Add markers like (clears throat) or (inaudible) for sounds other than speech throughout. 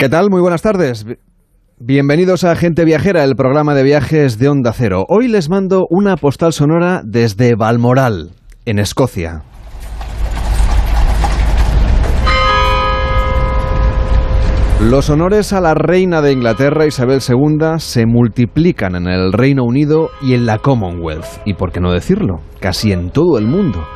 ¿Qué tal? Muy buenas tardes. Bienvenidos a Gente Viajera, el programa de viajes de Onda Cero. Hoy les mando una postal sonora desde Balmoral, en Escocia. Los honores a la reina de Inglaterra Isabel II se multiplican en el Reino Unido y en la Commonwealth, y por qué no decirlo, casi en todo el mundo.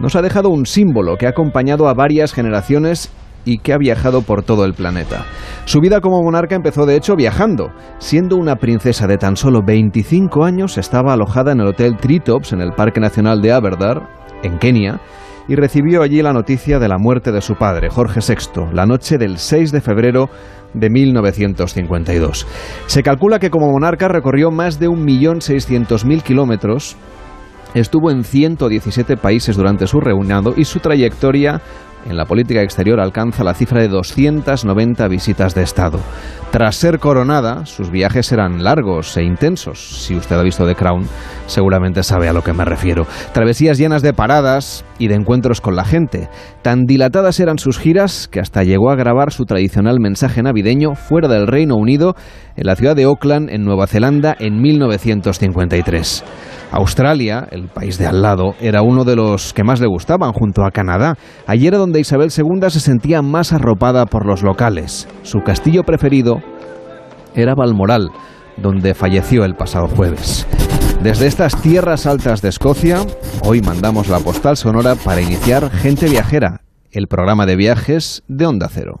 Nos ha dejado un símbolo que ha acompañado a varias generaciones y que ha viajado por todo el planeta. Su vida como monarca empezó de hecho viajando. Siendo una princesa de tan solo 25 años, estaba alojada en el Hotel Treetops en el Parque Nacional de Aberdare, en Kenia, y recibió allí la noticia de la muerte de su padre, Jorge VI, la noche del 6 de febrero de 1952. Se calcula que como monarca recorrió más de 1.600.000 kilómetros, estuvo en 117 países durante su reinado y su trayectoria en la política exterior alcanza la cifra de 290 visitas de Estado. Tras ser coronada, sus viajes eran largos e intensos. Si usted ha visto The Crown, seguramente sabe a lo que me refiero. Travesías llenas de paradas y de encuentros con la gente. Tan dilatadas eran sus giras que hasta llegó a grabar su tradicional mensaje navideño fuera del Reino Unido, en la ciudad de Auckland, en Nueva Zelanda, en 1953. Australia, el país de al lado, era uno de los que más le gustaban junto a Canadá. Allí era donde Isabel II se sentía más arropada por los locales. Su castillo preferido era Balmoral, donde falleció el pasado jueves. Desde estas tierras altas de Escocia, hoy mandamos la postal sonora para iniciar Gente Viajera, el programa de viajes de Onda Cero.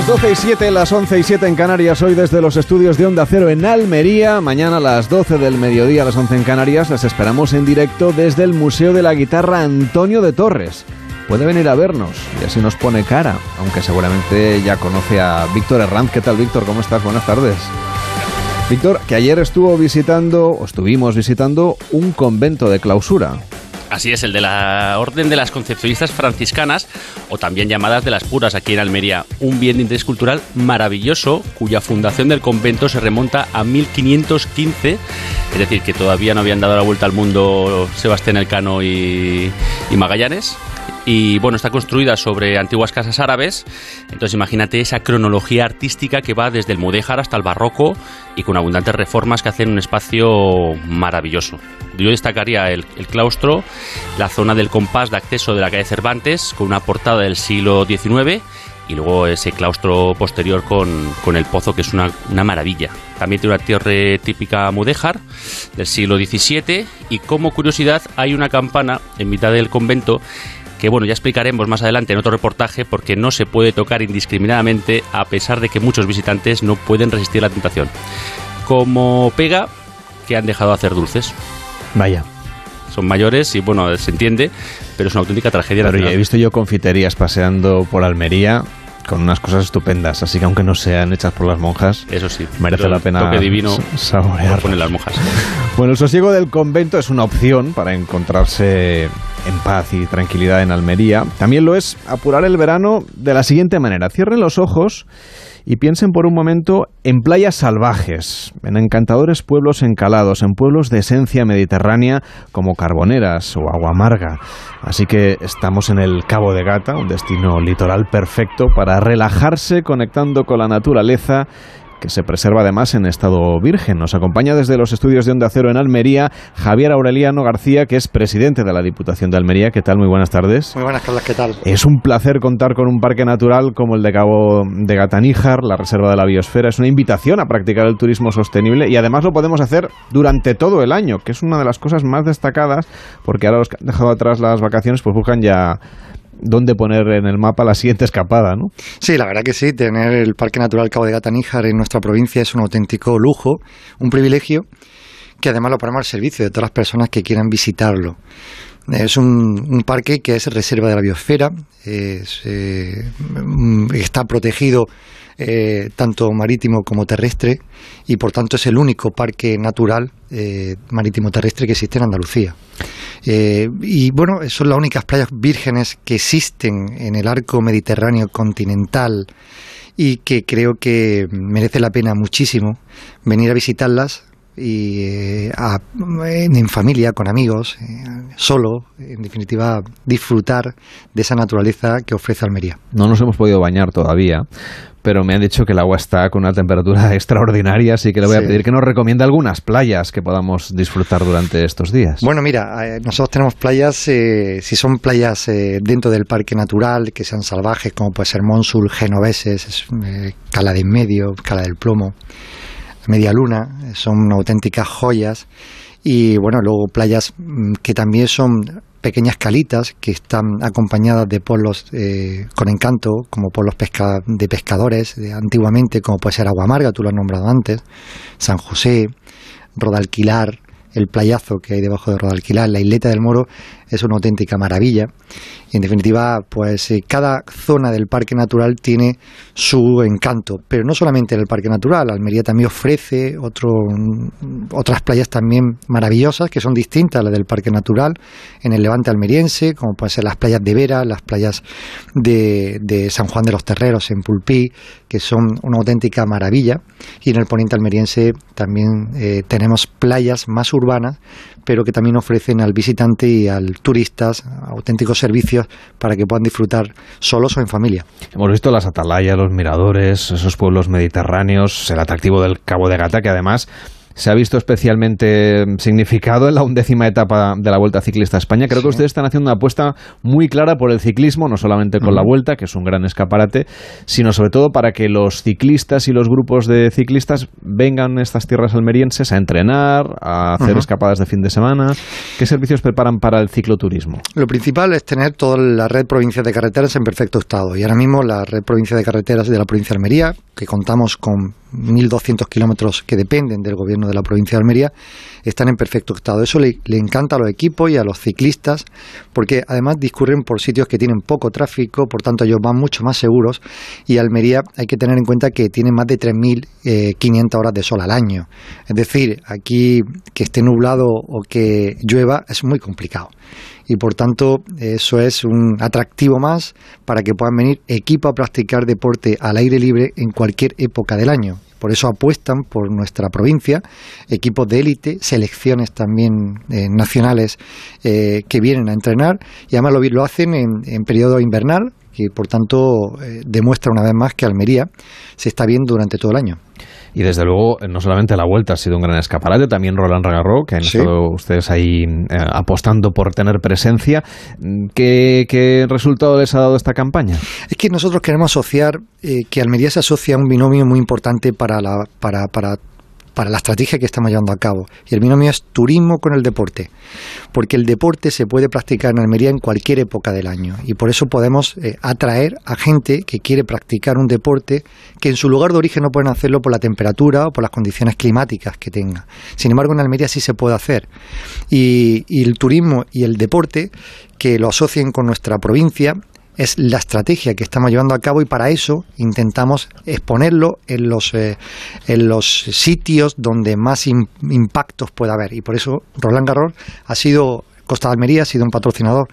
Las 12 y 7, las 11 y 7 en Canarias, hoy desde los estudios de Onda Cero en Almería. Mañana a las 12 del mediodía, las 11 en Canarias, las esperamos en directo desde el Museo de la Guitarra Antonio de Torres. Puede venir a vernos y así nos pone cara, aunque seguramente ya conoce a Víctor Herranz. ¿Qué tal, Víctor? ¿Cómo estás? Buenas tardes. Víctor, que ayer estuvo visitando, o estuvimos visitando, un convento de clausura. Así es, el de la Orden de las Concepcionistas Franciscanas, o también llamadas de las Puras aquí en Almería. Un bien de interés cultural maravilloso, cuya fundación del convento se remonta a 1515, es decir, que todavía no habían dado la vuelta al mundo Sebastián Elcano y, y Magallanes. Y bueno, está construida sobre antiguas casas árabes. Entonces imagínate esa cronología artística que va desde el mudéjar hasta el barroco y con abundantes reformas que hacen un espacio maravilloso. Yo destacaría el, claustro, la zona del compás de acceso de la calle Cervantes, con una portada del siglo XIX y luego ese claustro posterior con, con el pozo, que es una, una, maravilla. También tiene una torre típica mudéjar del siglo XVII y como curiosidad hay una campana en mitad del convento que bueno, ya explicaremos más adelante en otro reportaje porque no se puede tocar indiscriminadamente a pesar de que muchos visitantes no pueden resistir la tentación. Como pega que han dejado de hacer dulces. Vaya. Son mayores y bueno, se entiende, pero es una auténtica tragedia. Pero he visto yo confiterías paseando por Almería con unas cosas estupendas, así que aunque no sean hechas por las monjas, eso sí, merece la pena toque divino saborear. Poner las monjas. (laughs) Bueno, el sosiego del convento es una opción para encontrarse en paz y tranquilidad en Almería. También lo es apurar el verano de la siguiente manera: cierren los ojos y piensen por un momento en playas salvajes, en encantadores pueblos encalados, en pueblos de esencia mediterránea como Carboneras o Agua Amarga. Así que estamos en el Cabo de Gata, un destino litoral perfecto para relajarse conectando con la naturaleza que se preserva además en estado virgen. Nos acompaña desde los estudios de Onda Cero en Almería Javier Aureliano García, que es presidente de la Diputación de Almería. ¿Qué tal? Muy buenas tardes. Muy buenas, Carlos. ¿Qué tal? Es un placer contar con un parque natural como el de Cabo de Gataníjar, la Reserva de la Biosfera. Es una invitación a practicar el turismo sostenible y además lo podemos hacer durante todo el año, que es una de las cosas más destacadas, porque ahora los que han dejado atrás las vacaciones pues buscan ya dónde poner en el mapa la siguiente escapada, ¿no? Sí, la verdad que sí. Tener el Parque Natural Cabo de Gata-Níjar en nuestra provincia es un auténtico lujo, un privilegio que además lo ponemos al servicio de todas las personas que quieran visitarlo. Es un, parque que es reserva de la biosfera, eh, está protegido eh, tanto marítimo como terrestre y por tanto es el único parque natural eh, marítimo terrestre que existe en Andalucía. Eh, y bueno, son las únicas playas vírgenes que existen en el arco mediterráneo continental y que creo que merece la pena muchísimo venir a visitarlas y eh, en familia, con amigos, eh, solo, en definitiva, disfrutar de esa naturaleza que ofrece Almería. No nos hemos podido bañar todavía, pero me han dicho que el agua está con una temperatura (laughs) extraordinaria, así que le voy a pedir que nos recomiende algunas playas que podamos disfrutar durante estos días. Bueno, mira, eh, nosotros tenemos playas, si son playas dentro del parque natural, que sean salvajes, como puede ser Monsul, Genoveses, Cala de Medio, Cala del Plomo media luna, son auténticas joyas. Y bueno, luego playas mm, que también son pequeñas calitas que están acompañadas de pueblos eh, con encanto, como pueblos pesca de pescadores de antiguamente, como puede ser Aguamarga, tú lo has nombrado antes, San José, Rodalquilar, el playazo que hay debajo de Rodalquilar, la isleta del Moro, es una auténtica maravilla. En definitiva, pues eh, cada zona del parque natural tiene su encanto, pero no solamente en el parque natural, Almería también ofrece otro, otras playas también maravillosas que son distintas a las del parque natural en el levante almeriense, como pueden ser las playas de Vera, las playas de, de San Juan de los Terreros en Pulpí, que son una auténtica maravilla. Y en el poniente almeriense también eh, tenemos playas más urbanas, pero que también ofrecen al visitante y al turistas auténticos servicios para que puedan disfrutar solos o en familia. Hemos visto las atalayas, los miradores, esos pueblos mediterráneos, el atractivo del Cabo de Gata, que además se ha visto especialmente significado en la undécima etapa de la Vuelta Ciclista a España. Creo que ustedes están haciendo una apuesta muy clara por el ciclismo, no solamente con la Vuelta, que es un gran escaparate, sino sobre todo para que los ciclistas y los grupos de ciclistas vengan a estas tierras almerienses a entrenar, a hacer escapadas de fin de semana. ¿Qué servicios preparan para el cicloturismo? Lo principal es tener toda la red provincia de carreteras en perfecto estado. Y ahora mismo la red provincia de carreteras de la provincia de Almería, que contamos con 1.200 kilómetros que dependen del gobierno de la provincia de Almería, están en perfecto estado. Eso le, encanta a los equipos y a los ciclistas, porque además discurren por sitios que tienen poco tráfico, por tanto ellos van mucho más seguros. Y Almería hay que tener en cuenta que tiene más de 3.500 eh, horas de sol al año. Es decir, aquí que esté nublado o que llueva es muy complicado y por tanto eso es un atractivo más para que puedan venir equipos a practicar deporte al aire libre en cualquier época del año. Por eso apuestan por nuestra provincia equipos de élite, selecciones también eh, nacionales eh, que vienen a entrenar y además lo, lo hacen en, en periodo invernal y por tanto eh, demuestra una vez más que Almería se está viendo durante todo el año. Y desde luego, no solamente la vuelta ha sido un gran escaparate, también Roland Ragarro, que han estado ustedes ahí eh, apostando por tener presencia. ¿Qué, resultado les ha dado esta campaña? Es que nosotros queremos asociar eh, que Almería se asocia a un binomio muy importante para, la, para, para para la estrategia que estamos llevando a cabo. Y el binomio es turismo con el deporte, porque el deporte se puede practicar en Almería en cualquier época del año y por eso podemos eh, atraer a gente que quiere practicar un deporte que en su lugar de origen no pueden hacerlo por la temperatura o por las condiciones climáticas que tenga. Sin embargo, en Almería sí se puede hacer. y el turismo y el deporte que lo asocien con nuestra provincia es la estrategia que estamos llevando a cabo y para eso intentamos exponerlo en los, eh, en los sitios donde más impactos pueda haber. Y por eso Roland Garros ha sido, Costa de Almería ha sido un patrocinador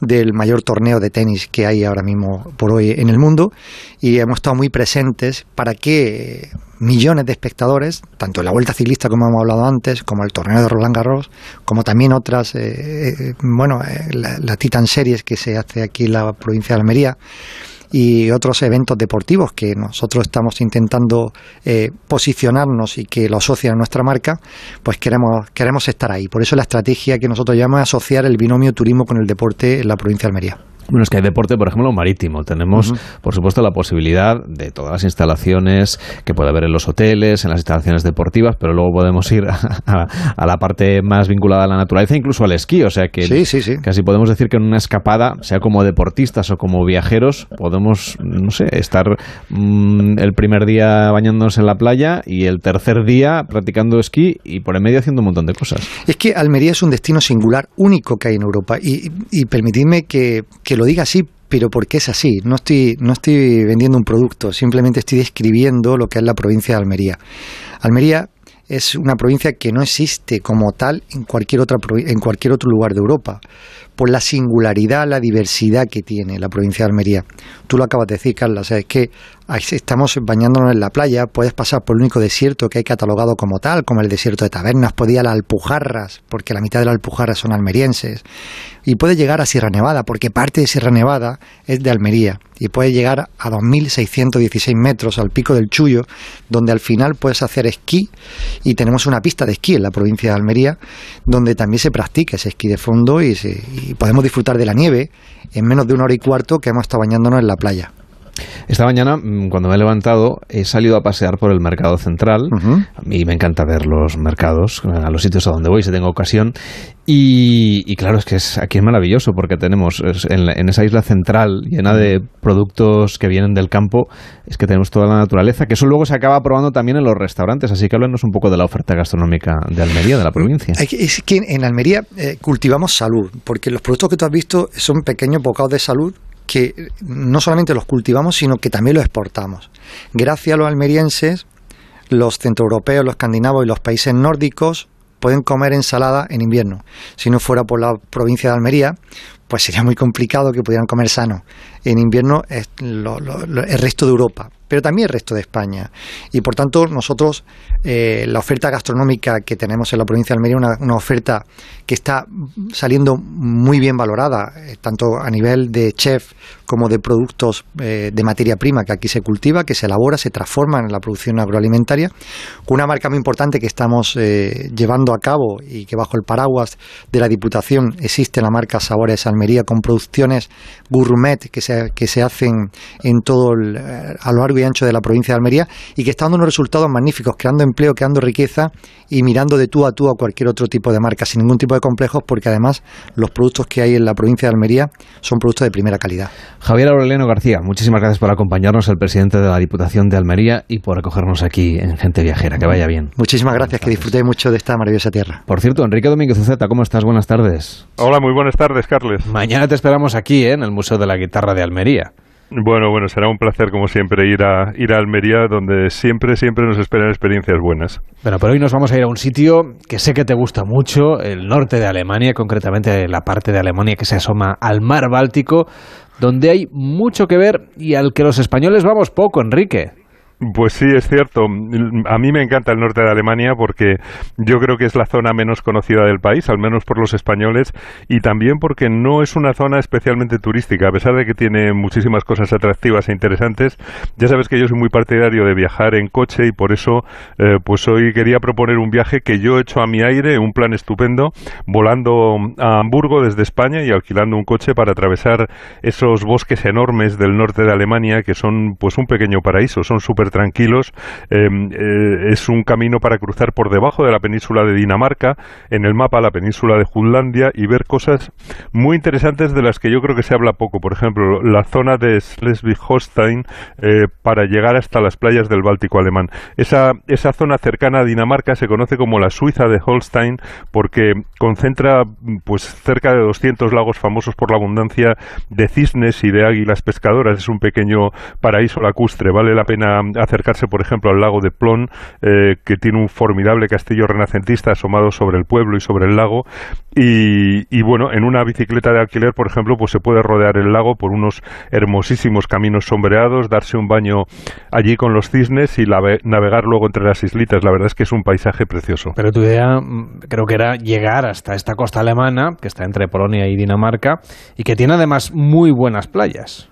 del mayor torneo de tenis que hay ahora mismo por hoy en el mundo. Y hemos estado muy presentes para que millones de espectadores, tanto en la Vuelta Ciclista como hemos hablado antes, como el torneo de Roland Garros, como también otras, eh, eh, bueno, eh, la, la, Titan Series que se hace aquí en la provincia de Almería, y otros eventos deportivos que nosotros estamos intentando eh, posicionarnos y que lo asocian a nuestra marca, pues queremos, queremos estar ahí. Por eso la estrategia que nosotros llamamos asociar el binomio turismo con el deporte en la provincia de Almería. Bueno, es que hay deporte, por ejemplo, marítimo. Tenemos, por supuesto, la posibilidad de todas las instalaciones que puede haber en los hoteles, en las instalaciones deportivas, pero luego podemos ir (laughs) a, la parte más vinculada a la naturaleza, incluso al esquí. O sea que casi podemos decir que en una escapada, sea como deportistas o como viajeros, podemos, no sé, estar mm, el primer día bañándonos en la playa y el tercer día practicando esquí y por en medio haciendo un montón de cosas. Es que Almería es un destino singular, único que hay en Europa. Y, y permitidme que lo diga así, pero porque es así. No estoy, no estoy vendiendo un producto, simplemente estoy describiendo lo que es la provincia de Almería. Almería es una provincia que no existe como tal en cualquier, otra, en cualquier otro lugar de Europa, por la singularidad, la diversidad que tiene la provincia de Almería. Tú lo acabas de decir, Carla, es que estamos bañándonos en la playa, puedes pasar por el único desierto que hay catalogado como tal, como el desierto de Tabernas, puedes ir a las Alpujarras, porque la mitad de las Alpujarras son almerienses, y puedes llegar a Sierra Nevada, porque parte de Sierra Nevada es de Almería, y puedes llegar a 2.616 metros al pico del Chullo, donde al final puedes hacer esquí, y tenemos una pista de esquí en la provincia de Almería, donde también se practica ese esquí de fondo y, y podemos disfrutar de la nieve en menos de una hora y cuarto que hemos estado bañándonos en la playa. Esta mañana, mm, cuando me he levantado, he salido a pasear por el mercado central. A mí me encanta ver los mercados, a los sitios a donde voy si tengo ocasión. Y, claro, es que es, aquí es maravilloso porque tenemos en, esa isla central llena de productos que vienen del campo, es que tenemos toda la naturaleza, que eso luego se acaba probando también en los restaurantes. Así que háblanos un poco de la oferta gastronómica de Almería, de la provincia. Es que en Almería eh, cultivamos salud, porque los productos que tú has visto son pequeños bocados de salud que no solamente los cultivamos, sino que también los exportamos. Gracias a los almerienses, los centroeuropeos, los escandinavos y los países nórdicos pueden comer ensalada en invierno. Si no fuera por la provincia de Almería, pues sería muy complicado que pudieran comer sano. En invierno el resto de Europa pero también el resto de España. Y por tanto, nosotros, eh, la oferta gastronómica que tenemos en la provincia de Almería, una, una oferta que está saliendo muy bien valorada, eh, tanto a nivel de chef como de productos eh, de materia prima que aquí se cultiva, que se elabora, se transforma en la producción agroalimentaria, una marca muy importante que estamos llevando a cabo y que bajo el paraguas de la Diputación existe la marca Sabores Almería con producciones gourmet que se, que se hacen en todo el, a lo largo y ancho de la provincia de Almería y que está dando unos resultados magníficos, creando empleo, creando riqueza y mirando de tú a tú a cualquier otro tipo de marca, sin ningún tipo de complejos, porque además los productos que hay en la provincia de Almería son productos de primera calidad. Javier Aureliano García, muchísimas gracias por acompañarnos, el presidente de la Diputación de Almería, y por acogernos aquí en Gente Viajera. Que vaya bien. Muchísimas gracias, que disfrutéis mucho de esta maravillosa tierra. Por cierto, Enrique Domínguez Uceta, ¿cómo estás? Buenas tardes. Hola, muy buenas tardes, Carles. Mañana te esperamos aquí, ¿eh? en el Museo de la Guitarra de Almería. Bueno, bueno, será un placer como siempre ir a ir a Almería, donde siempre, siempre nos esperan experiencias buenas. Bueno, pero hoy nos vamos a ir a un sitio que sé que te gusta mucho, el norte de Alemania, concretamente la parte de Alemania que se asoma al mar Báltico, donde hay mucho que ver y al que los españoles vamos poco, Enrique. Pues sí, es cierto. A mí me encanta el norte de Alemania porque yo creo que es la zona menos conocida del país, al menos por los españoles, y también porque no es una zona especialmente turística, a pesar de que tiene muchísimas cosas atractivas e interesantes. Ya sabes que yo soy muy partidario de viajar en coche y por eso, eh, pues hoy quería proponer un viaje que yo he hecho a mi aire, un plan estupendo, volando a Hamburgo desde España y alquilando un coche para atravesar esos bosques enormes del norte de Alemania que son, pues, un pequeño paraíso, son súper tranquilos. Em, eh, es un camino para cruzar por debajo de la península de Dinamarca, en el mapa la península de Jutlandia y ver cosas muy interesantes de las que yo creo que se habla poco. Por ejemplo, la zona de Schleswig-Holstein eh, para llegar hasta las playas del Báltico alemán. Esa, esa zona cercana a Dinamarca se conoce como la Suiza de Holstein porque concentra pues cerca de 200 lagos famosos por la abundancia de cisnes y de águilas pescadoras. Es un pequeño paraíso lacustre. Vale la pena acercarse, por ejemplo, al lago de Plon, eh, que tiene un formidable castillo renacentista asomado sobre el pueblo y sobre el lago. Y, bueno, en una bicicleta de alquiler, por ejemplo, pues se puede rodear el lago por unos hermosísimos caminos sombreados, darse un baño allí con los cisnes y navegar luego entre las islitas. La verdad es que es un paisaje precioso. Pero tu idea mm, creo que era llegar hasta esta costa alemana, que está entre Polonia y Dinamarca, y que tiene además muy buenas playas.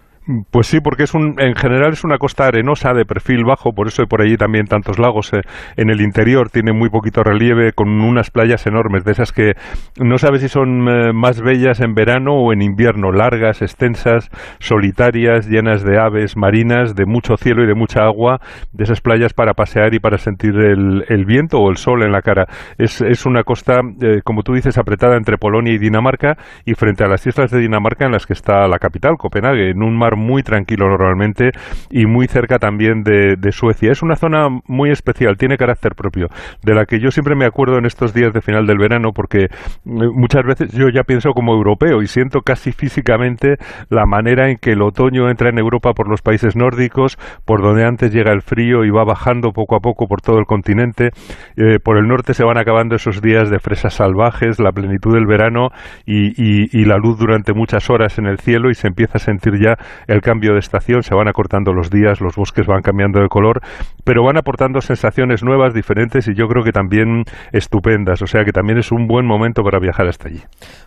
Pues sí, porque es un, en general es una costa arenosa de perfil bajo, por eso hay por allí también tantos lagos. Eh, en el interior tiene muy poquito relieve, con unas playas enormes, de esas que no sabes si son eh, más bellas en verano o en invierno, largas, extensas, solitarias, llenas de aves marinas, de mucho cielo y de mucha agua, de esas playas para pasear y para sentir el, el viento o el sol en la cara. Es, es una costa, eh, como tú dices, apretada entre Polonia y Dinamarca y frente a las islas de Dinamarca en las que está la capital, Copenhague, en un mar muy tranquilo normalmente y muy cerca también de, Suecia. Es una zona muy especial, tiene carácter propio, de la que yo siempre me acuerdo en estos días de final del verano porque eh, muchas veces yo ya pienso como europeo y siento casi físicamente la manera en que el otoño entra en Europa por los países nórdicos, por donde antes llega el frío y va bajando poco a poco por todo el continente. Eh, por el norte se van acabando esos días de fresas salvajes, la plenitud del verano y, y la luz durante muchas horas en el cielo y se empieza a sentir ya el cambio de estación, se van acortando los días, los bosques van cambiando de color, pero van aportando sensaciones nuevas, diferentes y yo creo que también estupendas, o sea que también es un buen momento para viajar hasta allí.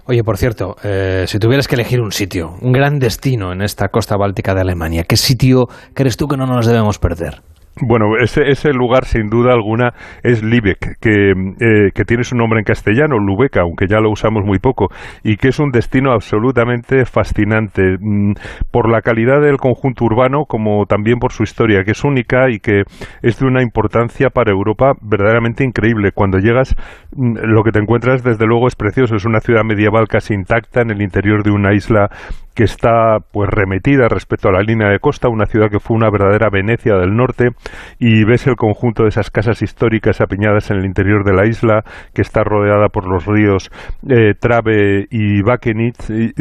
Oye, por cierto, eh, si tuvieras que elegir un sitio, un gran destino en esta costa báltica de Alemania, ¿qué sitio crees tú que no nos debemos perder? Bueno, ese, lugar sin duda alguna es Lübeck, que, eh, que, tiene su nombre en castellano, Lübeck, aunque ya lo usamos muy poco, y que es un destino absolutamente fascinante mm, por la calidad del conjunto urbano como también por su historia, que es única y que es de una importancia para Europa verdaderamente increíble. Cuando llegas, mm, lo que te encuentras desde luego es precioso, es una ciudad medieval casi intacta en el interior de una isla que está pues remetida respecto a la línea de costa, una ciudad que fue una verdadera Venecia del norte, y ves el conjunto de esas casas históricas apiñadas en el interior de la isla, que está rodeada por los ríos eh, Trave y Bakenitz, y,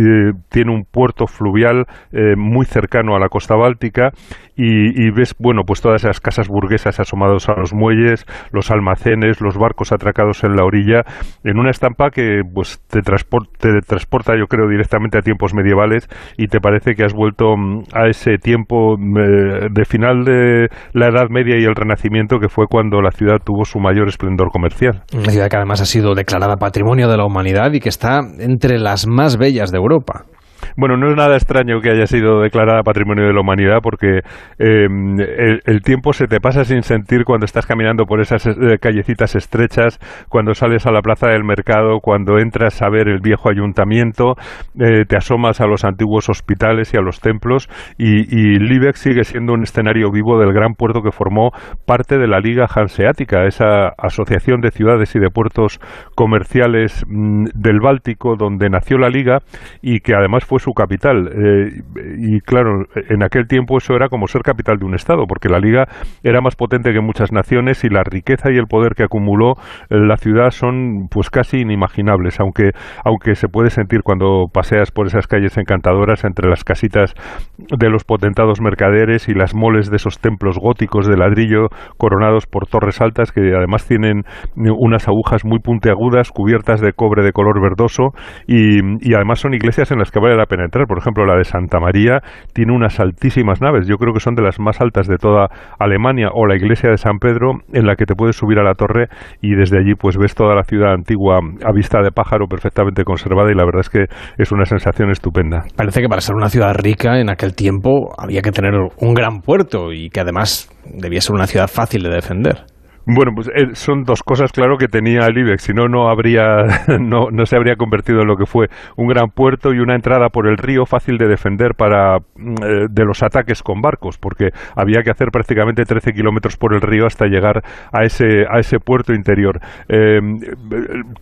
tiene un puerto fluvial eh, muy cercano a la costa báltica y, ves, bueno, pues todas esas casas burguesas asomados a los muelles, los almacenes, los barcos atracados en la orilla, en una estampa que pues te, transporta, yo creo, directamente a tiempos medievales y te parece que has vuelto mm, a ese tiempo mm, de final de la Edad Media y el Renacimiento, que fue cuando la ciudad tuvo su mayor esplendor comercial. Una ciudad que además ha sido declarada Patrimonio de la Humanidad y que está entre las más bellas de Europa. Bueno, no es nada extraño que haya sido declarada Patrimonio de la Humanidad porque eh, el, tiempo se te pasa sin sentir cuando estás caminando por esas eh, callecitas estrechas, cuando sales a la plaza del mercado, cuando entras a ver el viejo ayuntamiento, eh, te asomas a los antiguos hospitales y a los templos y, y sigue siendo un escenario vivo del gran puerto que formó parte de la Liga Hanseática, esa asociación de ciudades y de puertos comerciales mm, del Báltico donde nació la Liga y que además fue su capital. Eh, y claro, en aquel tiempo eso era como ser capital de un Estado, porque la Liga era más potente que muchas naciones y la riqueza y el poder que acumuló eh, la ciudad son pues casi inimaginables, aunque, aunque se puede sentir cuando paseas por esas calles encantadoras entre las casitas de los potentados mercaderes y las moles de esos templos góticos de ladrillo coronados por torres altas que además tienen unas agujas muy puntiagudas cubiertas de cobre de color verdoso y, y además son iglesias en las que vale la pena. Por ejemplo, la de Santa María tiene unas altísimas naves, yo creo que son de las más altas de toda Alemania, o la iglesia de San Pedro, en la que te puedes subir a la torre y desde allí pues ves toda la ciudad antigua a vista de pájaro perfectamente conservada y la verdad es que es una sensación estupenda. Parece que para ser una ciudad rica en aquel tiempo había que tener un gran puerto y que además debía ser una ciudad fácil de defender. Bueno, pues eh, son dos cosas, claro, que tenía el IBEX, si no, no habría, (laughs) no, no se habría convertido en lo que fue un gran puerto y una entrada por el río fácil de defender para mm, eh, de los ataques con barcos, porque había que hacer prácticamente 13 kilómetros por el río hasta llegar a ese, a ese puerto interior. Eh,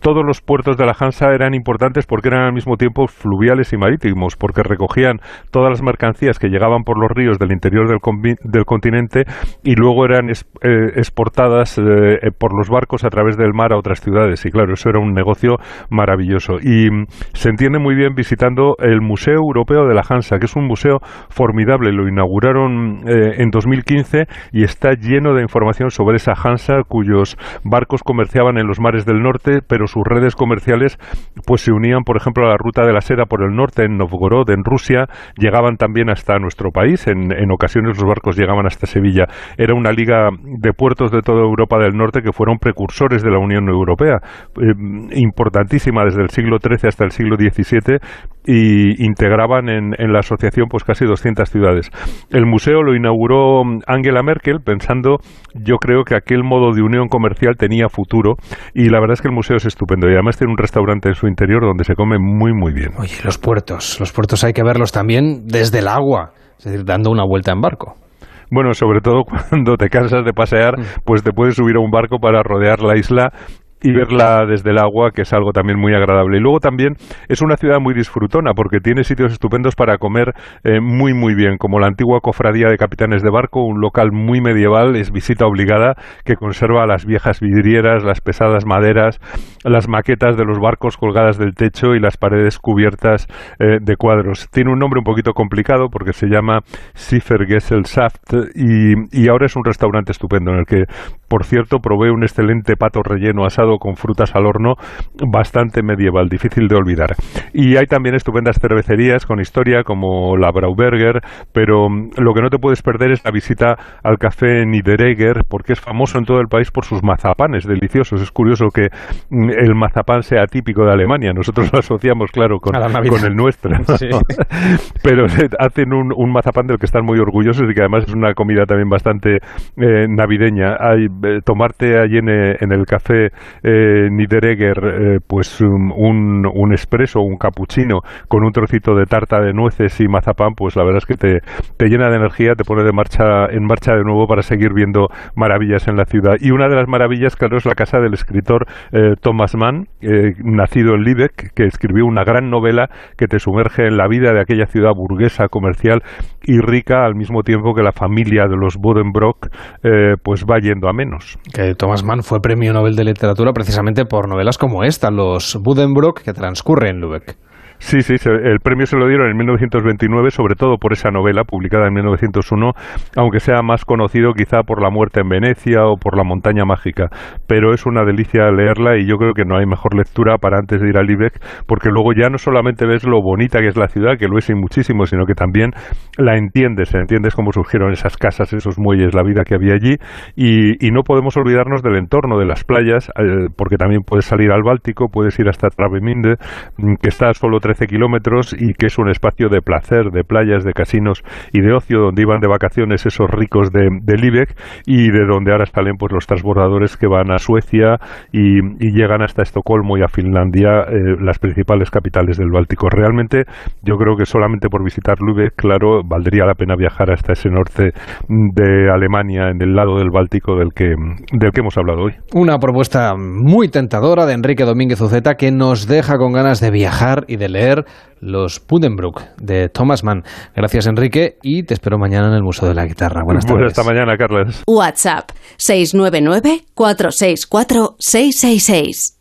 todos los puertos de la Hansa eran importantes porque eran al mismo tiempo fluviales y marítimos, porque recogían todas las mercancías que llegaban por los ríos del interior del, del continente y luego eran exportadas eh, por los barcos a través del mar a otras ciudades. Y claro, eso era un negocio maravilloso. Y mm, se entiende muy bien visitando el Museo Europeo de la Hansa, que es un museo formidable. Lo inauguraron eh, en 2015 y está lleno de información sobre esa Hansa, cuyos barcos comerciaban en los mares del norte, pero sus redes comerciales pues se unían, por ejemplo, a la ruta de la seda por el norte, en Novgorod, en Rusia, llegaban también hasta nuestro país. En, en ocasiones los barcos llegaban hasta Sevilla. Era una liga de puertos de toda Europa Europa del Norte que fueron precursores de la Unión Europea, eh, importantísima desde el siglo XIII hasta el siglo XVII y integraban en, en, la asociación pues casi 200 ciudades. El museo lo inauguró Angela Merkel pensando, yo creo que aquel modo de unión comercial tenía futuro y la verdad es que el museo es estupendo y además tiene un restaurante en su interior donde se come muy muy bien. Oye, los puertos, los puertos hay que verlos también desde el agua, es decir, dando una vuelta en barco. Bueno, sobre todo (laughs) cuando te cansas de pasear, mm. pues te puedes subir a un barco para rodear la isla y verla desde el agua, que es algo también muy agradable. Y luego también es una ciudad muy disfrutona porque tiene sitios estupendos para comer eh, muy muy bien, como la antigua cofradía de capitanes de barco, un local muy medieval, es visita obligada, que conserva las viejas vidrieras, las pesadas maderas, las maquetas de los barcos colgadas del techo y las paredes cubiertas eh, de cuadros. Tiene un nombre un poquito complicado porque se llama Schiffergesellschaft y, y ahora es un restaurante estupendo en el que, por cierto, probé un excelente pato relleno asado con frutas al horno bastante medieval, difícil de olvidar. Y hay también estupendas cervecerías con historia como la Brauberger, pero mm, lo que no te puedes perder es la visita al café Niederegger, porque es famoso en todo el país por sus mazapanes deliciosos. Es curioso que mm, el mazapán sea típico de Alemania. Nosotros lo asociamos, claro, con, con el nuestro. (laughs) pero hacen un, mazapán del que están muy orgullosos y que además es una comida también bastante eh, navideña. Hay, tomarte allí en, eh, en el café eh, eh, pues un, un espresso, un cappuccino con un trocito de tarta de nueces y mazapán, pues la verdad es que te, te llena de energía, te pone de marcha, en marcha de nuevo para seguir viendo maravillas en la ciudad. Y una de las maravillas, claro, es la casa del escritor eh, Thomas Mann, eh, nacido en Lübeck, que escribió una gran novela que te sumerge en la vida de aquella ciudad burguesa, comercial y rica, al mismo tiempo que la familia de los Bodenbrock pues va yendo a. Que Thomas Mann fue premio Nobel de Literatura precisamente por novelas como esta, Los Buddenbrook, que transcurre en Lübeck. Sí, sí, el premio se lo dieron en 1929, sobre todo por esa novela publicada en 1901, aunque sea más conocido quizá por La muerte en Venecia o por La montaña mágica. Pero es una delicia leerla y yo creo que no hay mejor lectura para antes de ir a Lübeck, porque luego ya no solamente ves lo bonita que es la ciudad, que lo es y muchísimo, sino que también la entiendes, entiendes cómo surgieron esas casas, esos muelles, la vida que había allí, y, no podemos olvidarnos del entorno de las playas, eh, porque también puedes salir al Báltico, puedes ir hasta Travemünde, mm, que está solo 13 kilómetros y que es un espacio de placer, de playas, de casinos y de ocio donde iban de vacaciones esos ricos de, de y de donde ahora salen pues los transbordadores que van a Suecia y, llegan hasta Estocolmo y a Finlandia, eh, las principales capitales del Báltico. Realmente yo creo que solamente por visitar Lübeck, claro, valdría la pena viajar hasta ese norte de Alemania, en el lado del Báltico del que, del que hemos hablado hoy. Una propuesta muy tentadora de Enrique Domínguez Uceta que nos deja con ganas de viajar y de leer Los Pudenbrook de Thomas Mann. Gracias, Enrique, y te espero mañana en el Museo de la Guitarra. Buenas tardes. hasta mañana, Carlos. WhatsApp 699-464-666.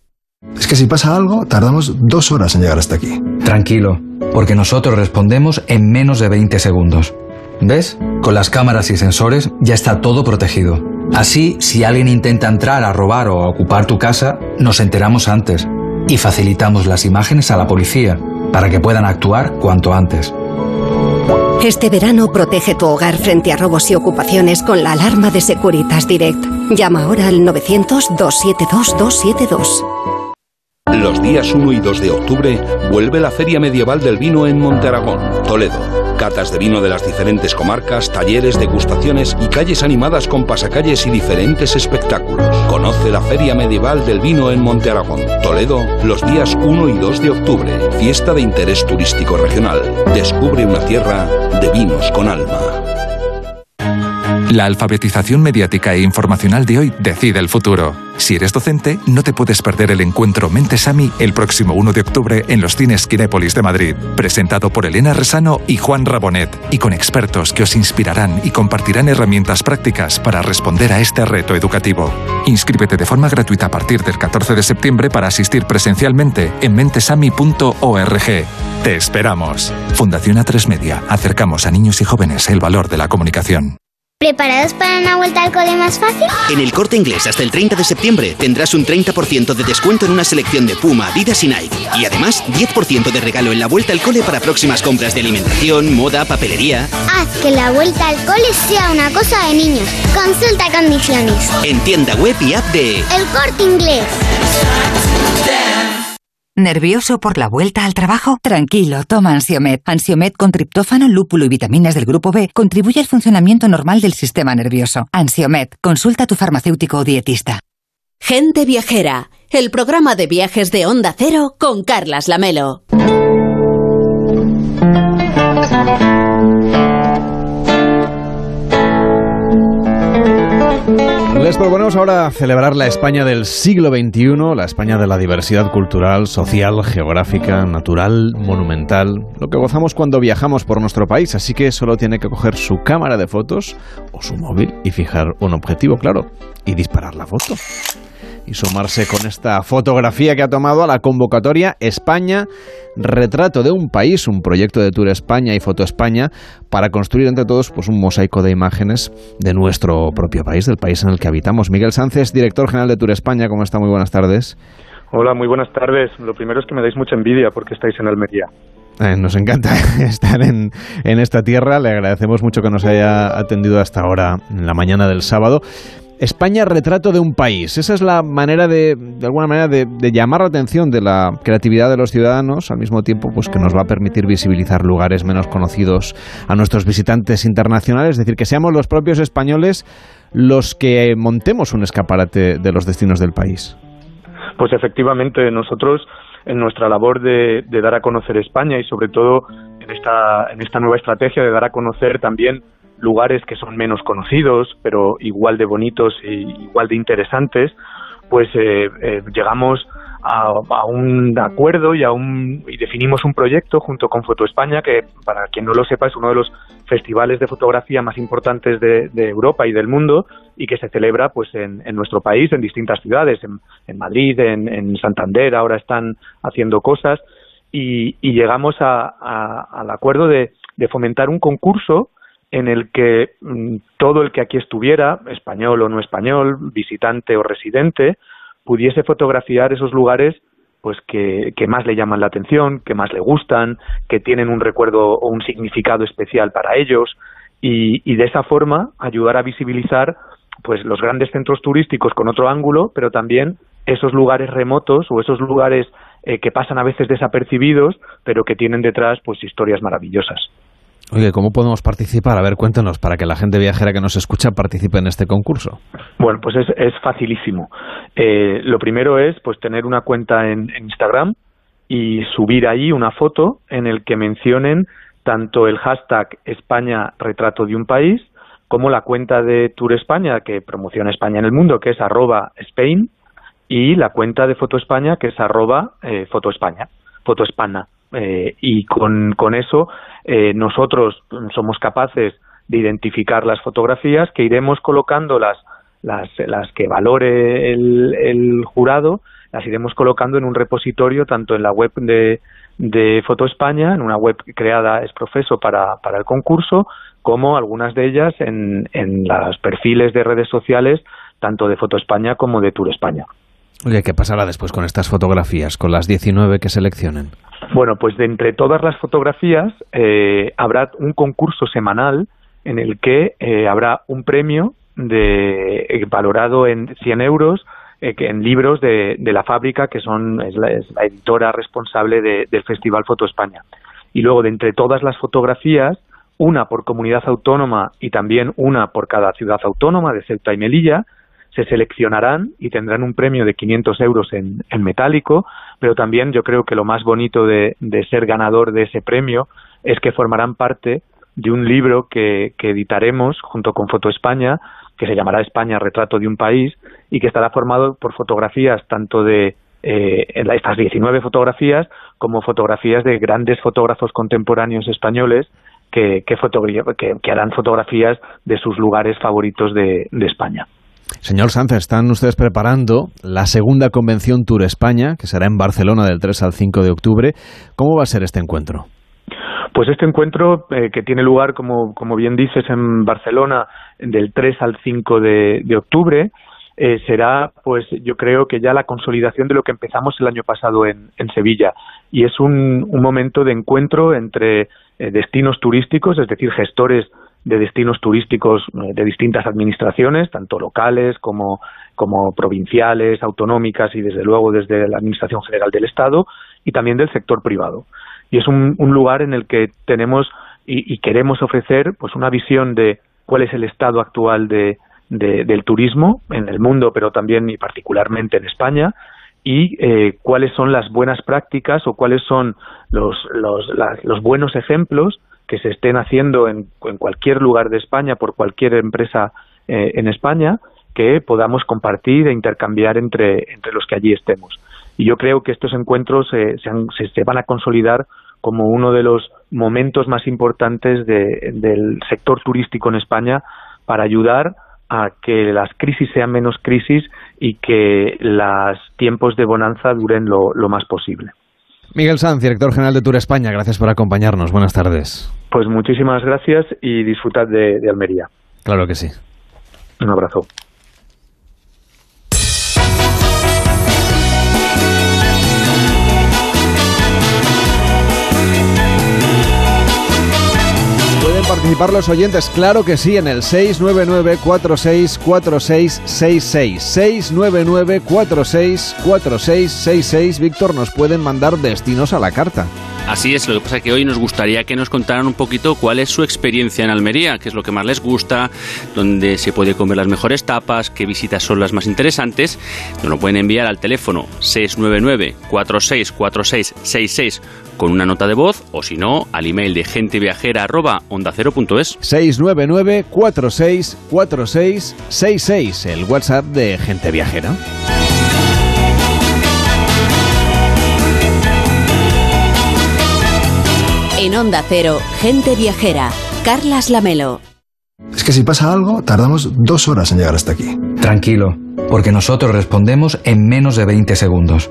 Es que si pasa algo, tardamos dos horas en llegar hasta aquí. Tranquilo, porque nosotros respondemos en menos de 20 segundos. ¿Ves? Con las cámaras y sensores ya está todo protegido. Así, si alguien intenta entrar a robar o a ocupar tu casa, nos enteramos antes y facilitamos las imágenes a la policía para que puedan actuar cuanto antes. Este verano protege tu hogar frente a robos y ocupaciones con la alarma de Securitas Direct. Llama ahora al 900-272-272. Los días 1 y 2 de octubre vuelve la Feria Medieval del Vino en Montearagón, Toledo catas de vino de las diferentes comarcas, talleres, degustaciones y calles animadas con pasacalles y diferentes espectáculos. Conoce la Feria Medieval del Vino en Monte Aragón, Toledo, los días 1 y 2 de octubre. Fiesta de interés turístico regional. Descubre una tierra de vinos con alma. La alfabetización mediática e informacional de hoy decide el futuro. Si eres docente, no te puedes perder el encuentro Mentesami el próximo 1 de octubre en los cines Kinépolis de Madrid, presentado por Elena Resano y Juan Rabonet, y con expertos que os inspirarán y compartirán herramientas prácticas para responder a este reto educativo. Inscríbete de forma gratuita a partir del 14 de septiembre para asistir presencialmente en mentesami.org. Te esperamos. Fundación A3 Media. Acercamos a niños y jóvenes el valor de la comunicación. ¿Preparados para una vuelta al cole más fácil? En el corte inglés hasta el 30 de septiembre tendrás un 30% de descuento en una selección de Puma, Adidas y Nike. Y además 10% de regalo en la vuelta al cole para próximas compras de alimentación, moda, papelería. Haz que la vuelta al cole sea una cosa de niños. Consulta condiciones. En tienda web y app de El corte inglés. ¿Nervioso por la vuelta al trabajo? Tranquilo, toma Ansiomet. Ansiomet con triptófano, lúpulo y vitaminas del grupo B contribuye al funcionamiento normal del sistema nervioso. Ansiomet, consulta a tu farmacéutico o dietista. Gente Viajera, el programa de viajes de Onda Cero con Carlas Lamelo. Les proponemos ahora celebrar la España del siglo XXI, la España de la diversidad cultural, social, geográfica, natural, monumental, lo que gozamos cuando viajamos por nuestro país, así que solo tiene que coger su cámara de fotos o su móvil y fijar un objetivo, claro, y disparar la foto y sumarse con esta fotografía que ha tomado a la convocatoria España, retrato de un país, un proyecto de Tour España y Foto España, para construir entre todos pues, un mosaico de imágenes de nuestro propio país, del país en el que habitamos. Miguel Sánchez, director general de Tour España, ¿cómo está? Muy buenas tardes. Hola, muy buenas tardes. Lo primero es que me dais mucha envidia porque estáis en Almería. Eh, nos encanta (laughs) estar en, en, esta tierra. Le agradecemos mucho que nos haya atendido hasta ahora, en la mañana del sábado. España retrato de un país. Esa es la manera de, de alguna manera, de, llamar la atención de la creatividad de los ciudadanos, al mismo tiempo, pues que nos va a permitir visibilizar lugares menos conocidos a nuestros visitantes internacionales, es decir, que seamos los propios españoles los que montemos un escaparate de los destinos del país. Pues efectivamente, nosotros en nuestra labor de, de dar a conocer España y sobre todo en esta, en esta nueva estrategia de dar a conocer también lugares que son menos conocidos, pero igual de bonitos e igual de interesantes, pues eh, eh, llegamos a, un acuerdo y, a un, y definimos un proyecto junto con Foto España, que para quien no lo sepa es uno de los festivales de fotografía más importantes de, Europa y del mundo y que se celebra pues en, en nuestro país, en distintas ciudades, en, Madrid, en, Santander, ahora están haciendo cosas y, llegamos a, a, al acuerdo de fomentar un concurso en el que mm, todo el que aquí estuviera, español o no español, visitante o residente, pudiese fotografiar esos lugares pues que, que, más le llaman la atención, que más le gustan, que tienen un recuerdo o un significado especial para ellos y, y de esa forma ayudar a visibilizar pues los grandes centros turísticos con otro ángulo, pero también esos lugares remotos o esos lugares eh, que pasan a veces desapercibidos, pero que tienen detrás pues historias maravillosas. Oye, ¿cómo podemos participar? A ver, cuéntanos, para que la gente viajera que nos escucha participe en este concurso. Bueno, pues es, es facilísimo. Eh, lo primero es pues tener una cuenta en, Instagram y subir ahí una foto en el que mencionen tanto el hashtag España retrato de un país como la cuenta de Tour España que promociona España en el mundo, que es arroba Spain, y la cuenta de Foto España, que es arroba eh, Foto España, Foto España. Eh, y con, con eso eh, nosotros somos capaces de identificar las fotografías que iremos colocando las, las, las que valore el, el, jurado, las iremos colocando en un repositorio tanto en la web de, de Foto España, en una web creada es profeso para, para el concurso, como algunas de ellas en, en los perfiles de redes sociales tanto de Foto España como de Tour España. Oye, ¿qué pasará después con estas fotografías, con las 19 que seleccionen? Bueno, pues de entre todas las fotografías eh, habrá un concurso semanal en el que eh, habrá un premio de, eh, valorado en 100 euros eh, que en libros de, de, la fábrica, que son es la, editora responsable de, del Festival Foto España. Y luego, de entre todas las fotografías, una por comunidad autónoma y también una por cada ciudad autónoma de Ceuta y Melilla, se seleccionarán y tendrán un premio de 500 euros en, en metálico, pero también yo creo que lo más bonito de, ser ganador de ese premio es que formarán parte de un libro que, editaremos junto con Foto España, que se llamará España, retrato de un país, y que estará formado por fotografías tanto de eh, estas 19 fotografías como fotografías de grandes fotógrafos contemporáneos españoles que, que, que, que harán fotografías de sus lugares favoritos de, de España. Señor Sánchez, están ustedes preparando la segunda convención Tour España, que será en Barcelona del 3 al 5 de octubre. ¿Cómo va a ser este encuentro? Pues este encuentro, eh, que tiene lugar, como, como bien dices, en Barcelona del 3 al 5 de, octubre, eh, será, pues yo creo que ya la consolidación de lo que empezamos el año pasado en, en Sevilla. Y es un, un momento de encuentro entre eh, destinos turísticos, es decir, gestores de destinos turísticos eh, de distintas administraciones, tanto locales como, como provinciales, autonómicas y desde luego desde la Administración General del Estado y también del sector privado. Y es un, un lugar en el que tenemos y, queremos ofrecer pues una visión de cuál es el estado actual de, del turismo en el mundo, pero también y particularmente en España, y eh, cuáles son las buenas prácticas o cuáles son los, los, los buenos ejemplos que se estén haciendo en, cualquier lugar de España por cualquier empresa eh, en España que podamos compartir e intercambiar entre, los que allí estemos. Y yo creo que estos encuentros eh, se, han, se, van a consolidar como uno de los momentos más importantes de, del sector turístico en España para ayudar a que las crisis sean menos crisis y que los tiempos de bonanza duren lo, lo más posible. Miguel Sanz, director general de Tour España, gracias por acompañarnos. Buenas tardes. Pues muchísimas gracias y disfrutad de, de Almería. Claro que sí. Un abrazo. Participar los oyentes? Claro que sí, en el 699-464666. 699-464666. Víctor, nos pueden mandar destinos a la carta. Así es, lo que pasa es que hoy nos gustaría que nos contaran un poquito cuál es su experiencia en Almería, qué es lo que más les gusta, dónde se puede comer las mejores tapas, qué visitas son las más interesantes. Nos lo pueden enviar al teléfono 699-464666 con una nota de voz o si no, al email de genteviajera.ondacero.es. 699-464666, el WhatsApp de Gente Viajera. En Onda Cero, Gente Viajera, Carlas Lamelo. Es que si pasa algo, tardamos dos horas en llegar hasta aquí. Tranquilo, porque nosotros respondemos en menos de 20 segundos.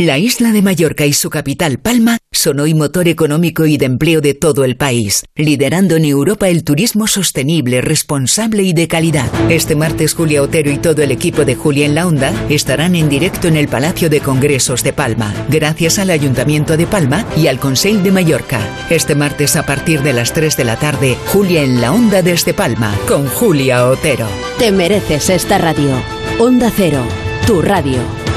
La isla de Mallorca y su capital Palma son hoy motor económico y de empleo de todo el país, liderando en Europa el turismo sostenible, responsable y de calidad. Este martes Julia Otero y todo el equipo de Julia en la Onda estarán en directo en el Palacio de Congresos de Palma, gracias al Ayuntamiento de Palma y al Consell de Mallorca. Este martes a partir de las 3 de la tarde, Julia en la Onda desde Palma, con Julia Otero. Te mereces esta radio. Onda Cero, tu radio.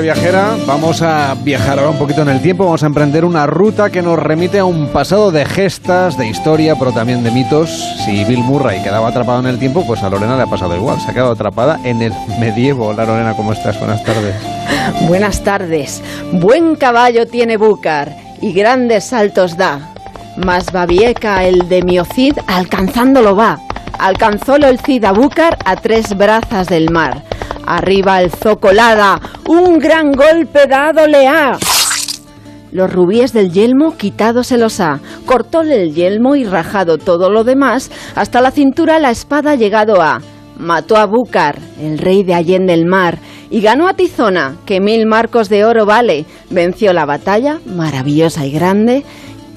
Viajera, vamos a viajar ahora un poquito en el tiempo, vamos a emprender una ruta que nos remite a un pasado de gestas, de historia, pero también de mitos. Si Bill Murray quedaba atrapado en el tiempo, pues a Lorena le ha pasado igual, se ha quedado atrapada en el medievo. Hola Lorena, ¿cómo estás? Buenas tardes. (laughs) Buenas tardes. Buen caballo tiene Búcar y grandes saltos da. Más babieca el de Miocid alcanzándolo va. Alcanzólo el Cid a Búcar a tres brazas del mar. Arriba el Zocolada, un gran golpe dado le ha. Los rubíes del yelmo quitado se los ha, cortóle el yelmo y rajado todo lo demás, hasta la cintura la espada llegado a. Mató a Búcar, el rey de Allende el mar, y ganó a Tizona, que mil marcos de oro vale. Venció la batalla, maravillosa y grande.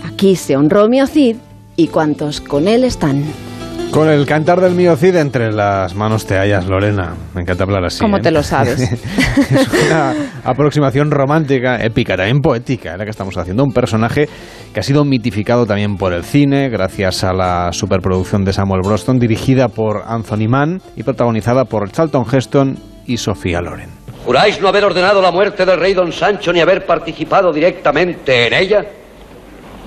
Aquí se honró Miocid y cuantos con él están. Con el cantar del miocid entre las manos te hallas, Lorena. Me encanta hablar así. ¿Cómo ¿eh? te lo sabes? (laughs) es una aproximación romántica, épica, también poética, la que estamos haciendo. Un personaje que ha sido mitificado también por el cine, gracias a la superproducción de Samuel Broston, dirigida por Anthony Mann y protagonizada por Charlton Heston y Sofía Loren. ¿Juráis no haber ordenado la muerte del rey don Sancho ni haber participado directamente en ella?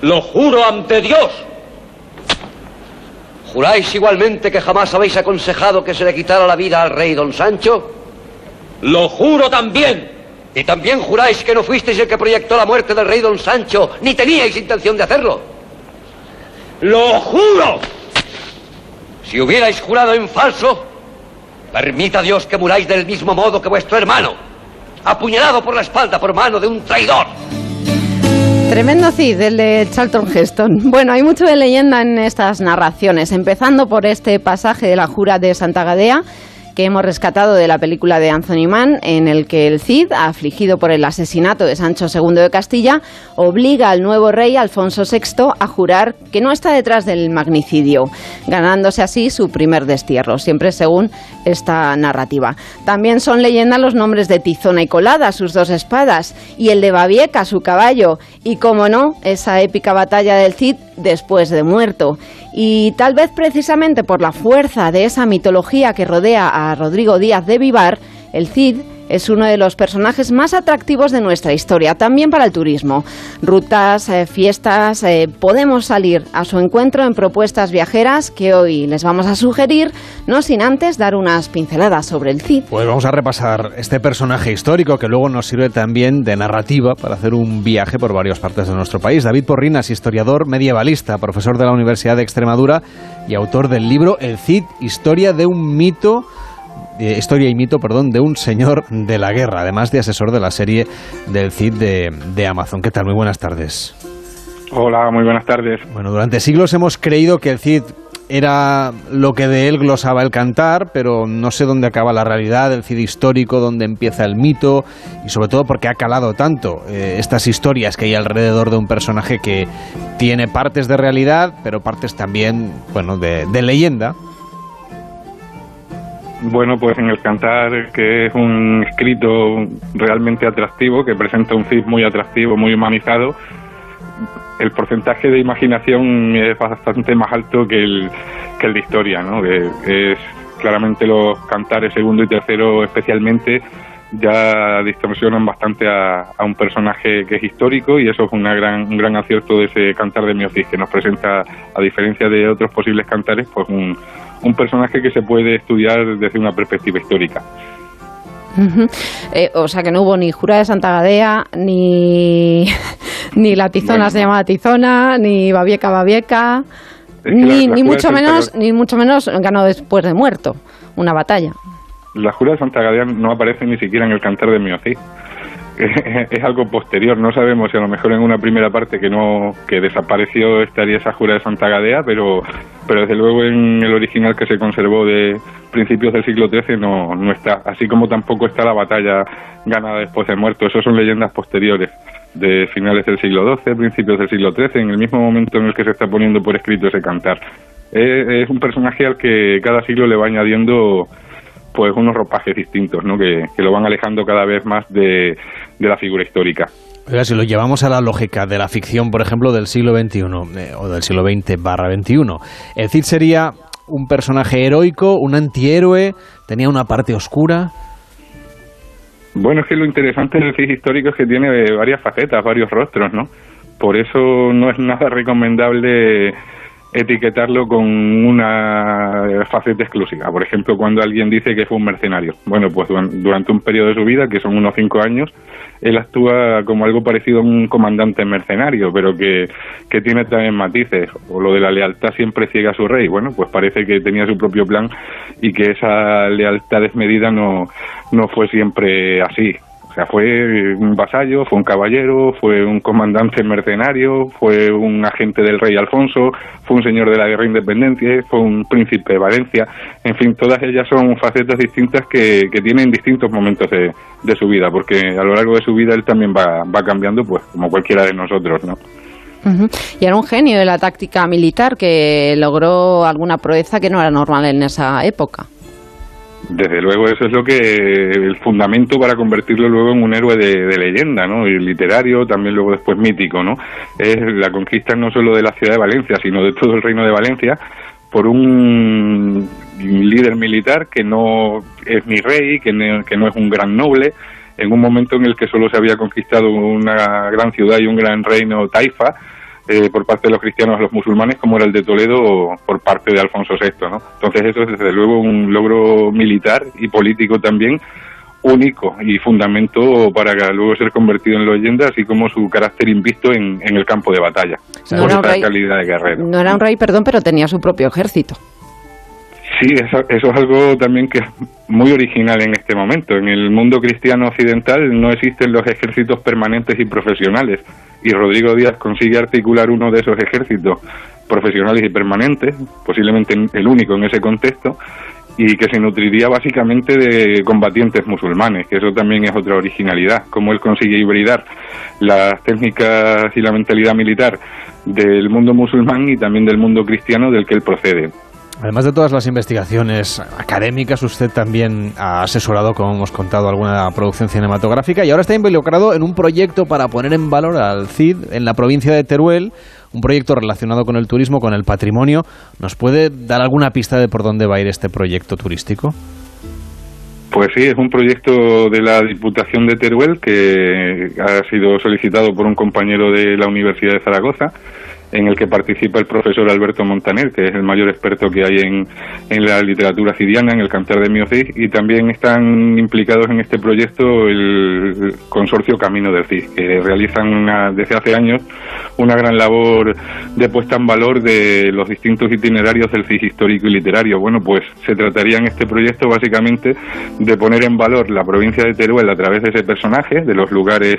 Lo juro ante Dios. ¿Juráis igualmente que jamás habéis aconsejado que se le quitara la vida al rey don Sancho? Lo juro también. Y también juráis que no fuisteis el que proyectó la muerte del rey don Sancho, ni teníais intención de hacerlo. ¡Lo juro! Si hubierais jurado en falso, permita Dios que muráis del mismo modo que vuestro hermano, apuñalado por la espalda por mano de un traidor. Tremendo Cid, el de Charlton Heston. Bueno, hay mucho de leyenda en estas narraciones, empezando por este pasaje de la jura de Santa Gadea que hemos rescatado de la película de Anthony Mann, en el que el Cid, afligido por el asesinato de Sancho II de Castilla, obliga al nuevo rey Alfonso VI a jurar que no está detrás del magnicidio, ganándose así su primer destierro, siempre según esta narrativa. También son leyenda los nombres de Tizona y Colada, sus dos espadas, y el de Babieca, su caballo, y como no, esa épica batalla del Cid después de muerto. Y tal vez precisamente por la fuerza de esa mitología que rodea a Rodrigo Díaz de Vivar, el Cid es uno de los personajes más atractivos de nuestra historia, también para el turismo. Rutas, eh, fiestas, eh, podemos salir a su encuentro en propuestas viajeras que hoy les vamos a sugerir, no sin antes dar unas pinceladas sobre el Cid. Pues vamos a repasar este personaje histórico que luego nos sirve también de narrativa para hacer un viaje por varias partes de nuestro país. David Porrinas, historiador medievalista, profesor de la Universidad de Extremadura y autor del libro El Cid, historia de un mito eh, historia y mito, perdón, de un señor de la guerra, además de asesor de la serie del Cid de, de Amazon. ¿Qué tal? Muy buenas tardes. Hola, muy buenas tardes. Bueno, durante siglos hemos creído que el Cid era lo que de él glosaba el cantar, pero no sé dónde acaba la realidad, el Cid histórico, dónde empieza el mito, y sobre todo porque ha calado tanto eh, estas historias que hay alrededor de un personaje que tiene partes de realidad, pero partes también, bueno, de, de leyenda. Bueno, pues en el Cantar, que es un escrito realmente atractivo, que presenta un Cid muy atractivo, muy humanizado, el porcentaje de imaginación es bastante más alto que el, que el de historia, ¿no? Que es claramente los cantares segundo y tercero especialmente ya distorsionan bastante a, a, un personaje que es histórico y eso es una gran, un gran acierto de ese cantar de Miocis que nos presenta, a diferencia de otros posibles cantares, pues un, un personaje que se puede estudiar desde una perspectiva histórica. Uh -huh. eh, o sea que no hubo ni Jura de Santa Gadea, ni, (laughs) ni la Tizona bueno. se llamaba Tizona, ni Babieca Babieca, es ni, la, la ni mucho menos, ni mucho menos ganó después de muerto una batalla. La Jura de Santa Gadea no aparece ni siquiera en el cantar de Miocí. (laughs) es algo posterior. No sabemos si a lo mejor en una primera parte que no que desapareció estaría esa jura de Santa Gadea, pero pero desde luego en el original que se conservó de principios del siglo XIII no, no está. Así como tampoco está la batalla ganada después de muerto. Eso son leyendas posteriores de finales del siglo XII, principios del siglo XIII, en el mismo momento en el que se está poniendo por escrito ese cantar. Es, es un personaje al que cada siglo le va añadiendo pues unos ropajes distintos, ¿no? Que, que, lo van alejando cada vez más de, de la figura histórica. Oiga, si lo llevamos a la lógica de la ficción, por ejemplo, del siglo XXI eh, o del siglo XX barra XXI, el Cid sería un personaje heroico, un antihéroe, tenía una parte oscura. Bueno, es que lo interesante del Cid histórico es que tiene varias facetas, varios rostros, ¿no? Por eso no es nada recomendable etiquetarlo con una faceta exclusiva. Por ejemplo, cuando alguien dice que fue un mercenario. Bueno, pues durante un periodo de su vida, que son unos cinco años, él actúa como algo parecido a un comandante mercenario, pero que, que tiene también matices. O lo de la lealtad siempre ciega a su rey. Bueno, pues parece que tenía su propio plan y que esa lealtad desmedida no, no fue siempre así. O sea, fue un vasallo, fue un caballero, fue un comandante mercenario, fue un agente del rey Alfonso, fue un señor de la guerra de independencia, fue un príncipe de Valencia. En fin, todas ellas son facetas distintas que, que tienen distintos momentos de, de, su vida, porque a lo largo de su vida él también va, va cambiando, pues como cualquiera de nosotros, ¿no? Y era un genio de la táctica militar que logró alguna proeza que no era normal en esa época. Desde luego eso es lo que el fundamento para convertirlo luego en un héroe de, leyenda, ¿no? Y literario, también luego después mítico, ¿no? Es la conquista no solo de la ciudad de Valencia, sino de todo el reino de Valencia por un líder militar que no es ni rey, que no, que no es un gran noble, en un momento en el que solo se había conquistado una gran ciudad y un gran reino taifa, eh, por parte de los cristianos a los musulmanes como era el de Toledo por parte de Alfonso VI. ¿no? Entonces eso es desde luego un logro militar y político también único y fundamento para luego ser convertido en leyenda, así como su carácter invisto en, el campo de batalla, no por esta calidad de guerrero. No era un rey, perdón, pero tenía su propio ejército. Sí, eso, eso, es algo también que es muy original en este momento. En el mundo cristiano occidental no existen los ejércitos permanentes y profesionales, y Rodrigo Díaz consigue articular uno de esos ejércitos profesionales y permanentes, posiblemente el único en ese contexto, y que se nutriría básicamente de combatientes musulmanes, que eso también es otra originalidad, cómo él consigue hibridar las técnicas y la mentalidad militar del mundo musulmán y también del mundo cristiano del que él procede. Además de todas las investigaciones académicas, usted también ha asesorado, como hemos contado, alguna producción cinematográfica y ahora está involucrado en un proyecto para poner en valor al CID en la provincia de Teruel, un proyecto relacionado con el turismo, con el patrimonio. ¿Nos puede dar alguna pista de por dónde va a ir este proyecto turístico? Pues sí, es un proyecto de la Diputación de Teruel que ha sido solicitado por un compañero de la Universidad de Zaragoza en el que participa el profesor Alberto Montaner, que es el mayor experto que hay en, en la literatura cidiana, en el cantar de Mio Cid, y también están implicados en este proyecto el consorcio Camino del Cid, que realizan desde hace años una gran labor de puesta en valor de los distintos itinerarios del Cid histórico y literario. Bueno, pues se trataría en este proyecto básicamente de poner en valor la provincia de Teruel a través de ese personaje, de los lugares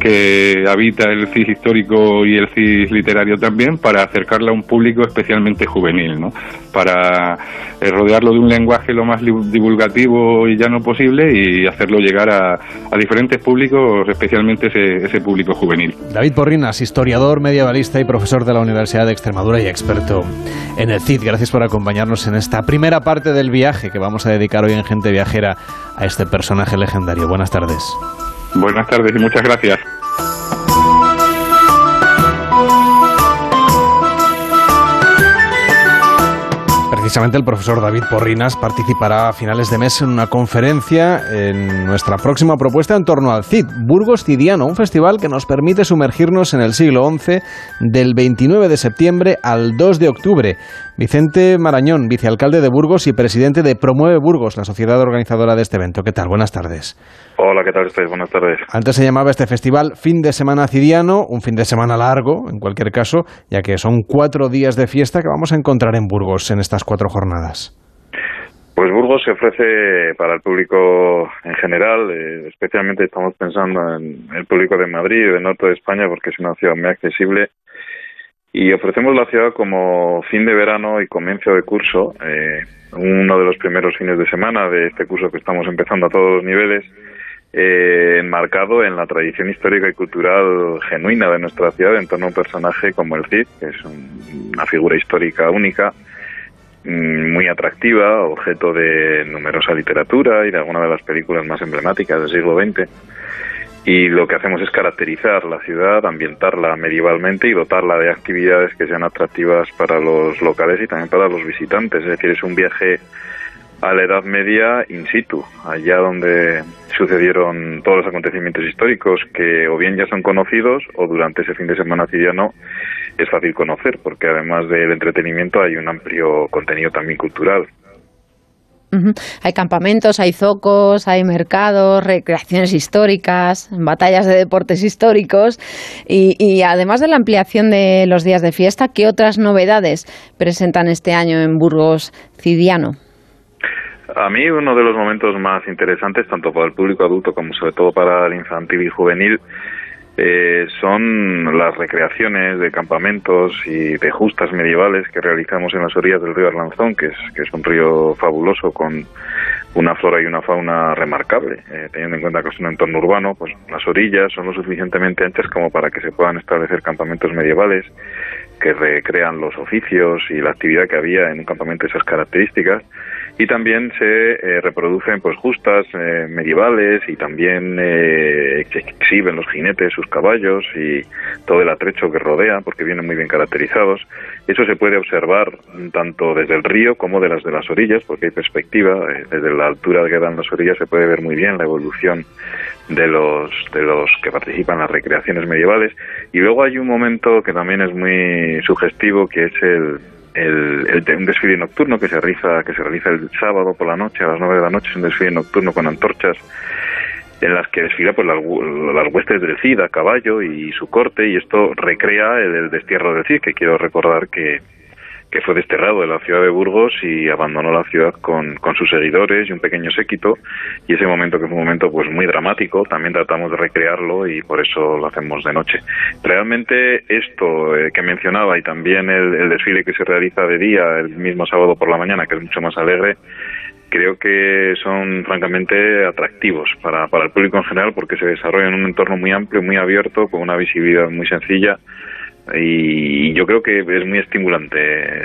que habita el Cid histórico y el Cid literario también, también para acercarla a un público especialmente juvenil, ¿no? para eh, rodearlo de un lenguaje lo más divulgativo y llano posible y hacerlo llegar a, diferentes públicos, especialmente ese, ese, público juvenil. David Porrinas, historiador, medievalista y profesor de la Universidad de Extremadura y experto en el CID. Gracias por acompañarnos en esta primera parte del viaje que vamos a dedicar hoy en Gente Viajera a este personaje legendario. Buenas tardes. Buenas tardes y muchas gracias. Precisamente el profesor David Porrinas participará a finales de mes en una conferencia en nuestra próxima propuesta en torno al CID, Burgos Cidiano, un festival que nos permite sumergirnos en el siglo XI del 29 de septiembre al 2 de octubre. Vicente Marañón, vicealcalde de Burgos y presidente de Promueve Burgos, la sociedad organizadora de este evento. ¿Qué tal? Buenas tardes. Hola, ¿qué tal estáis? Buenas tardes. Antes se llamaba este festival Fin de Semana Cidiano, un fin de semana largo, en cualquier caso, ya que son cuatro días de fiesta que vamos a encontrar en Burgos en estas cuatro jornadas. Pues Burgos se ofrece para el público en general, eh, especialmente estamos pensando en el público de Madrid y del norte de España porque es una ciudad muy accesible y ofrecemos la ciudad como fin de verano y comienzo de curso, eh, uno de los primeros fines de semana de este curso que estamos empezando a todos los niveles eh, enmarcado en la tradición histórica y cultural genuina de nuestra ciudad en torno a un personaje como el Cid, que es una figura histórica única, mm, muy atractiva, objeto de numerosa literatura y de alguna de las películas más emblemáticas del siglo XX. Y lo que hacemos es caracterizar la ciudad, ambientarla medievalmente y dotarla de actividades que sean atractivas para los locales y también para los visitantes. Es decir, es un viaje a la Edad Media in situ, allá donde sucedieron todos los acontecimientos históricos que o bien ya son conocidos o durante ese fin de semana cidiano es fácil conocer, porque además del entretenimiento hay un amplio contenido también cultural. Hay campamentos, hay zocos, hay mercados, recreaciones históricas, batallas de deportes históricos y, y, además de la ampliación de los días de fiesta, ¿qué otras novedades presentan este año en Burgos Cidiano? A mí uno de los momentos más interesantes, tanto para el público adulto como sobre todo para el infantil y juvenil, eh, son las recreaciones de campamentos y de justas medievales que realizamos en las orillas del río Arlanzón, que es, que es un río fabuloso con una flora y una fauna remarcable. Eh, teniendo en cuenta que es un entorno urbano, pues las orillas son lo suficientemente anchas como para que se puedan establecer campamentos medievales que recrean los oficios y la actividad que había en un campamento de esas características y también se eh, reproducen pues justas eh, medievales y también eh, exhiben los jinetes sus caballos y todo el atrecho que rodea porque vienen muy bien caracterizados. Eso se puede observar tanto desde el río como de las de las orillas porque hay perspectiva desde la altura que dan las orillas se puede ver muy bien la evolución de los de los que participan en las recreaciones medievales. Y luego hay un momento que también es muy sugestivo que es el el, un desfile nocturno que se realiza que se realiza el sábado por la noche a las nueve de la noche es un desfile nocturno con antorchas en las que desfila pues las, las huestes del Cid a caballo y su corte y esto recrea el, el destierro del Cid que quiero recordar que que fue desterrado de la ciudad de Burgos y abandonó la ciudad con, con, sus seguidores y un pequeño séquito. Y ese momento que fue un momento pues muy dramático. También tratamos de recrearlo y por eso lo hacemos de noche. Realmente esto eh, que mencionaba y también el, desfile que se realiza de día el mismo sábado por la mañana que es mucho más alegre creo que son francamente atractivos para, para el público en general porque se desarrolla en un entorno muy amplio, muy abierto, con una visibilidad muy sencilla y yo creo que es muy estimulante,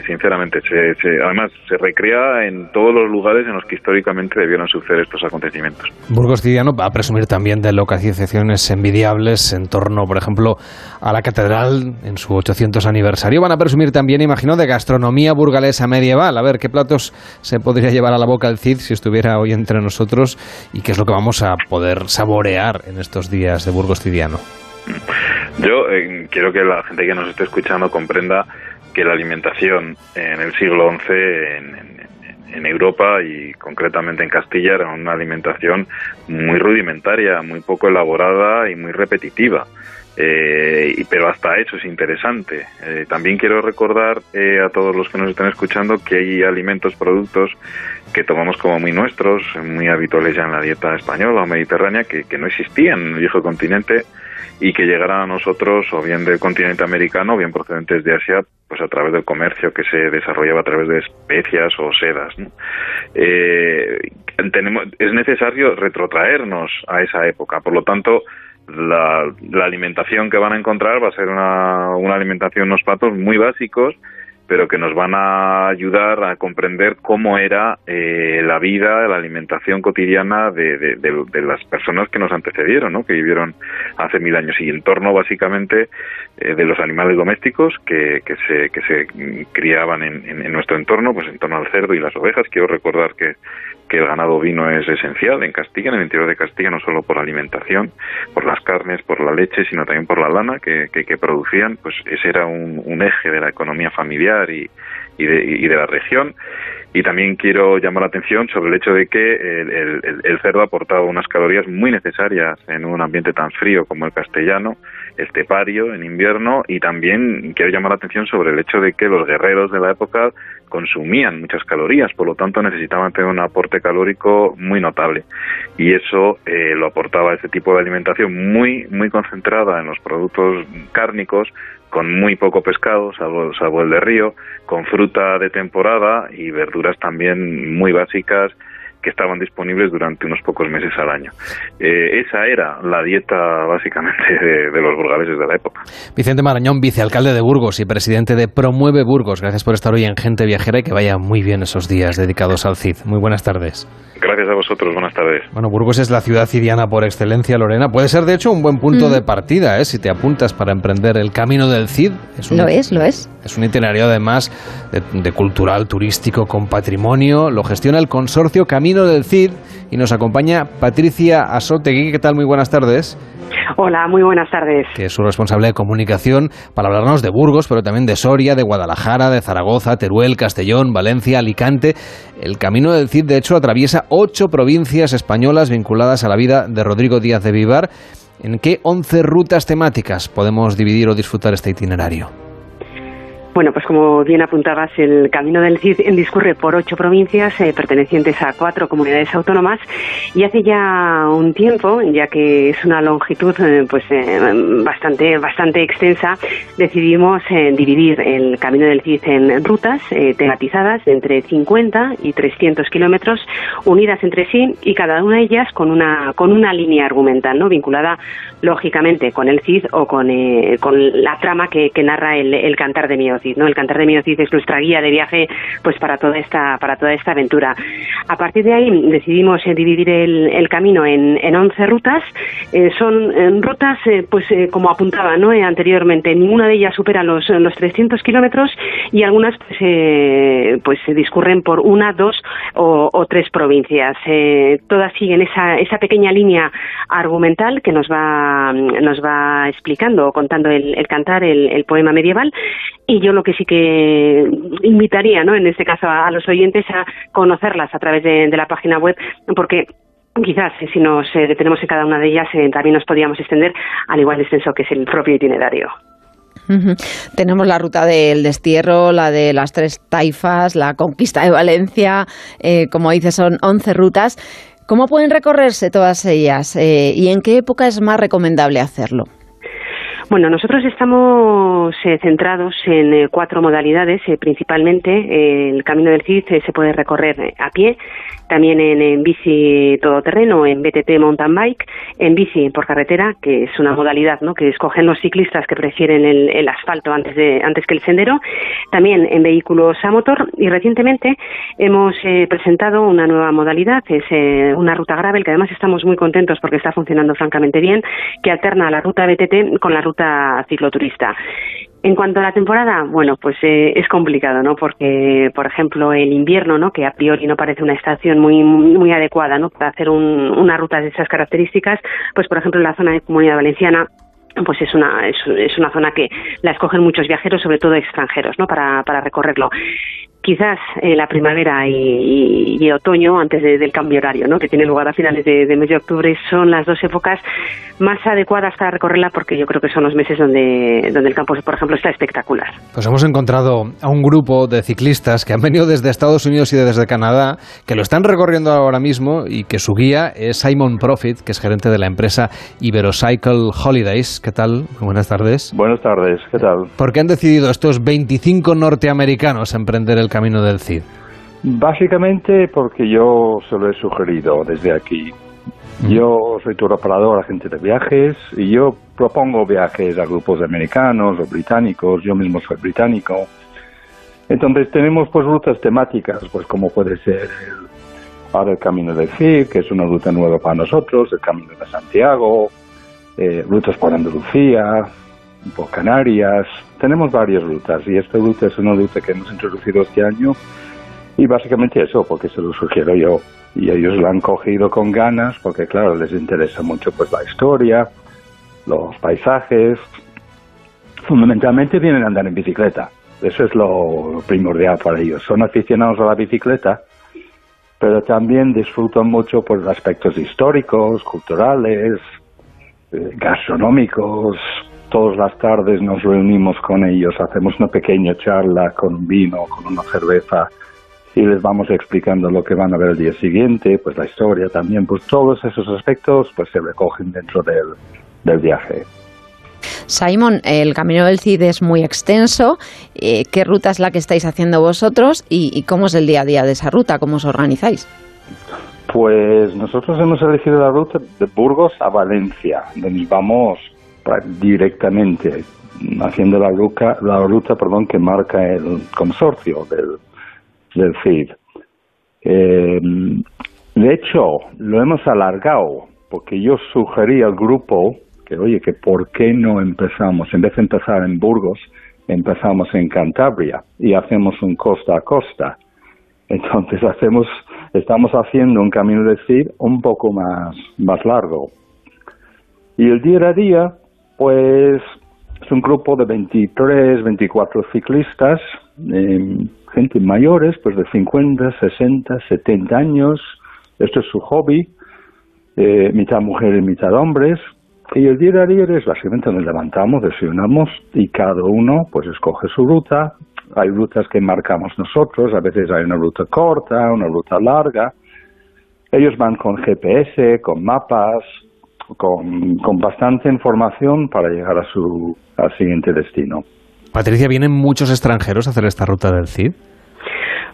sinceramente. Se, además, se recrea en todos los lugares en los que históricamente debieron suceder estos acontecimientos. Burgos Cidiano va a presumir también de localizaciones envidiables en torno, por ejemplo, a la catedral en su 800 aniversario. Van a presumir también, imagino, de gastronomía burgalesa medieval. A ver, ¿qué platos se podría llevar a la boca el Cid si estuviera hoy entre nosotros? ¿Y qué es lo que vamos a poder saborear en estos días de Burgos Cidiano? (laughs) Yo eh, quiero que la gente que nos esté escuchando comprenda que la alimentación en el siglo XI en, Europa y concretamente en Castilla era una alimentación muy rudimentaria, muy poco elaborada y muy repetitiva. Eh, pero hasta eso es interesante. Eh, también quiero recordar a todos los que nos están escuchando que hay alimentos, productos que tomamos como muy nuestros, muy habituales ya en la dieta española o mediterránea, que no existían en el viejo continente y que llegaran a nosotros o bien del continente americano o bien procedentes de Asia pues a través del comercio que se desarrollaba a través de especias o sedas eh, tenemos es necesario retrotraernos a esa época. Por lo tanto la, la alimentación que van a encontrar va a ser una, una alimentación unos platos muy básicos pero que nos van a ayudar a comprender cómo era eh, la vida, la alimentación cotidiana de, las personas que nos antecedieron, ¿no? que vivieron hace mil años, y en torno básicamente eh, de los animales domésticos que, que, se, que se criaban en, en, nuestro entorno, pues en torno al cerdo y las ovejas. Quiero recordar que que el ganado vino es esencial en Castilla, en el interior de Castilla, no solo por la alimentación, por las carnes, por la leche, sino también por la lana que, que, producían, pues ese era un, un, eje de la economía familiar y, y, de, y de la región. Y también quiero llamar la atención sobre el hecho de que el, el, el, cerdo aportaba unas calorías muy necesarias en un ambiente tan frío como el castellano, estepario en invierno, y también quiero llamar la atención sobre el hecho de que los guerreros de la época consumían muchas calorías, por lo tanto necesitaban tener un aporte calórico muy notable. Y eso eh, lo aportaba este tipo de alimentación muy, muy concentrada en los productos cárnicos, con muy poco pescado, salvo, salvo el de río, con fruta de temporada y verduras también muy básicas que estaban disponibles durante unos pocos meses al año. Eh, esa era la dieta básicamente de, los burgaleses de la época. Vicente Marañón, vicealcalde de Burgos y presidente de Promueve Burgos. Gracias por estar hoy en Gente Viajera y que vaya muy bien esos días dedicados al CID. Muy buenas tardes. Gracias a vosotros, buenas tardes. Bueno, Burgos es la ciudad cidiana por excelencia, Lorena. Puede ser, de hecho, un buen punto de partida, ¿eh? si te apuntas para emprender el camino del CID. Es lo es, lo es. Es un itinerario, además, de, cultural, turístico, con patrimonio. Lo gestiona el consorcio Camino del CID y nos acompaña Patricia Asotegui. ¿Qué tal? Muy buenas tardes. Hola, muy buenas tardes. Que es su responsable de comunicación para hablarnos de Burgos, pero también de Soria, de Guadalajara, de Zaragoza, Teruel, Castellón, Valencia, Alicante. El camino del Cid, de hecho, atraviesa ocho provincias españolas vinculadas a la vida de Rodrigo Díaz de Vivar. ¿En qué once rutas temáticas podemos dividir o disfrutar este itinerario? Bueno, pues como bien apuntabas, el Camino del Cid discurre por ocho provincias eh, pertenecientes a cuatro comunidades autónomas y hace ya un tiempo, ya que es una longitud eh, pues eh, bastante bastante extensa, decidimos dividir el Camino del Cid en rutas tematizadas de entre 50 y 300 kilómetros unidas entre sí y cada una de ellas con una con una línea argumental, no vinculada lógicamente con el Cid o con, con la trama que, narra el, el cantar de Mio Cid. ¿no? El Cantar del Mío Cid es nuestra guía de viaje pues para toda esta, para toda esta aventura. A partir de ahí decidimos eh, dividir el, camino en, en 11 rutas. Eh, son eh, rutas, pues como apuntaba ¿no? anteriormente, ninguna de ellas supera los, los 300 kilómetros y algunas pues, pues se discurren por una, dos o, tres provincias. todas siguen esa, esa pequeña línea argumental que nos va, nos va explicando o contando el, cantar, el, poema medieval. Y yo lo que sí que invitaría, ¿no? en este caso, a, los oyentes a conocerlas a través de, de la página web, porque quizás eh, si nos eh, detenemos en cada una de ellas eh, también nos podríamos extender al igual extenso que es el propio itinerario. Tenemos la ruta del destierro, la de las tres taifas, la conquista de Valencia, como dice son 11 rutas. ¿Cómo pueden recorrerse todas ellas y en qué época es más recomendable hacerlo? Bueno, nosotros estamos centrados en cuatro modalidades. principalmente, el Camino del Cid se puede recorrer a pie, también en, bici todoterreno, en BTT mountain bike, en bici por carretera, que es una modalidad ¿no? que escogen los ciclistas que prefieren el, asfalto antes, de, antes que el sendero, también en vehículos a motor y recientemente hemos eh, presentado una nueva modalidad, es eh, una ruta gravel que además estamos muy contentos porque está funcionando francamente bien, que alterna la ruta BTT con la ruta cicloturista. En cuanto a la temporada, bueno, pues eh, es complicado, ¿no? Porque, por ejemplo, el invierno, ¿no? Que a priori no parece una estación muy muy adecuada, ¿no? Para hacer una ruta de esas características, pues, por ejemplo, en la zona de Comunidad Valenciana pues es una, es, una zona que la escogen muchos viajeros, sobre todo extranjeros, ¿no? para, para recorrerlo quizás eh, la primavera y, otoño antes del cambio horario, ¿no? que tiene lugar a finales de, mes de octubre, son las dos épocas más adecuadas para recorrerla porque yo creo que son los meses donde, donde el campo, por ejemplo, está espectacular. Pues hemos encontrado a un grupo de ciclistas que han venido desde Estados Unidos y desde Canadá, que lo están recorriendo ahora mismo y que su guía es Simon Profit, que es gerente de la empresa Iberocycle Holidays. ¿Qué tal? Buenas tardes. Buenas tardes, ¿qué tal? ¿Por qué han decidido estos 25 norteamericanos emprender el camino del Cid? Básicamente porque yo se lo he sugerido desde aquí. Yo soy tour operador, agente de viajes, y yo propongo viajes a grupos de americanos o británicos, yo mismo soy británico. Entonces tenemos pues rutas temáticas, pues como puede ser el, ahora el Camino del Cid, que es una ruta nueva para nosotros, el Camino de Santiago, eh, rutas por Andalucía, por Canarias. Tenemos varias rutas y esta ruta es una ruta que hemos introducido este año y básicamente eso, porque se lo sugiero yo. Y ellos la han cogido con ganas porque, claro, les interesa mucho pues la historia, los paisajes. Fundamentalmente vienen a andar en bicicleta. Eso es lo primordial para ellos. Son aficionados a la bicicleta, pero también disfrutan mucho por aspectos históricos, culturales, eh, gastronómicos, todas las tardes nos reunimos con ellos, hacemos una pequeña charla con un vino, con una cerveza y les vamos explicando lo que van a ver el día siguiente, pues la historia también, pues todos esos aspectos pues se recogen dentro del, del viaje. Simon, el Camino del Cid es muy extenso. Eh, ¿Qué ruta es la que estáis haciendo vosotros y, y, cómo es el día a día de esa ruta? ¿Cómo os organizáis? Pues nosotros hemos elegido la ruta de Burgos a Valencia, donde vamos directamente haciendo la ruta, la ruta perdón, que marca el consorcio del, del CID. Eh, de hecho, lo hemos alargado porque yo sugerí al grupo que, oye, que por qué no empezamos, en vez de empezar en Burgos, empezamos en Cantabria y hacemos un costa a costa. Entonces (laughs) hacemos, estamos haciendo un camino de CID un poco más, más largo. Y el día a día, pues es un grupo de 23, 24 ciclistas, eh, gente mayores, pues de 50, 60, 70 años. Esto es su hobby, eh, mitad mujeres, mitad hombres. Y el día a día es básicamente nos levantamos, desayunamos y cada uno pues escoge su ruta. Hay rutas que marcamos nosotros, a veces hay una ruta corta, una ruta larga. Ellos van con GPS, con mapas, con, con bastante información para llegar a su al siguiente destino. Patricia, ¿vienen muchos extranjeros a hacer esta ruta del CID?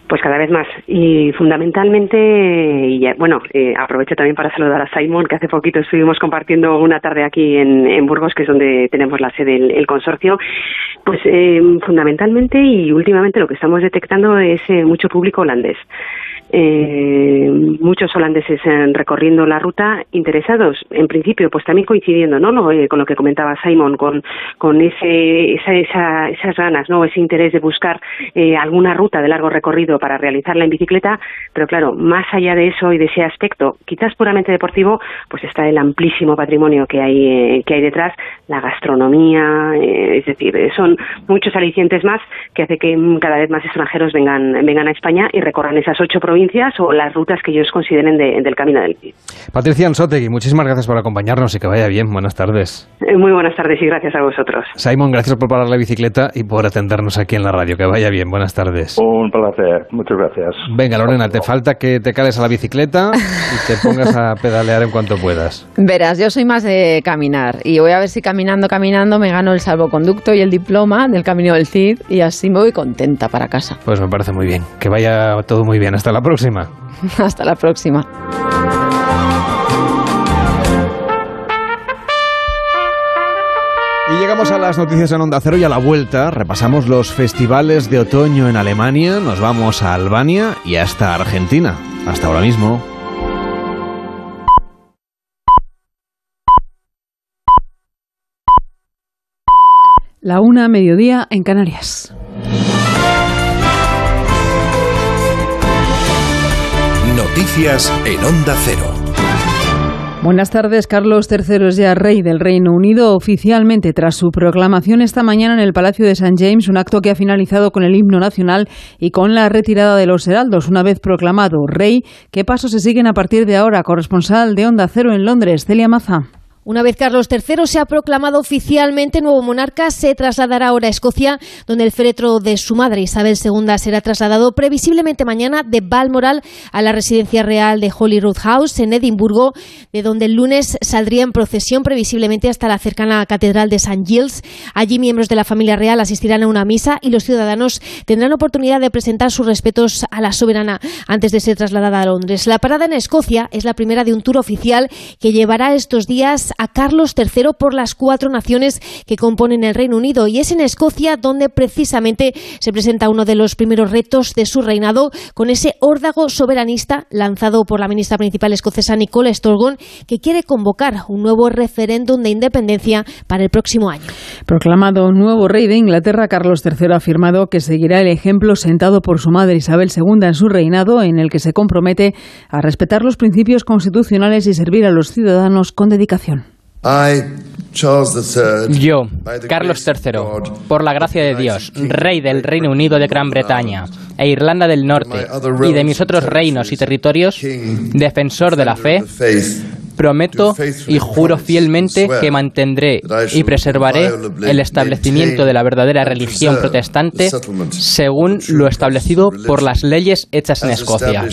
Pues cada vez más. Y fundamentalmente, y bueno, eh, aprovecho también para saludar a Simon, que hace poquito estuvimos compartiendo una tarde aquí en, Burgos, que es donde tenemos la sede del consorcio. Pues eh, fundamentalmente y últimamente lo que estamos detectando es eh, mucho público holandés eh, muchos holandeses recorriendo la ruta interesados, en principio, pues también coincidiendo, ¿no? Eh, con lo que comentaba Simon, con, con ese, esa, esas ganas, ¿no? Ese interés de buscar eh, alguna ruta de largo recorrido para realizarla en bicicleta, pero claro, más allá de eso y de ese aspecto, quizás puramente deportivo, pues está el amplísimo patrimonio que hay, eh, que hay detrás, la gastronomía, eh, es decir, son muchos alicientes más que hace que cada vez más extranjeros vengan, vengan a España y recorran esas ocho provincias o las rutas que ellos consideren del Camino del Cid. Patricia Ansotegui, muchísimas gracias por acompañarnos y que vaya bien. Buenas tardes. Eh, muy buenas tardes y gracias a vosotros. Simon, gracias por parar la bicicleta y por atendernos aquí en la radio. Que vaya bien. Buenas tardes. Un placer. Muchas gracias. Venga, Lorena, te falta que te cales a la bicicleta y te pongas a (laughs) pedalear en cuanto puedas. Verás, yo soy más de caminar y voy a ver si caminando, caminando me gano el salvoconducto y el diploma del Camino del Cid y así me voy contenta para casa. Pues me parece muy bien. Que vaya todo muy bien. Hasta la próxima. (laughs) Hasta la próxima. Y llegamos a las noticias en Onda Cero y a la vuelta repasamos los festivales de otoño en Alemania, nos vamos a Albania y hasta Argentina. Hasta ahora mismo. La una, mediodía en Canarias. Noticias en Onda Cero. Buenas tardes. Carlos III es ya rey del Reino Unido oficialmente tras su proclamación esta mañana en el Palacio de St. James, un acto que ha finalizado con el himno nacional y con la retirada de los heraldos. Una vez proclamado rey, ¿qué pasos se siguen a partir de ahora? Corresponsal de Onda Cero en Londres, Celia Maza. Una vez Carlos III se ha proclamado oficialmente nuevo monarca, se trasladará ahora a Escocia, donde el féretro de su madre Isabel II será trasladado previsiblemente mañana de Balmoral a la residencia real de Holyrood House en Edimburgo, de donde el lunes saldría en procesión previsiblemente hasta la cercana catedral de St. Giles. Allí miembros de la familia real asistirán a una misa y los ciudadanos tendrán oportunidad de presentar sus respetos a la soberana antes de ser trasladada a Londres. La parada en Escocia es la primera de un tour oficial que llevará estos días a Carlos III por las cuatro naciones que componen el Reino Unido y es en Escocia donde precisamente se presenta uno de los primeros retos de su reinado con ese órdago soberanista lanzado por la ministra principal escocesa Nicola Sturgeon que quiere convocar un nuevo referéndum de independencia para el próximo año. Proclamado nuevo rey de Inglaterra, Carlos III ha afirmado que seguirá el ejemplo sentado por su madre Isabel II en su reinado en el que se compromete a respetar los principios constitucionales y servir a los ciudadanos con dedicación. Yo, Carlos III, por la gracia de Dios, rey del Reino Unido de Gran Bretaña e Irlanda del Norte y de mis otros reinos y territorios, defensor de la fe, prometo y juro fielmente que mantendré y preservaré el establecimiento de la verdadera religión protestante según lo establecido por las leyes hechas en Escocia.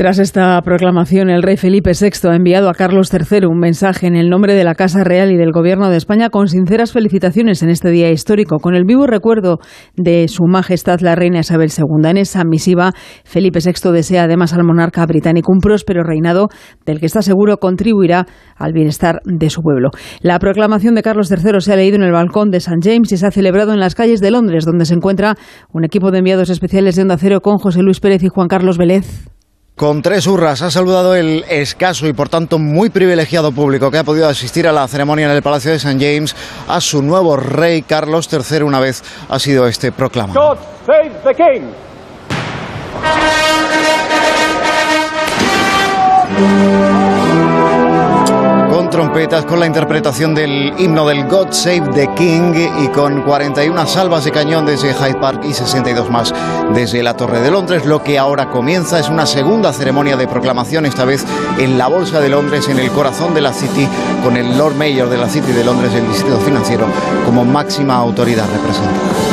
Tras esta proclamación, el rey Felipe VI ha enviado a Carlos III un mensaje en el nombre de la Casa Real y del Gobierno de España con sinceras felicitaciones en este día histórico, con el vivo recuerdo de Su Majestad la Reina Isabel II. En esa misiva, Felipe VI desea además al monarca británico un próspero reinado del que está seguro contribuirá al bienestar de su pueblo. La proclamación de Carlos III se ha leído en el balcón de St. James y se ha celebrado en las calles de Londres, donde se encuentra un equipo de enviados especiales de Onda Cero con José Luis Pérez y Juan Carlos Vélez. Con tres hurras ha saludado el escaso y por tanto muy privilegiado público que ha podido asistir a la ceremonia en el Palacio de St. James a su nuevo rey Carlos III una vez ha sido este proclamado. Con la interpretación del himno del God Save the King y con 41 salvas de cañón desde Hyde Park y 62 más desde la Torre de Londres. Lo que ahora comienza es una segunda ceremonia de proclamación, esta vez en la Bolsa de Londres, en el corazón de la City, con el Lord Mayor de la City de Londres, el Distrito Financiero, como máxima autoridad representada.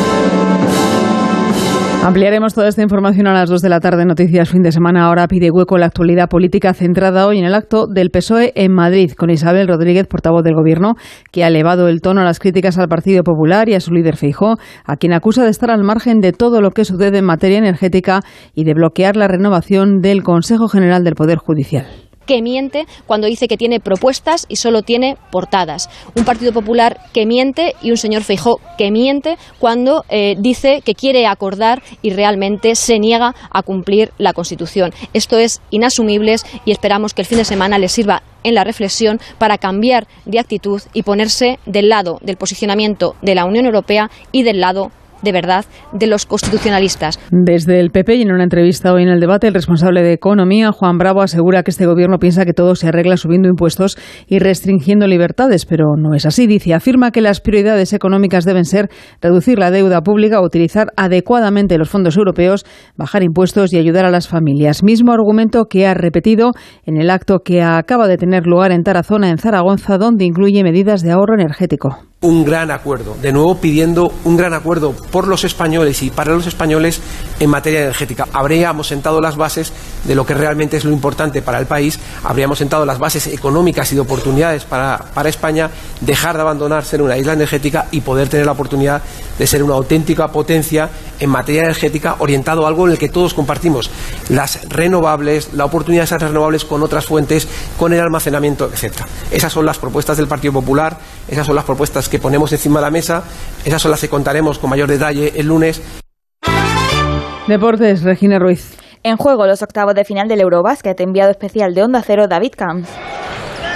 Ampliaremos toda esta información a las 2 de la tarde. Noticias fin de semana. Ahora pide hueco la actualidad política centrada hoy en el acto del PSOE en Madrid, con Isabel Rodríguez, portavoz del Gobierno, que ha elevado el tono a las críticas al Partido Popular y a su líder Feijó, a quien acusa de estar al margen de todo lo que sucede en materia energética y de bloquear la renovación del Consejo General del Poder Judicial que miente cuando dice que tiene propuestas y solo tiene portadas. Un Partido Popular que miente y un señor Feijó que miente cuando eh, dice que quiere acordar y realmente se niega a cumplir la Constitución. Esto es inasumible y esperamos que el fin de semana les sirva en la reflexión para cambiar de actitud y ponerse del lado del posicionamiento de la Unión Europea y del lado de verdad de los constitucionalistas. Desde el PP y en una entrevista hoy en el debate, el responsable de Economía, Juan Bravo, asegura que este gobierno piensa que todo se arregla subiendo impuestos y restringiendo libertades, pero no es así. Dice, afirma que las prioridades económicas deben ser reducir la deuda pública, utilizar adecuadamente los fondos europeos, bajar impuestos y ayudar a las familias. Mismo argumento que ha repetido en el acto que acaba de tener lugar en Tarazona, en Zaragoza, donde incluye medidas de ahorro energético un gran acuerdo, de nuevo pidiendo un gran acuerdo por los españoles y para los españoles en materia energética. Habríamos sentado las bases de lo que realmente es lo importante para el país, habríamos sentado las bases económicas y de oportunidades para, para España, dejar de abandonar ser una isla energética y poder tener la oportunidad de ser una auténtica potencia en materia energética orientado a algo en el que todos compartimos, las renovables, la oportunidad de esas renovables con otras fuentes, con el almacenamiento, etcétera. Esas son las propuestas del Partido Popular, esas son las propuestas que ponemos encima de la mesa. Esas son las que contaremos con mayor detalle el lunes. Deportes, Regina Ruiz. En juego los octavos de final del Eurobásquet, enviado especial de Onda Cero, David Camps.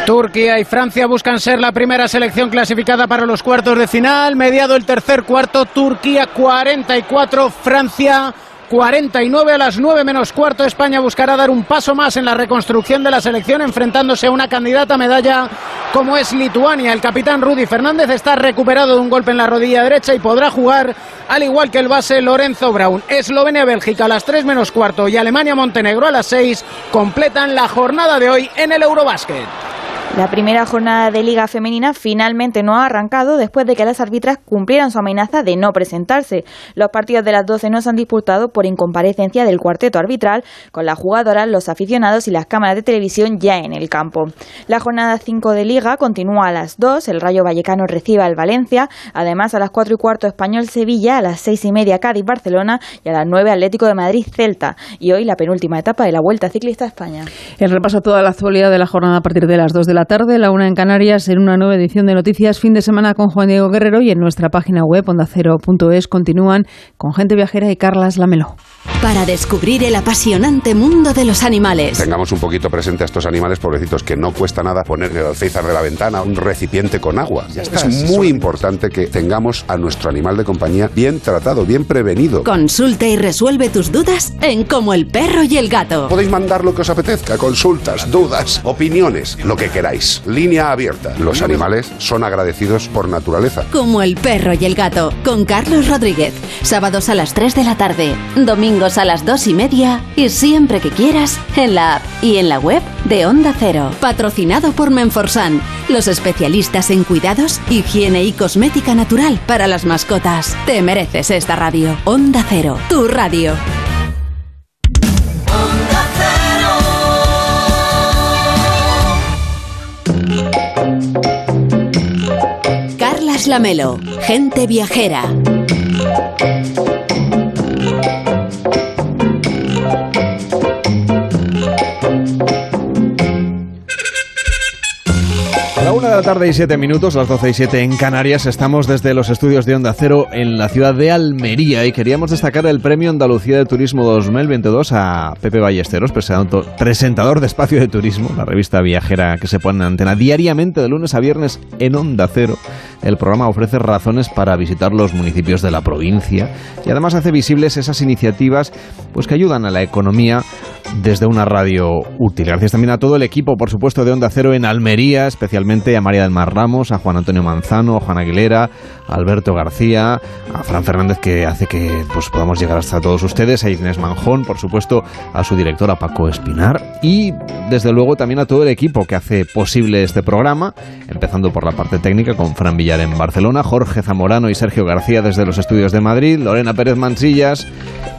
Turquía y Francia buscan ser la primera selección clasificada para los cuartos de final. Mediado el tercer cuarto, Turquía 44, Francia 49 a las 9 menos cuarto. España buscará dar un paso más en la reconstrucción de la selección, enfrentándose a una candidata a medalla como es Lituania. El capitán Rudy Fernández está recuperado de un golpe en la rodilla derecha y podrá jugar al igual que el base Lorenzo Brown. Eslovenia-Bélgica a las 3 menos cuarto y Alemania-Montenegro a las 6 completan la jornada de hoy en el Eurobásquet. La primera jornada de Liga Femenina finalmente no ha arrancado después de que las árbitras cumplieran su amenaza de no presentarse. Los partidos de las 12 no se han disputado por incomparecencia del cuarteto arbitral, con las jugadoras, los aficionados y las cámaras de televisión ya en el campo. La jornada 5 de Liga continúa a las 2, el Rayo Vallecano recibe al Valencia, además a las 4 y cuarto Español Sevilla, a las 6 y media Cádiz Barcelona y a las 9 Atlético de Madrid Celta. Y hoy la penúltima etapa de la Vuelta Ciclista a España. El repaso a toda la actualidad de la jornada a partir de las 2 de la tarde, la una en Canarias, en una nueva edición de Noticias Fin de Semana con Juan Diego Guerrero y en nuestra página web ondacero.es continúan con gente viajera y Carlas Lamelo. Para descubrir el apasionante mundo de los animales. Tengamos un poquito presente a estos animales pobrecitos que no cuesta nada poner el alféizar de la ventana un recipiente con agua. es muy importante que tengamos a nuestro animal de compañía bien tratado, bien prevenido. Consulta y resuelve tus dudas en Como el perro y el gato. Podéis mandar lo que os apetezca, consultas, dudas, opiniones, lo que queráis. Línea abierta. Los animales son agradecidos por naturaleza. Como el perro y el gato, con Carlos Rodríguez. Sábados a las 3 de la tarde, domingos a las 2 y media y siempre que quieras en la app y en la web de Onda Cero. Patrocinado por Menforsan, los especialistas en cuidados, higiene y cosmética natural para las mascotas. Te mereces esta radio. Onda Cero, tu radio. Lamelo, gente viajera. La tarde y siete minutos, las doce y siete en Canarias, estamos desde los estudios de Onda Cero en la ciudad de Almería y queríamos destacar el Premio Andalucía de Turismo 2022 a Pepe Ballesteros, presentador de Espacio de Turismo, la revista viajera que se pone en antena diariamente de lunes a viernes en Onda Cero. El programa ofrece razones para visitar los municipios de la provincia y además hace visibles esas iniciativas pues que ayudan a la economía desde una radio útil. Gracias también a todo el equipo, por supuesto, de Onda Cero en Almería, especialmente a María del Mar Ramos, a Juan Antonio Manzano, a Juan Aguilera, a Alberto García, a Fran Fernández, que hace que pues, podamos llegar hasta todos ustedes, a Inés Manjón, por supuesto, a su directora Paco Espinar y, desde luego, también a todo el equipo que hace posible este programa, empezando por la parte técnica con Fran Villar en Barcelona, Jorge Zamorano y Sergio García desde los estudios de Madrid, Lorena Pérez Mansillas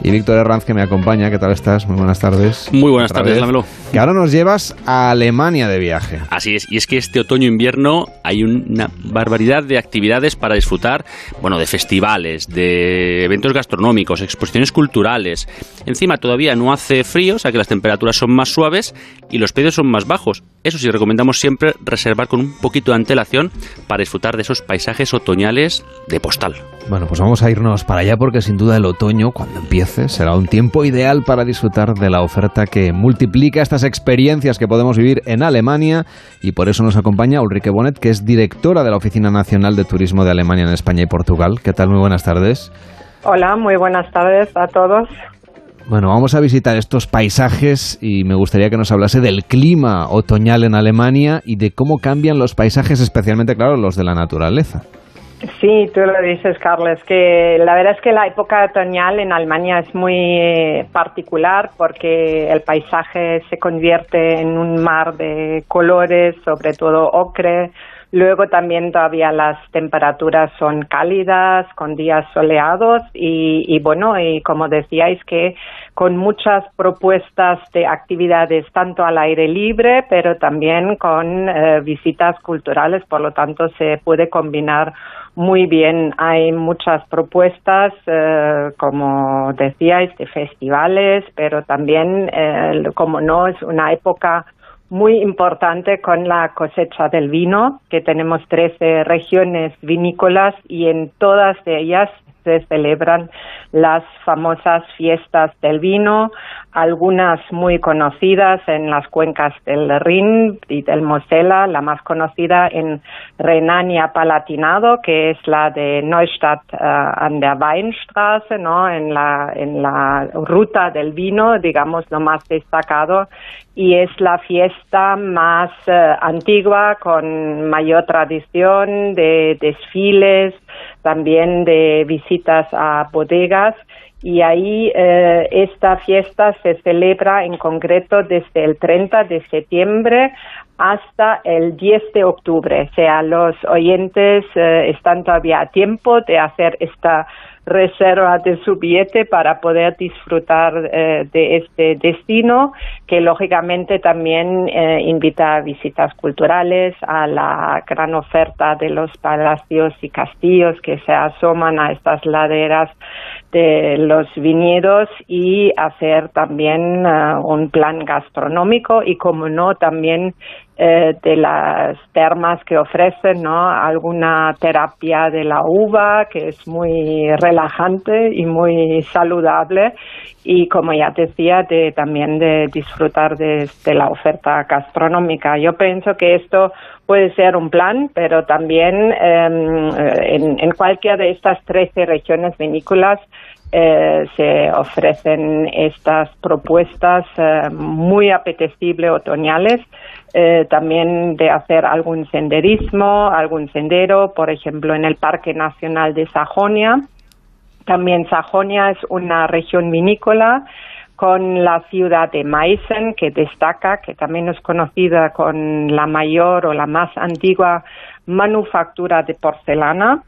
y Víctor Herranz, que me acompaña. ¿Qué tal estás? Muy buenas tardes. Muy buenas tardes, Lamelo. Y ahora nos llevas a Alemania de viaje. Así es, y es que este otoño-invierno hay una barbaridad de actividades para disfrutar, bueno, de festivales, de eventos gastronómicos, exposiciones culturales. Encima todavía no hace frío, o sea que las temperaturas son más suaves y los precios son más bajos. Eso sí, recomendamos siempre reservar con un poquito de antelación para disfrutar de esos paisajes otoñales de postal. Bueno, pues vamos a irnos para allá porque sin duda el otoño, cuando empiece, será un tiempo ideal para disfrutar de la oferta que multiplica estas experiencias que podemos vivir en Alemania y por eso nos acompaña Ulrike Bonet, que es directora de la Oficina Nacional de Turismo de Alemania en España y Portugal. ¿Qué tal? Muy buenas tardes. Hola, muy buenas tardes a todos. Bueno, vamos a visitar estos paisajes y me gustaría que nos hablase del clima otoñal en Alemania y de cómo cambian los paisajes, especialmente, claro, los de la naturaleza. Sí, tú lo dices, Carlos, que la verdad es que la época otoñal en Alemania es muy eh, particular porque el paisaje se convierte en un mar de colores, sobre todo ocre. Luego también todavía las temperaturas son cálidas, con días soleados y, y bueno, y como decíais que con muchas propuestas de actividades tanto al aire libre, pero también con eh, visitas culturales, por lo tanto se puede combinar muy bien. Hay muchas propuestas, eh, como decíais, de festivales, pero también, eh, como no, es una época muy importante con la cosecha del vino, que tenemos 13 regiones vinícolas y en todas ellas se celebran las famosas fiestas del vino, algunas muy conocidas en las cuencas del Rin y del Mosela, la más conocida en Renania-Palatinado, que es la de Neustadt uh, an der Weinstraße, ¿no? en, la, en la ruta del vino, digamos, lo más destacado, y es la fiesta más uh, antigua, con mayor tradición de desfiles, también de visitas a bodegas y ahí eh, esta fiesta se celebra en concreto desde el 30 de septiembre hasta el 10 de octubre. O sea, los oyentes eh, están todavía a tiempo de hacer esta reserva de su billete para poder disfrutar eh, de este destino, que lógicamente también eh, invita a visitas culturales, a la gran oferta de los palacios y castillos que se asoman a estas laderas de los viñedos y hacer también eh, un plan gastronómico y como no también eh, de las termas que ofrecen, ¿no? Alguna terapia de la uva que es muy relajante y muy saludable y como ya decía, de, también de disfrutar de, la oferta gastronómica. Yo pienso que esto puede ser un plan, pero también em, en, en cualquiera de estas 13 regiones vinícolas eh, se ofrecen estas propuestas eh, muy apetecibles otoñales, eh, también de hacer algún senderismo, algún sendero, por ejemplo, en el Parque Nacional de Sajonia. También Sajonia es una región vinícola con la ciudad de Meissen, que destaca, que también es conocida con la mayor o la más antigua manufactura de porcelana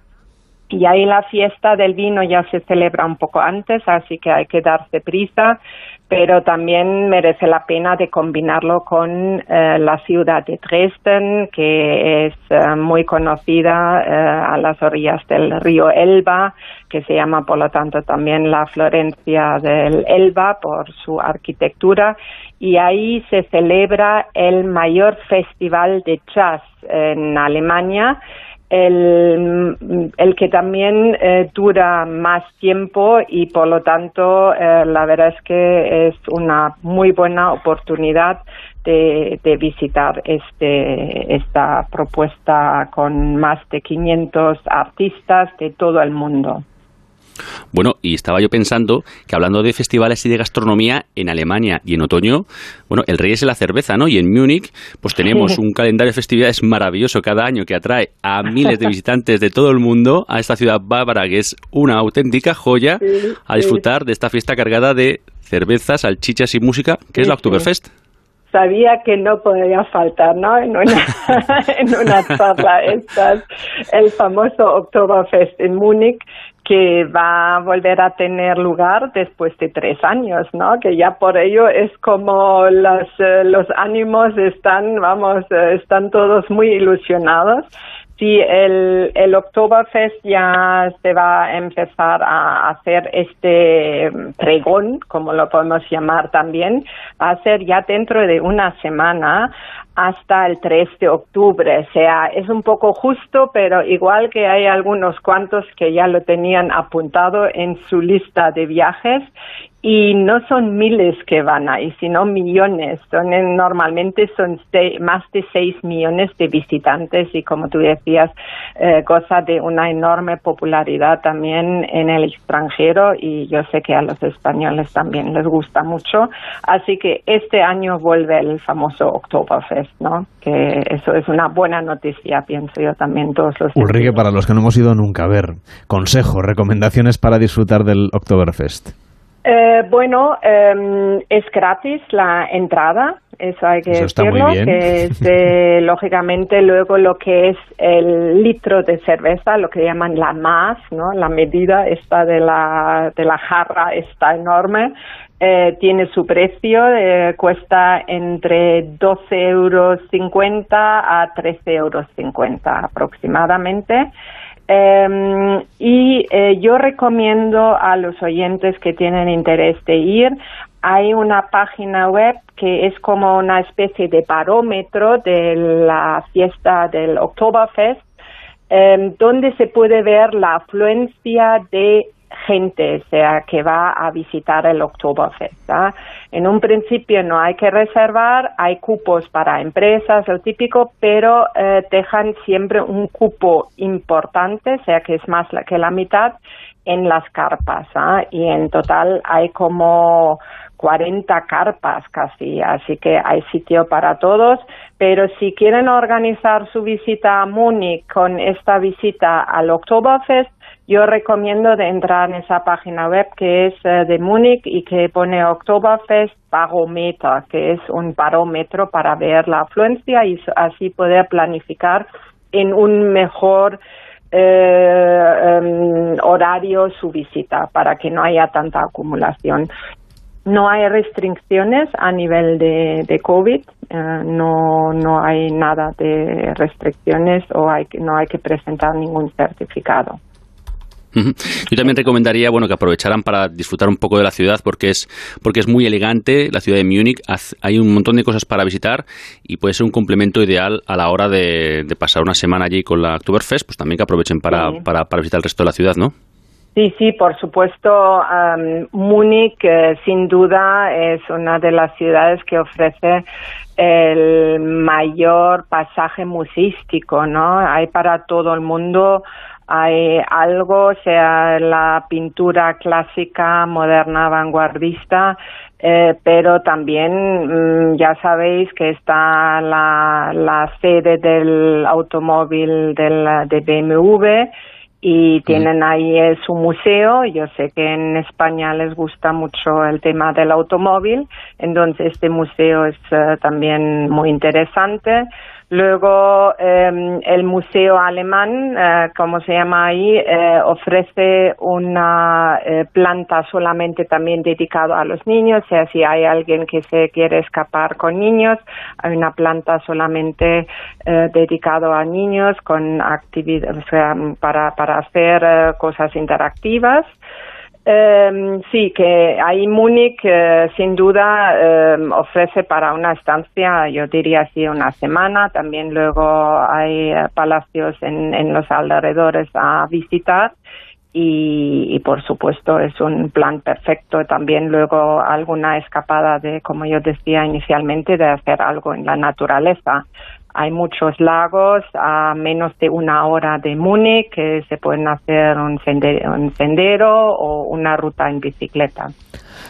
y ahí la fiesta del vino ya se celebra un poco antes, así que hay que darse prisa, pero también merece la pena de combinarlo con eh, la ciudad de Dresden, que es eh, muy conocida eh, a las orillas del río Elba, que se llama por lo tanto también la Florencia del Elba por su arquitectura, y ahí se celebra el mayor festival de jazz en Alemania, el, el que también eh, dura más tiempo y por lo tanto eh, la verdad es que es una muy buena oportunidad de, de, visitar este, esta propuesta con más de 500 artistas de todo el mundo. Bueno, y estaba yo pensando que hablando de festivales y de gastronomía en Alemania y en otoño, bueno, el rey es la cerveza, ¿no? Y en Múnich, pues tenemos (laughs) un calendario de festividades maravilloso cada año que atrae a miles de visitantes de todo el mundo a esta ciudad bávara que es una auténtica joya a disfrutar de esta fiesta cargada de cervezas, salchichas y música, que es la Oktoberfest sabía que no podía faltar, ¿no? En una, (laughs) (laughs) en una charla estas, el famoso Oktoberfest en Múnich, que va a volver a tener lugar después de tres años, ¿no? Que ya por ello es como los, eh, los ánimos están, vamos, eh, están todos muy ilusionados Sí, el, el Oktoberfest ya se va a empezar a hacer este pregón, como lo podemos llamar también, va a ser ya dentro de una semana hasta el 3 de octubre. O sea, es un poco justo, pero igual que hay algunos cuantos que ya lo tenían apuntado en su lista de viajes y no son miles que van ahí, sino millones. Son normalmente son más de 6 millones de visitantes y como tú decías, eh, goza de una enorme popularidad también en el extranjero y yo sé que a los españoles también les gusta mucho. Así que este año vuelve el famoso Oktoberfest, ¿no? Que eso es una buena noticia, pienso yo también todos los Ulrike, para los que no hemos ido nunca a ver, consejos, recomendaciones para disfrutar del Oktoberfest. Eh, bueno, em, es gratis la entrada, eso hay que decirlo, que es (laughs) lógicamente luego lo que es el litro de cerveza, lo que llaman la más, ¿no? La medida esta de la, de la jarra está enorme, eh, tiene su precio, eh, cuesta entre 12,50 euros a 13,50 euros aproximadamente. Eh, y eh, yo recomiendo a los oyentes que tienen interés de ir, hay una página web que es como una especie de barómetro de la fiesta del Oktoberfest, eh, donde se puede ver la afluencia de gente, sea, que va a visitar el Oktoberfest. En un principio no hay que reservar, hay cupos para empresas, el típico, pero eh, dejan siempre un cupo importante, sea, que es más que la mitad, en las carpas. Y en total hay como 40 carpas casi, así que hay sitio para todos. Pero si quieren organizar su visita a Múnich con esta visita al Oktoberfest, yo recomiendo de entrar en esa página web que es eh, de Múnich y que pone Oktoberfest Barometer, que es un barómetro para ver la afluencia y así poder planificar en un mejor eh, em, horario su visita para que no haya tanta acumulación. No hay restricciones a nivel de, COVID, eh, no, no hay nada de restricciones o hay, no hay que presentar ningún certificado. Yo también recomendaría, bueno, que aprovecharan para disfrutar un poco de la ciudad porque es porque es muy elegante la ciudad de Múnich. Hay un montón de cosas para visitar y puede ser un complemento ideal a la hora de, pasar una semana allí con la Oktoberfest. Pues también que aprovechen para, para, visitar el resto de la ciudad, ¿no? Sí, sí, por supuesto. Múnich, eh, sin duda, es una de las ciudades que ofrece el mayor pasaje musístico, ¿no? Hay para todo el mundo hay algo, sea la pintura clásica, moderna, vanguardista, eh, pero también mm, ya sabéis que está la, la sede del automóvil del, de BMW y tienen ahí eh, su museo. Yo sé que en España les gusta mucho el tema del automóvil, entonces este museo es eh, también muy interesante. Luego, em, el Museo Alemán, eh, como se llama ahí, eh, ofrece una eh, planta solamente también dedicada a los niños. O sea, si hay alguien que se quiere escapar con niños, hay una planta solamente dedicada a niños con actividad, o sea, para, para hacer cosas interactivas. Eh, sí, que ahí Múnich eh, sin duda em, ofrece para una estancia, yo diría así, una semana. También luego hay eh, palacios en, los alrededores a visitar y, por supuesto es un plan perfecto. También luego alguna escapada de, como yo decía inicialmente, de hacer algo en la naturaleza hay muchos lagos a menos de una hora de Múnich que se pueden hacer un sendero o una ruta en bicicleta.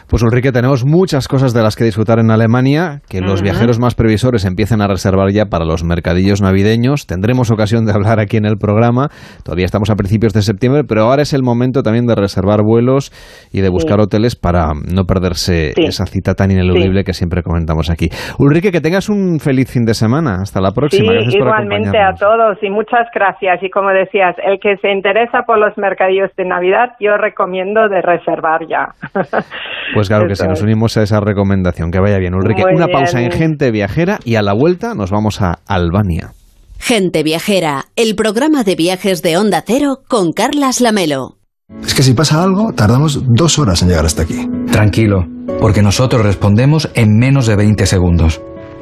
Pues Ulrike, tenemos muchas cosas de las que disfrutar en Alemania, que los viajeros más previsores empiecen a reservar ya para los mercadillos navideños. Tendremos ocasión de hablar aquí en el programa. Todavía estamos a principios de septiembre, pero ahora es el momento también de reservar vuelos y de buscar hoteles para no perderse esa cita tan ineludible que siempre comentamos aquí. Ulrike, que tengas un feliz fin de semana. Hasta la próxima. Sí, igualmente a todos y muchas gracias. Y como decías, el que se interesa por los mercadillos de Navidad, yo recomiendo de reservar ya. (laughs) Pues claro que sí, nos unimos a esa recomendación. Que vaya bien, Ulrike. Una pausa en Gente Viajera y a la vuelta nos vamos a Albania. Gente Viajera, el programa de viajes de Onda Cero con Carlas Lamelo. Es que si pasa algo, tardamos dos horas en llegar hasta aquí. Tranquilo, porque nosotros respondemos en menos de 20 segundos.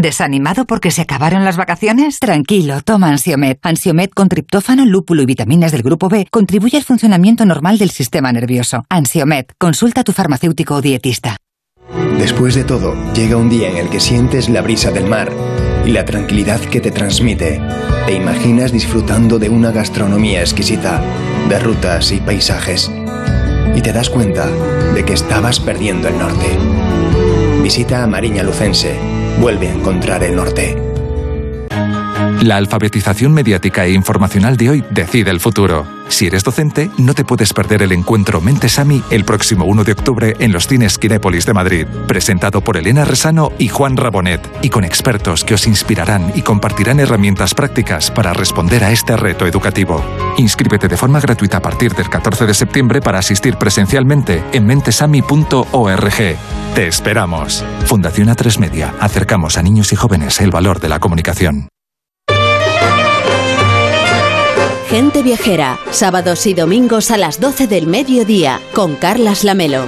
¿Desanimado porque se acabaron las vacaciones? Tranquilo, toma Ansiomet. Ansiomet con triptófano, lúpulo y vitaminas del grupo B contribuye al funcionamiento normal del sistema nervioso. Ansiomet, consulta a tu farmacéutico o dietista. Después de todo, llega un día en el que sientes la brisa del mar y la tranquilidad que te transmite. Te imaginas disfrutando de una gastronomía exquisita, de rutas y paisajes. Y te das cuenta de que estabas perdiendo el norte. Visita a Mariña Lucense. Vuelve a encontrar el norte. La alfabetización mediática e informacional de hoy decide el futuro. Si eres docente, no te puedes perder el encuentro Mentesami el próximo 1 de octubre en los cines Kinépolis de Madrid, presentado por Elena Resano y Juan Rabonet, y con expertos que os inspirarán y compartirán herramientas prácticas para responder a este reto educativo. Inscríbete de forma gratuita a partir del 14 de septiembre para asistir presencialmente en mentesami.org. Te esperamos. Fundación A3 Media. Acercamos a niños y jóvenes el valor de la comunicación. Gente Viajera, sábados y domingos a las 12 del mediodía, con Carlas Lamelo.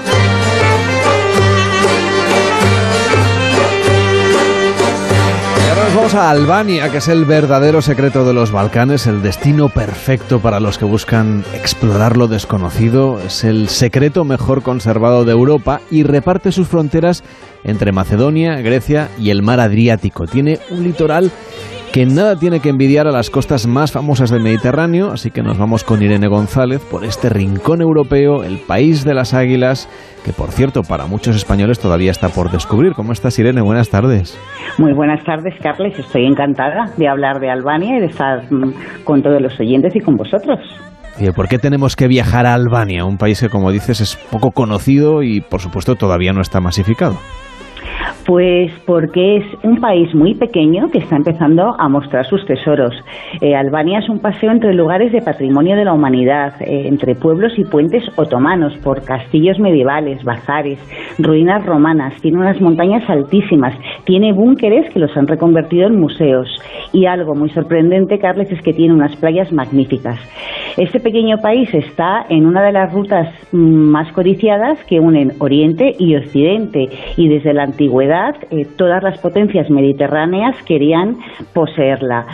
Ahora nos vamos a Albania, que es el verdadero secreto de los Balcanes, el destino perfecto para los que buscan explorar lo desconocido. Es el secreto mejor conservado de Europa y reparte sus fronteras entre Macedonia, Grecia y el mar Adriático. Tiene un litoral que nada tiene que envidiar a las costas más famosas del Mediterráneo, así que nos vamos con Irene González por este rincón europeo, el país de las águilas, que por cierto para muchos españoles todavía está por descubrir. ¿Cómo estás Irene? Buenas tardes. Muy buenas tardes, Carles. Estoy encantada de hablar de Albania y de estar mm, con todos los oyentes y con vosotros. ¿Y por qué tenemos que viajar a Albania, un país que como dices es poco conocido y por supuesto todavía no está masificado? Pues porque es un país muy pequeño que está empezando a mostrar sus tesoros. Eh, Albania es un paseo entre lugares de patrimonio de la humanidad, eh, entre pueblos y puentes otomanos, por castillos medievales, bazares, ruinas romanas, tiene unas montañas altísimas, tiene búnkeres que los han reconvertido en museos y algo muy sorprendente, Carles, es que tiene unas playas magníficas. Este pequeño país está en una de las rutas mm, más codiciadas que unen Oriente y Occidente y desde la antigüedad eh, todas las potencias mediterráneas querían poseerla.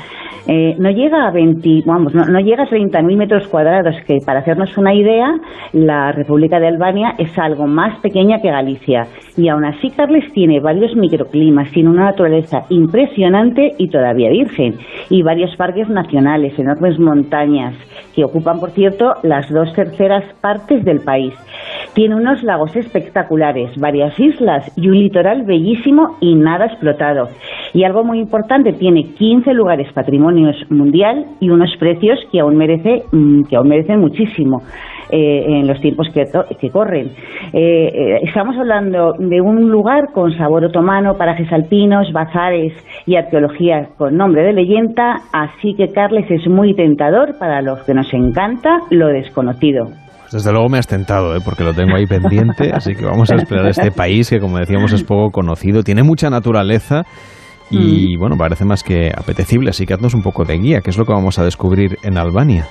Eh, no llega a 20, vamos, no, no llega a 30.000 metros cuadrados, que para hacernos una idea, la República de Albania es algo más pequeña que Galicia. Y aún así, Carles tiene varios microclimas, tiene una naturaleza impresionante y todavía virgen, y varios parques nacionales, enormes montañas, que ocupan, por cierto, las dos terceras partes del país. Tiene unos lagos espectaculares, varias islas y un litoral bellísimo y nada explotado. Y algo muy importante, tiene 15 lugares patrimonios mundial y unos precios que aún, merece, mm, que aún merecen muchísimo. Eh, en los tiempos que, que corren. Eh, eh, estamos hablando de un lugar con sabor otomano, parajes alpinos, bazares y arqueología con nombre de leyenda, así que Carles es muy tentador para los que nos encanta lo desconocido. Pues desde luego me has tentado, ¿eh? porque lo tengo ahí pendiente, (laughs) así que vamos a explorar este país que, como decíamos, es poco conocido, tiene mucha naturaleza y, bueno, parece más que apetecible, así que haznos un poco de guía, ¿qué es lo que vamos a descubrir en Albania?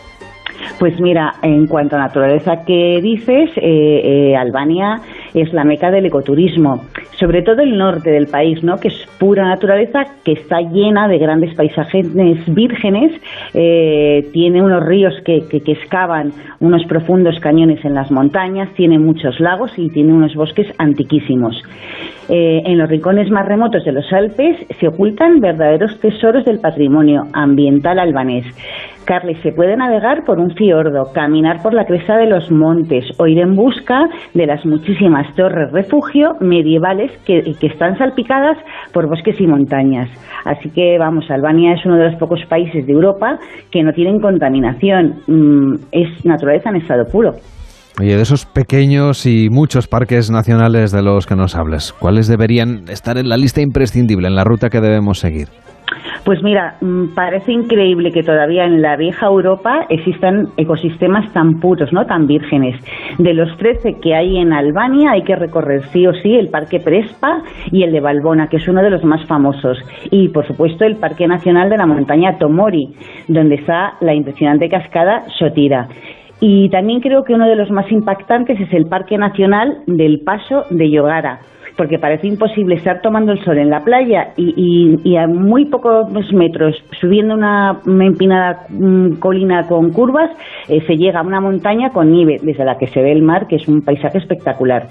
Pues mira, en cuanto a naturaleza que dices, eh, eh, Albania es la meca del ecoturismo, sobre todo el norte del país, ¿no? que es pura naturaleza, que está llena de grandes paisajes vírgenes, eh, tiene unos ríos que, que, excavan unos profundos cañones en las montañas, tiene muchos lagos y tiene unos bosques antiquísimos. En los rincones más remotos de los Alpes se ocultan verdaderos tesoros del patrimonio ambiental albanés. Carly, se puede navegar por un fiordo, caminar por la cresta de los montes o ir en busca de las muchísimas torres refugio medievales que, están salpicadas por bosques y montañas. Así que, vamos, Albania es uno de los pocos países de Europa que no tienen contaminación. Mm, es naturaleza en estado puro. Oye, de esos pequeños y muchos parques nacionales de los que nos hables, ¿cuáles deberían estar en la lista imprescindible, en la ruta que debemos seguir? Pues mira, mm, parece increíble que todavía en la vieja Europa existan ecosistemas tan puros, ¿no? tan vírgenes. De los 13 que hay en Albania hay que recorrer sí o sí el Parque Prespa y el de Balbona, que es uno de los más famosos. Y por supuesto el Parque Nacional de la Montaña Tomori, donde está la impresionante cascada Sotira. Y también creo que uno de los más impactantes es el Parque Nacional del Paso de Yogara porque parece imposible estar tomando el sol en la playa y, a muy pocos metros, subiendo una, empinada mm, colina con curvas, eh, se llega a una montaña con nieve, desde la que se ve el mar, que es un paisaje espectacular.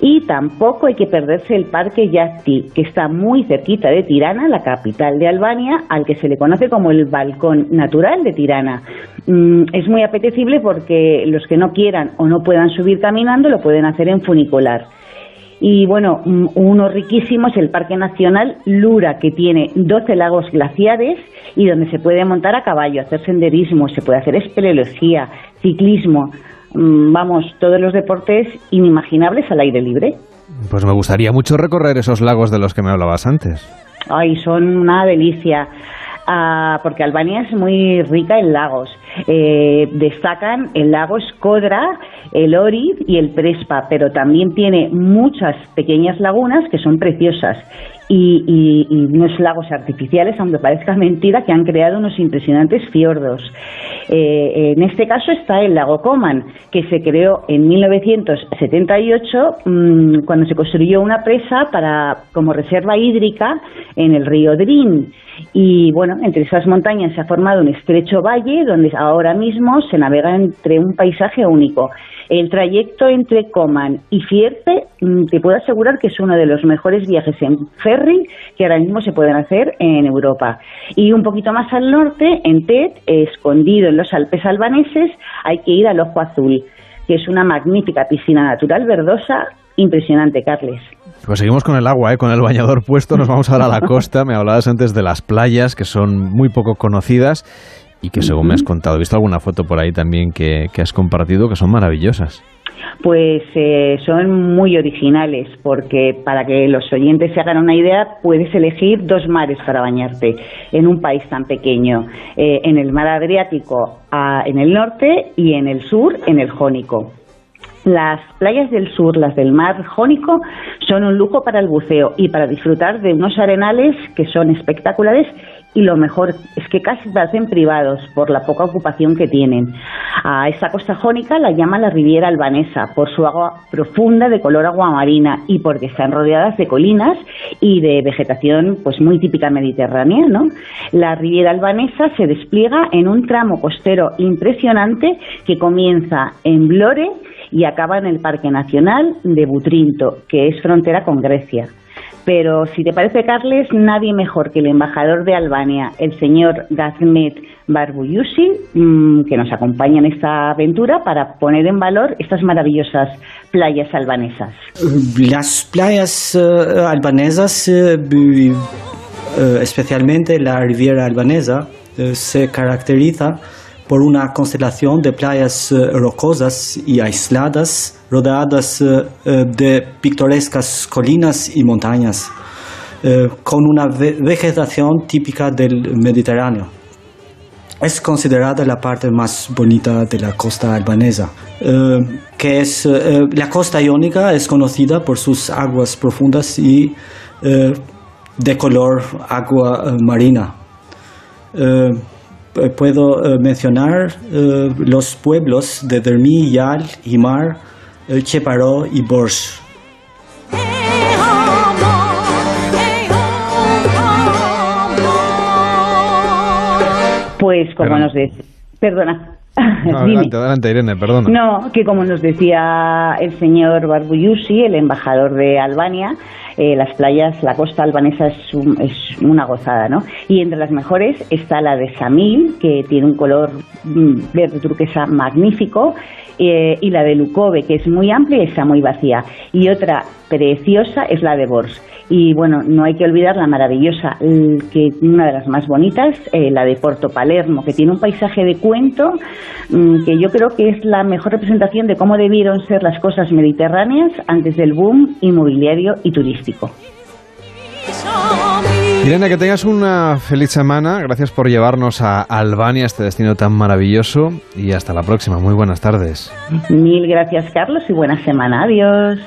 Y tampoco hay que perderse el Parque Yasti, que está muy cerquita de Tirana, la capital de Albania, al que se le conoce como el balcón natural de Tirana. Mm, es muy apetecible porque los que no quieran o no puedan subir caminando lo pueden hacer en funicular. Y bueno, mm, uno riquísimo es el Parque Nacional Lura, que tiene 12 lagos glaciares y donde se puede montar a caballo, hacer senderismo, se puede hacer espeleología, ciclismo, mm, vamos, todos los deportes inimaginables al aire libre. Pues me gustaría mucho recorrer esos lagos de los que me hablabas antes. Ay, son una delicia. Ah, porque Albania es muy rica en lagos. Eh, destacan el lago Skodra, el Orid y el Prespa, pero también tiene muchas pequeñas lagunas que son preciosas y, unos lagos artificiales, aunque parezca mentira, que han creado unos impresionantes fiordos. Eh, en este caso está el lago Coman, que se creó en 1978 mm, cuando se construyó una presa para como reserva hídrica en el río Drin. Y bueno, entre esas montañas se ha formado un estrecho valle donde ahora mismo se navega entre un paisaje único. El trayecto entre Coman y Fierce mm, te puedo asegurar que es uno de los mejores viajes en ferry que ahora mismo se pueden hacer en Europa. Y un poquito más al norte, en Tet, escondido en los Alpes albaneses, hay que ir al Ojo Azul, que es una magnífica piscina natural verdosa impresionante, Carles. Pues seguimos con el agua, ¿eh? con el bañador puesto, nos vamos ahora a la (laughs) costa. Me hablabas antes de las playas, que son muy poco conocidas y que según me has contado, he visto alguna foto por ahí también que, has compartido, que son maravillosas. Pues eh, son muy originales, porque para que los oyentes se hagan una idea, puedes elegir dos mares para bañarte en un país tan pequeño, eh, en el mar Adriático en el norte y en el sur en el Jónico. Las playas del sur, las del mar Jónico, son un lujo para el buceo y para disfrutar de unos arenales que son espectaculares y lo mejor es que casi parecen privados por la poca ocupación que tienen. A esta costa jónica la llaman la Riviera Albanesa por su agua profunda de color agua marina y porque están rodeadas de colinas y de vegetación pues muy típica mediterránea, ¿no? La Riviera Albanesa se despliega en un tramo costero impresionante que comienza en Blore y acaba en el Parque Nacional de Butrinto, que es frontera con Grecia. Pero si te parece, Carles, nadie mejor que el embajador de Albania, el señor Gazmet Barbuyusi, mm, que nos acompaña en esta aventura para poner en valor estas maravillosas playas albanesas. Las playas eh, albanesas, eh, eh, especialmente la Riviera Albanesa, se caracteriza por una constelación de playas eh, rocosas y aisladas, rodeadas eh, eh, de pintorescas colinas y montañas, con una vegetación típica del Mediterráneo. Es considerada la parte más bonita de la costa albanesa, que es la costa iónica es conocida por sus aguas profundas y de color agua marina puedo mencionar los pueblos de Dermi, Yal, Himar, Cheparó y Borsh. Pues como nos decía, perdona. (laughs) adelante, adelante, Irene, perdona. No, que como nos decía el señor Barbuyusi, el embajador de Albania, eh, las playas, la costa albanesa es, es, una gozada, ¿no? Y entre las mejores está la de Samil, que tiene un color mm, verde turquesa magnífico, eh, y la de Lukove, que es muy amplia y está muy vacía. Y otra preciosa es la de Bors. Y bueno, no hay que olvidar la maravillosa, que una de las más bonitas, eh, la de Porto Palermo, que tiene un paisaje de cuento mm, que yo creo que es la mejor representación de cómo debieron ser las cosas mediterráneas antes del boom inmobiliario y turístico. Irene, que tengas una feliz semana. Gracias por llevarnos a Albania, este destino tan maravilloso. Y hasta la próxima. Muy buenas tardes. Mil gracias, Carlos, y buena semana. Adiós.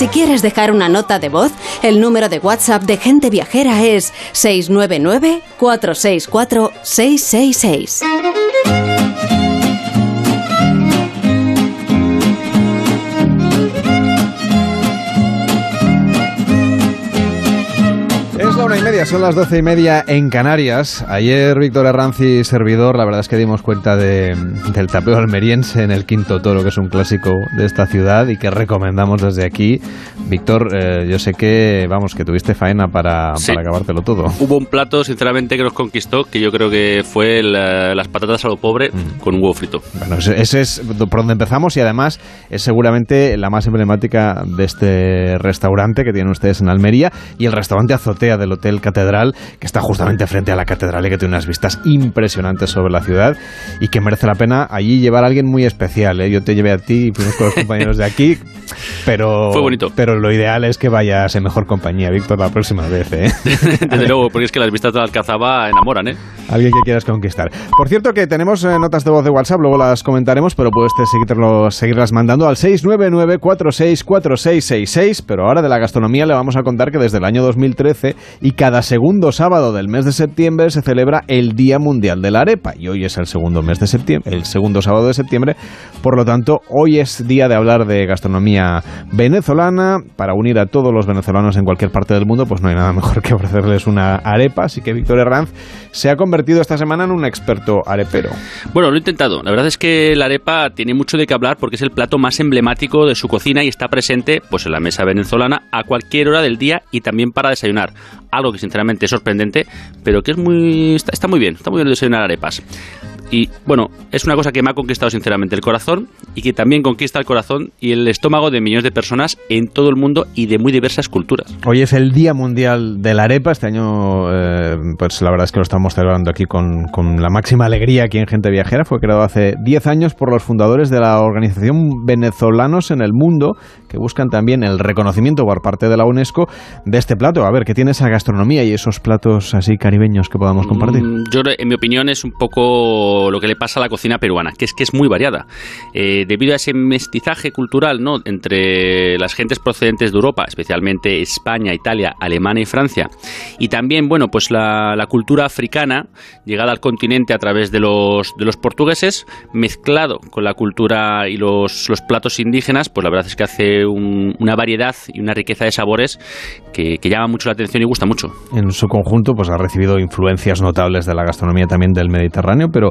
Si quieres dejar una nota de voz, el número de WhatsApp de Gente Viajera es 699 una y media, son las doce y media en Canarias. Ayer Víctor Arranzi, servidor, la verdad es que dimos cuenta de, del tapeo almeriense en el Quinto Toro, que es un clásico de esta ciudad y que recomendamos desde aquí. Víctor, eh, yo sé que, vamos, que tuviste faena para, para, acabártelo todo. Hubo un plato, sinceramente, que nos conquistó, que yo creo que fue las patatas a lo pobre mm. con un huevo frito. Bueno, ese es por donde empezamos y además es seguramente la más emblemática de este restaurante que tienen ustedes en Almería y el restaurante Azotea del Hotel Catedral, que está justamente frente a la catedral y que tiene unas vistas impresionantes sobre la ciudad y que merece la pena allí llevar a alguien muy especial. ¿eh? Yo te llevé a ti y fuimos con los compañeros de aquí, pero, Fue bonito. pero lo ideal es que vayas en mejor compañía, Víctor, la próxima vez. ¿eh? (laughs) Desde luego, porque es que las vistas de Alcazaba enamoran, ¿eh? Alguien que quieras conquistar. Por cierto, que tenemos eh, notas de voz de WhatsApp, luego las comentaremos, pero puedes seguirlo, seguirlas mandando al 699-464666. Pero ahora de la gastronomía le vamos a contar que desde el año 2013 y cada segundo sábado del mes de septiembre se celebra el Día Mundial de la Arepa. Y hoy es el segundo mes de septiembre, el segundo sábado de septiembre. Por lo tanto, hoy es día de hablar de gastronomía venezolana. Para unir a todos los venezolanos en cualquier parte del mundo, pues no hay nada mejor que ofrecerles una arepa. Así que Víctor Herranz se ha convertido esta semana en un experto arepero. Bueno, lo he intentado. La verdad es que la arepa tiene mucho de qué hablar porque es el plato más emblemático de su cocina y está presente pues en la mesa venezolana a cualquier hora del día y también para desayunar. Algo que sinceramente es sorprendente, pero que es muy está, muy bien, está muy bien desayunar arepas. Y bueno, es una cosa que me ha conquistado sinceramente el corazón y que también conquista el corazón y el estómago de millones de personas en todo el mundo y de muy diversas culturas. Hoy es el Día Mundial de la Arepa. Este año, eh, pues la verdad es que lo estamos celebrando aquí con, con, la máxima alegría aquí en Gente Viajera. Fue creado hace 10 años por los fundadores de la organización Venezolanos en el Mundo, que buscan también el reconocimiento por parte de la UNESCO de este plato. A ver, ¿qué tiene esa gastronomía y esos platos así caribeños que podamos compartir? Mm, yo, en mi opinión, es un poco lo que le pasa a la cocina peruana, que es que es muy variada. Eh, debido a ese mestizaje cultural ¿no? entre las gentes procedentes de Europa, especialmente España, Italia, Alemania y Francia, y también, bueno, pues la, la cultura africana, llegada al continente a través de los, de los portugueses, mezclado con la cultura y los, los platos indígenas, pues la verdad es que hace un, una variedad y una riqueza de sabores que, que, llama mucho la atención y gusta mucho. En su conjunto, pues ha recibido influencias notables de la gastronomía también del Mediterráneo, pero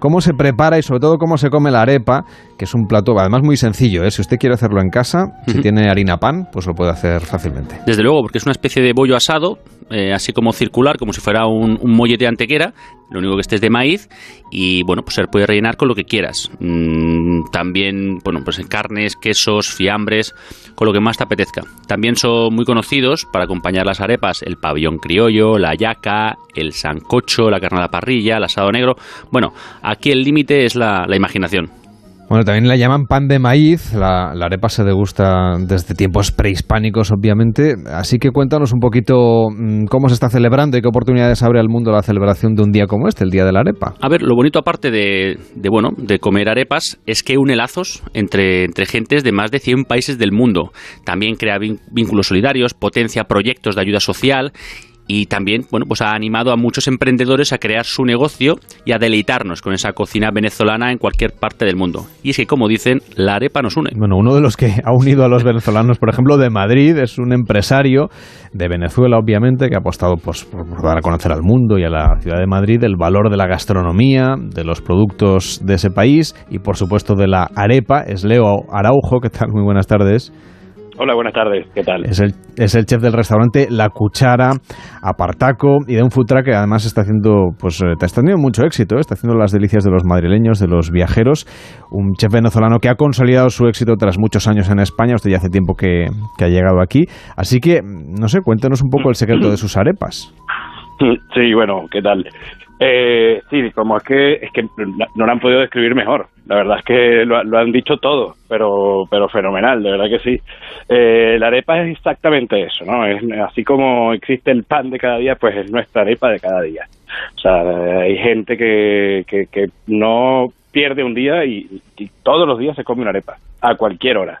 cómo se prepara y sobre todo cómo se come la arepa, que es un plato además muy sencillo. ¿eh? Si usted quiere hacerlo en casa, uh -huh. si tiene harina pan, pues lo puede hacer fácilmente. Desde luego, porque es una especie de bollo asado, eh, así como circular, como si fuera un, un mollete de antequera, lo único que esté es de maíz y bueno, pues se puede rellenar con lo que quieras. Mm, también, bueno, pues carnes, quesos, fiambres, con lo que más te apetezca. También son muy conocidos para acompañar las arepas el pabellón criollo, la yaca, el sancocho, la carne a la parrilla, el asado negro. Bueno, aquí el límite es la, la imaginación. Bueno, también la llaman pan de maíz. La, arepa se degusta desde tiempos prehispánicos, obviamente. Así que cuéntanos un poquito mm, cómo se está celebrando y qué oportunidades abre al mundo la celebración de un día como este, el Día de la Arepa. A ver, lo bonito aparte de, bueno, de comer arepas es que une lazos entre, entre gentes de más de 100 países del mundo. También crea vínculos solidarios, potencia proyectos de ayuda social y también bueno pues ha animado a muchos emprendedores a crear su negocio y a deleitarnos con esa cocina venezolana en cualquier parte del mundo. Y es que como dicen, la arepa nos une. Bueno, uno de los que ha unido a los venezolanos, por ejemplo, de Madrid, es un empresario de Venezuela, obviamente, que ha apostado pues, por dar a conocer al mundo y a la ciudad de Madrid el valor de la gastronomía, de los productos de ese país y por supuesto de la arepa. Es Leo Araujo, ¿qué tal? Muy buenas tardes. Hola, buenas tardes. ¿Qué tal? Es el, es el chef del restaurante La Cuchara, Apartaco, y de un food truck que además está haciendo, pues, eh, está teniendo mucho éxito, ¿eh? está haciendo las delicias de los madrileños, de los viajeros. Un chef venezolano que ha consolidado su éxito tras muchos años en España. Usted ya hace tiempo que, que ha llegado aquí. Así que, no sé, cuéntenos un poco el secreto de sus arepas. (laughs) Sí, bueno, ¿qué tal? Eh, sí, como es que es que no lo han podido describir mejor. La verdad es que lo, han dicho todo, pero pero fenomenal, de verdad que sí. Eh, la arepa es exactamente eso, ¿no? Así como existe el pan de cada día, pues es nuestra arepa de cada día. O sea, hay gente que, que, no pierde un día y, y todos los días se come una arepa a cualquier hora.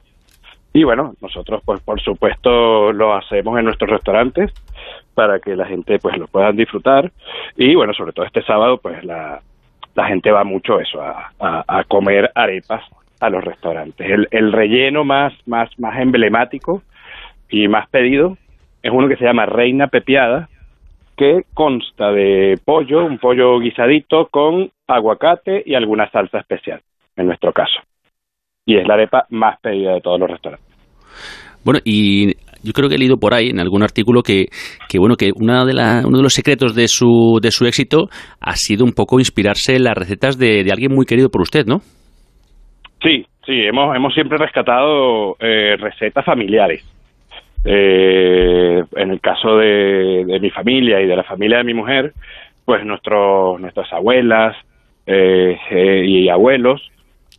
Y bueno, nosotros pues por supuesto lo hacemos en nuestros restaurantes para que la gente pues lo puedan disfrutar y bueno, sobre todo este sábado pues la, la gente va mucho eso, a, a, comer arepas a los restaurantes. El, el relleno más, más, más emblemático y más pedido es uno que se llama Reina Pepiada, que consta de pollo, un pollo guisadito con aguacate y alguna salsa especial, en nuestro caso y es la arepa más pedida de todos los restaurantes. Bueno, y yo creo que he leído por ahí en algún artículo que, bueno que una de la, uno de los secretos de su, de su éxito ha sido un poco inspirarse en las recetas de, alguien muy querido por usted, ¿no? Sí, sí, hemos, hemos siempre rescatado eh, recetas familiares. Eh, en el caso de, de, mi familia y de la familia de mi mujer, pues nuestros, nuestras abuelas eh, y abuelos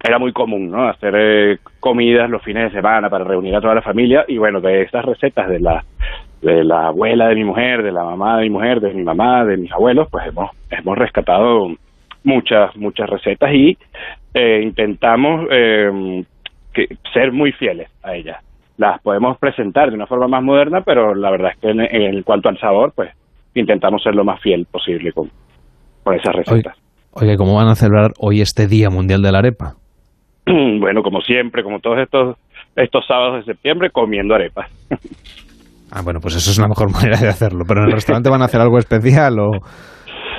era muy común, ¿no? Hacer eh, comidas los fines de semana para reunir a toda la familia y bueno, de estas recetas de la de la abuela de mi mujer, de la mamá de mi mujer, de mi mamá, de mis abuelos, pues hemos hemos rescatado muchas muchas recetas y eh, intentamos eh, que, ser muy fieles a ellas. Las podemos presentar de una forma más moderna, pero la verdad es que en, cuanto al sabor, pues intentamos ser lo más fiel posible con, con esas recetas. Oye, ¿cómo van a celebrar hoy este Día Mundial de la Arepa? (clears throat) Bueno, como siempre, como todos estos estos sábados de septiembre, comiendo arepas. (laughs) Ah, bueno, pues eso es la mejor manera de hacerlo. ¿Pero en el restaurante van a hacer algo especial o,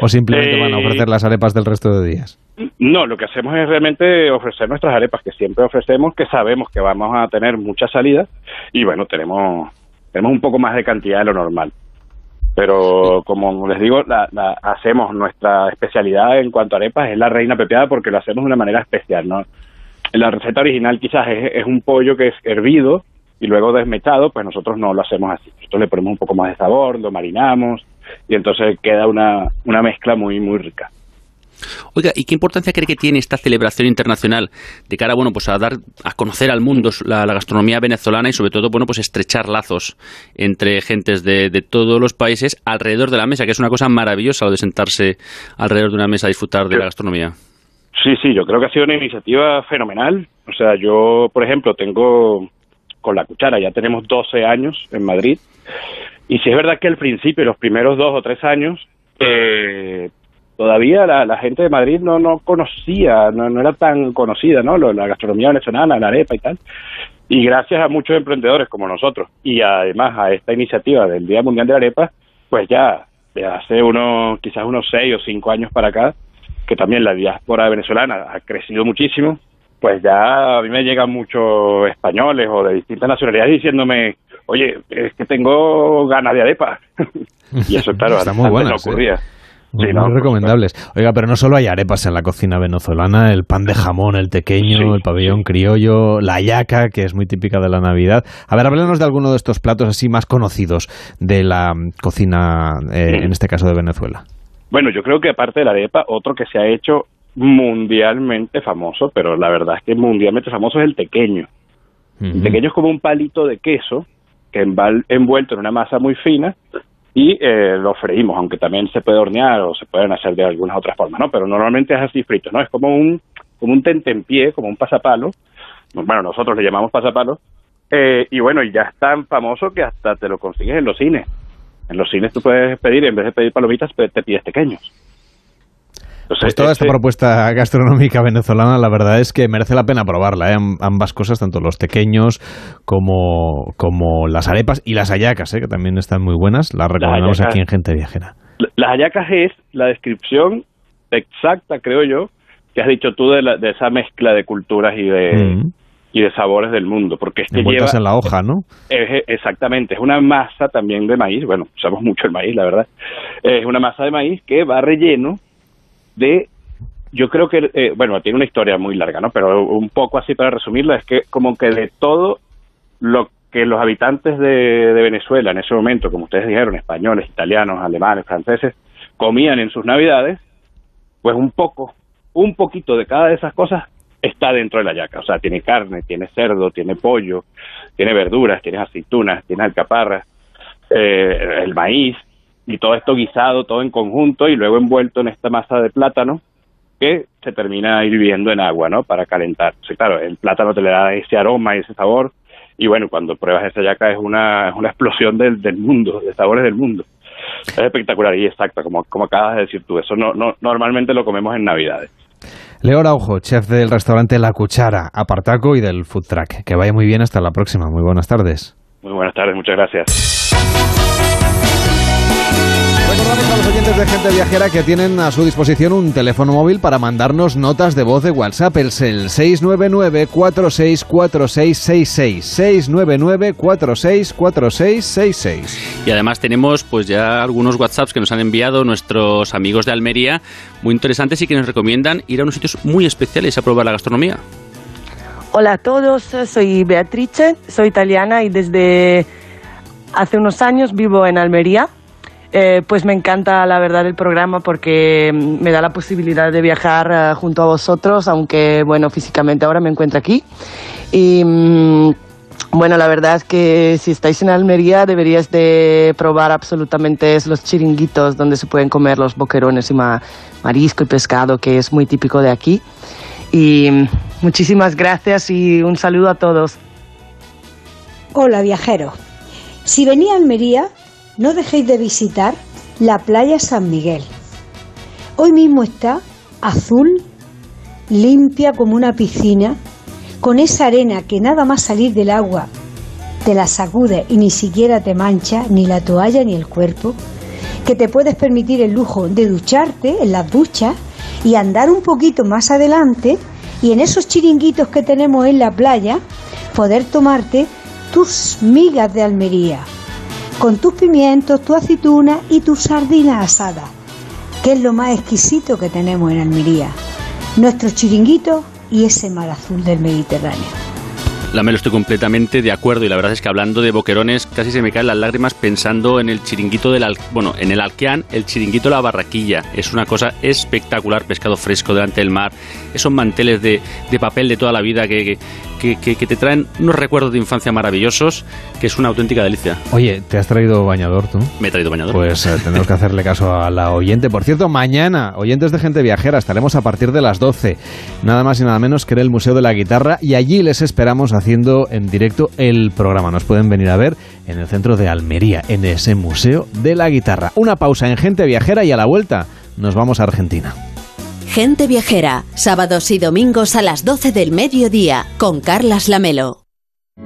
o simplemente van a ofrecer las arepas del resto de días? No, lo que hacemos es realmente ofrecer nuestras arepas, que siempre ofrecemos, que sabemos que vamos a tener muchas salidas y bueno, tenemos, tenemos un poco más de cantidad de lo normal. Pero como les digo, la, hacemos nuestra especialidad en cuanto a arepas, es la reina pepeada porque lo hacemos de una manera especial, ¿no? La receta original quizás es, un pollo que es hervido y luego desmechado, pues nosotros no lo hacemos así. Nosotros le ponemos un poco más de sabor, lo marinamos y entonces queda una, una mezcla muy, muy rica. Oiga, ¿y qué importancia cree que tiene esta celebración internacional de cara, bueno, pues a dar a conocer al mundo la, gastronomía venezolana y sobre todo, bueno, pues estrechar lazos entre gentes de, de, todos los países alrededor de la mesa, que es una cosa maravillosa lo de sentarse alrededor de una mesa a disfrutar de la gastronomía? Sí, sí, yo creo que ha sido una iniciativa fenomenal. O sea, yo, por ejemplo, tengo con la cuchara, ya tenemos 12 años en Madrid. Y si es verdad que al principio, los primeros dos o tres años, eh, todavía la, gente de Madrid no, no conocía, no, no era tan conocida, ¿no? la gastronomía venezolana, la arepa y tal. Y gracias a muchos emprendedores como nosotros y además a esta iniciativa del Día Mundial de la Arepa, pues ya de hace unos, quizás unos seis o cinco años para acá, que también la diáspora venezolana ha crecido muchísimo, pues ya a mí me llegan muchos españoles o de distintas nacionalidades diciéndome, oye, es que tengo ganas de arepa. (laughs) y eso, claro, Está muy no ¿eh? ocurría. Muy, recomendables. Oiga, pero no solo hay arepas en la cocina venezolana, el pan de jamón, el tequeño, el pabellón criollo, la yaca, que es muy típica de la Navidad. A ver, háblenos de alguno de estos platos así más conocidos de la cocina, eh, en este caso de Venezuela. Bueno, yo creo que aparte de la arepa, otro que se ha hecho mundialmente famoso, pero la verdad es que mundialmente famoso es el tequeño. El tequeño es como un palito de queso que va envuelto en una masa muy fina y eh, lo freímos, aunque también se puede hornear o se pueden hacer de algunas otras formas, ¿no? Pero normalmente es así frito, ¿no? Es como un como un tentempié, como un pasapalo. Bueno, nosotros le llamamos pasapalo. Eh, y bueno, y ya es tan famoso que hasta te lo consigues en los cines. En los cines tú puedes pedir, en vez de pedir palomitas, te pides pequeños. pues toda esta propuesta gastronómica venezolana, la verdad es que merece la pena probarla, ¿eh? ambas cosas, tanto los pequeños como, como las arepas y las hallacas, ¿eh? que también están muy buenas, las recomendamos aquí en Gente Viajera. Las hallacas es la descripción exacta, creo yo, que has dicho tú de, de esa mezcla de culturas y de, mm y de sabores del mundo, porque es que lleva... en la hoja, ¿no? exactamente, es una masa también de maíz, bueno, usamos mucho el maíz, la verdad, es una masa de maíz que va relleno de, yo creo que, eh, bueno, tiene una historia muy larga, ¿no? Pero un poco así para resumirla, es que como que de todo lo que los habitantes de, de Venezuela en ese momento, como ustedes dijeron, españoles, italianos, alemanes, franceses, comían en sus navidades, pues un poco, un poquito de cada de esas cosas está dentro de la yaca. O sea, tiene carne, tiene cerdo, tiene pollo, tiene verduras, tiene aceitunas, tiene alcaparras, eh, el maíz, y todo esto guisado, todo en conjunto y luego envuelto en esta masa de plátano que se termina hirviendo en agua, ¿no? Para calentar. O claro, el plátano te le da ese aroma y ese sabor y bueno, cuando pruebas esa yaca es una, es una (laughs) explosión del, del mundo, de sabores del mundo. Es espectacular y exacto, como, como acabas de decir tú. Eso no, no, normalmente lo comemos en Navidades. Leo Araujo, chef del restaurante La Cuchara, Apartaco y del Food Track. Que vaya muy bien, hasta la próxima. Muy buenas tardes. Muy buenas tardes, muchas gracias. Recordamos a los oyentes de Gente Viajera que tienen a su disposición un teléfono móvil para mandarnos notas de voz de WhatsApp. Es el 699-464666. 699-464666. Y además tenemos pues ya algunos WhatsApps que nos han enviado nuestros amigos de Almería, muy interesantes y que nos recomiendan ir a unos sitios muy especiales a probar la gastronomía. Hola a todos, soy Beatrice, soy italiana y desde hace unos años vivo en Almería eh, pues me encanta la verdad el programa porque me da la posibilidad de viajar eh, junto a vosotros, aunque bueno, físicamente ahora me encuentro aquí. Y mm, bueno, la verdad es que si estáis en Almería deberíais de probar absolutamente los chiringuitos donde se pueden comer los boquerones y marisco y pescado, que es muy típico de aquí. Y mm, muchísimas gracias y un saludo a todos. Hola viajeros. Si venía a Almería, no dejéis de visitar la playa San Miguel. Hoy mismo está azul, limpia como una piscina, con esa arena que nada más salir del agua te la sacude y ni siquiera te mancha ni la toalla ni el cuerpo, que te puedes permitir el lujo de ducharte en las duchas y andar un poquito más adelante y en esos chiringuitos que tenemos en la playa poder tomarte tus migas de Almería con tus pimientos, tu aceituna y tu sardina asada, que es lo más exquisito que tenemos en Almería. Nuestro chiringuito y ese mar azul del Mediterráneo. La Melo, estoy completamente de acuerdo y la verdad es que hablando de boquerones casi se me caen las lágrimas pensando en el chiringuito del bueno, en el Alqueán, el chiringuito de la barraquilla. Es una cosa espectacular, pescado fresco delante del mar, esos manteles de, papel de toda la vida que, te traen unos recuerdos de infancia maravillosos, que es una auténtica delicia. Oye, ¿te has traído bañador tú? Me he traído bañador. Pues eh, tenemos que hacerle caso a la oyente. Por cierto, mañana, oyentes de gente viajera, estaremos a partir de las 12, nada más y nada menos que en el Museo de la Guitarra y allí les esperamos haciendo en directo el programa. Nos pueden venir a ver en el centro de Almería, en ese Museo de la Guitarra. Una pausa en Gente Viajera y a la vuelta nos vamos a Argentina. Gente Viajera, sábados y domingos a las 12 del mediodía, con Carlas Lamelo.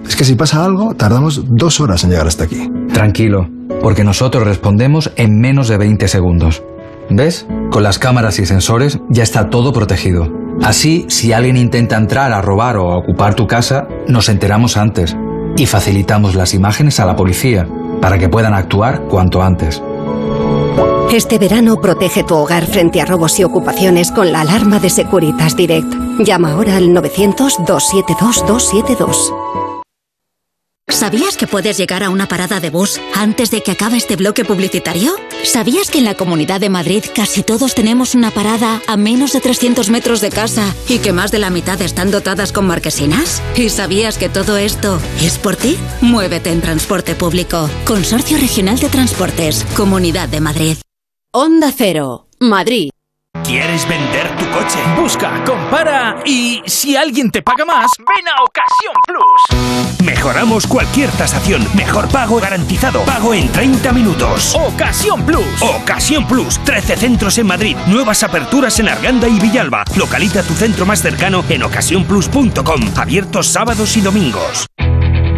Es que si pasa algo, tardamos dos horas en llegar hasta aquí. Tranquilo, porque nosotros respondemos en menos de 20 segundos. ¿Ves? Con las cámaras y sensores ya está todo protegido. Así, si alguien intenta entrar a robar o a ocupar tu casa, nos enteramos antes y facilitamos las imágenes a la policía para que puedan actuar cuanto antes. Este verano protege tu hogar frente a robos y ocupaciones con la alarma de Securitas Direct. Llama ahora al 900-272-272. ¿Sabías que puedes llegar a una parada de bus antes de que acabe este bloque publicitario? ¿Sabías que en la Comunidad de Madrid casi todos tenemos una parada a menos de 300 metros de casa y que más de la mitad están dotadas con marquesinas? ¿Y sabías que todo esto es por ti? Muévete en transporte público. Consorcio Regional de Transportes, Comunidad de Madrid. Onda Cero, Madrid. ¿Quieres vender tu coche? Busca, compara y si alguien te paga más, ven a Ocasión Plus. Mejoramos cualquier tasación. Mejor pago garantizado. Pago en 30 minutos. Ocasión Plus. Ocasión Plus. 13 centros en Madrid. Nuevas aperturas en Arganda y Villalba. Localiza tu centro más cercano en ocasiónplus.com. Abiertos sábados y domingos.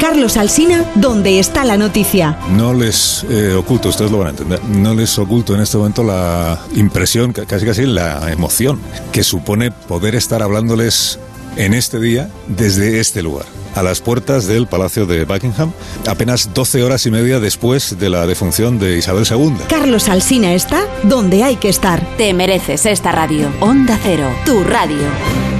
Carlos Alsina, ¿dónde está la noticia? No les eh, oculto, ustedes lo van a entender, no les oculto en este momento la impresión, casi casi la emoción que supone poder estar hablándoles en este día desde este lugar a las puertas del Palacio de Buckingham, apenas 12 horas y media después de la defunción de Isabel II. Carlos Alsina está donde hay que estar. Te mereces esta radio. Onda Cero, tu radio.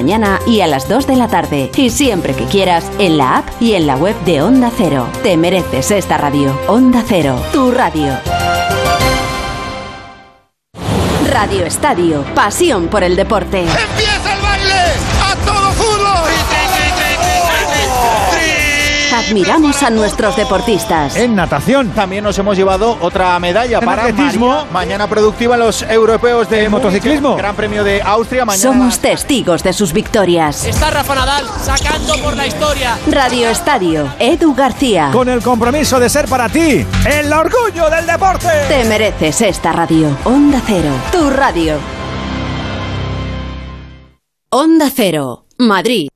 y a las 2 de la tarde. Y siempre que quieras, en la app y en la web de Onda Cero. Te mereces esta radio. Onda Cero, tu radio. Radio Estadio, pasión por el deporte. ¡Empieza Admiramos a nuestros deportistas. En natación también nos hemos llevado otra medalla para atletismo. Mañana productiva en los europeos de motociclismo. Gran premio de Austria mañana. Somos testigos de sus victorias. Está Rafa Nadal sacando por la historia. Radio Estadio, Edu García. Con el compromiso de ser para ti el orgullo del deporte. Te mereces esta radio. Onda Cero, tu radio. Onda Cero, Madrid.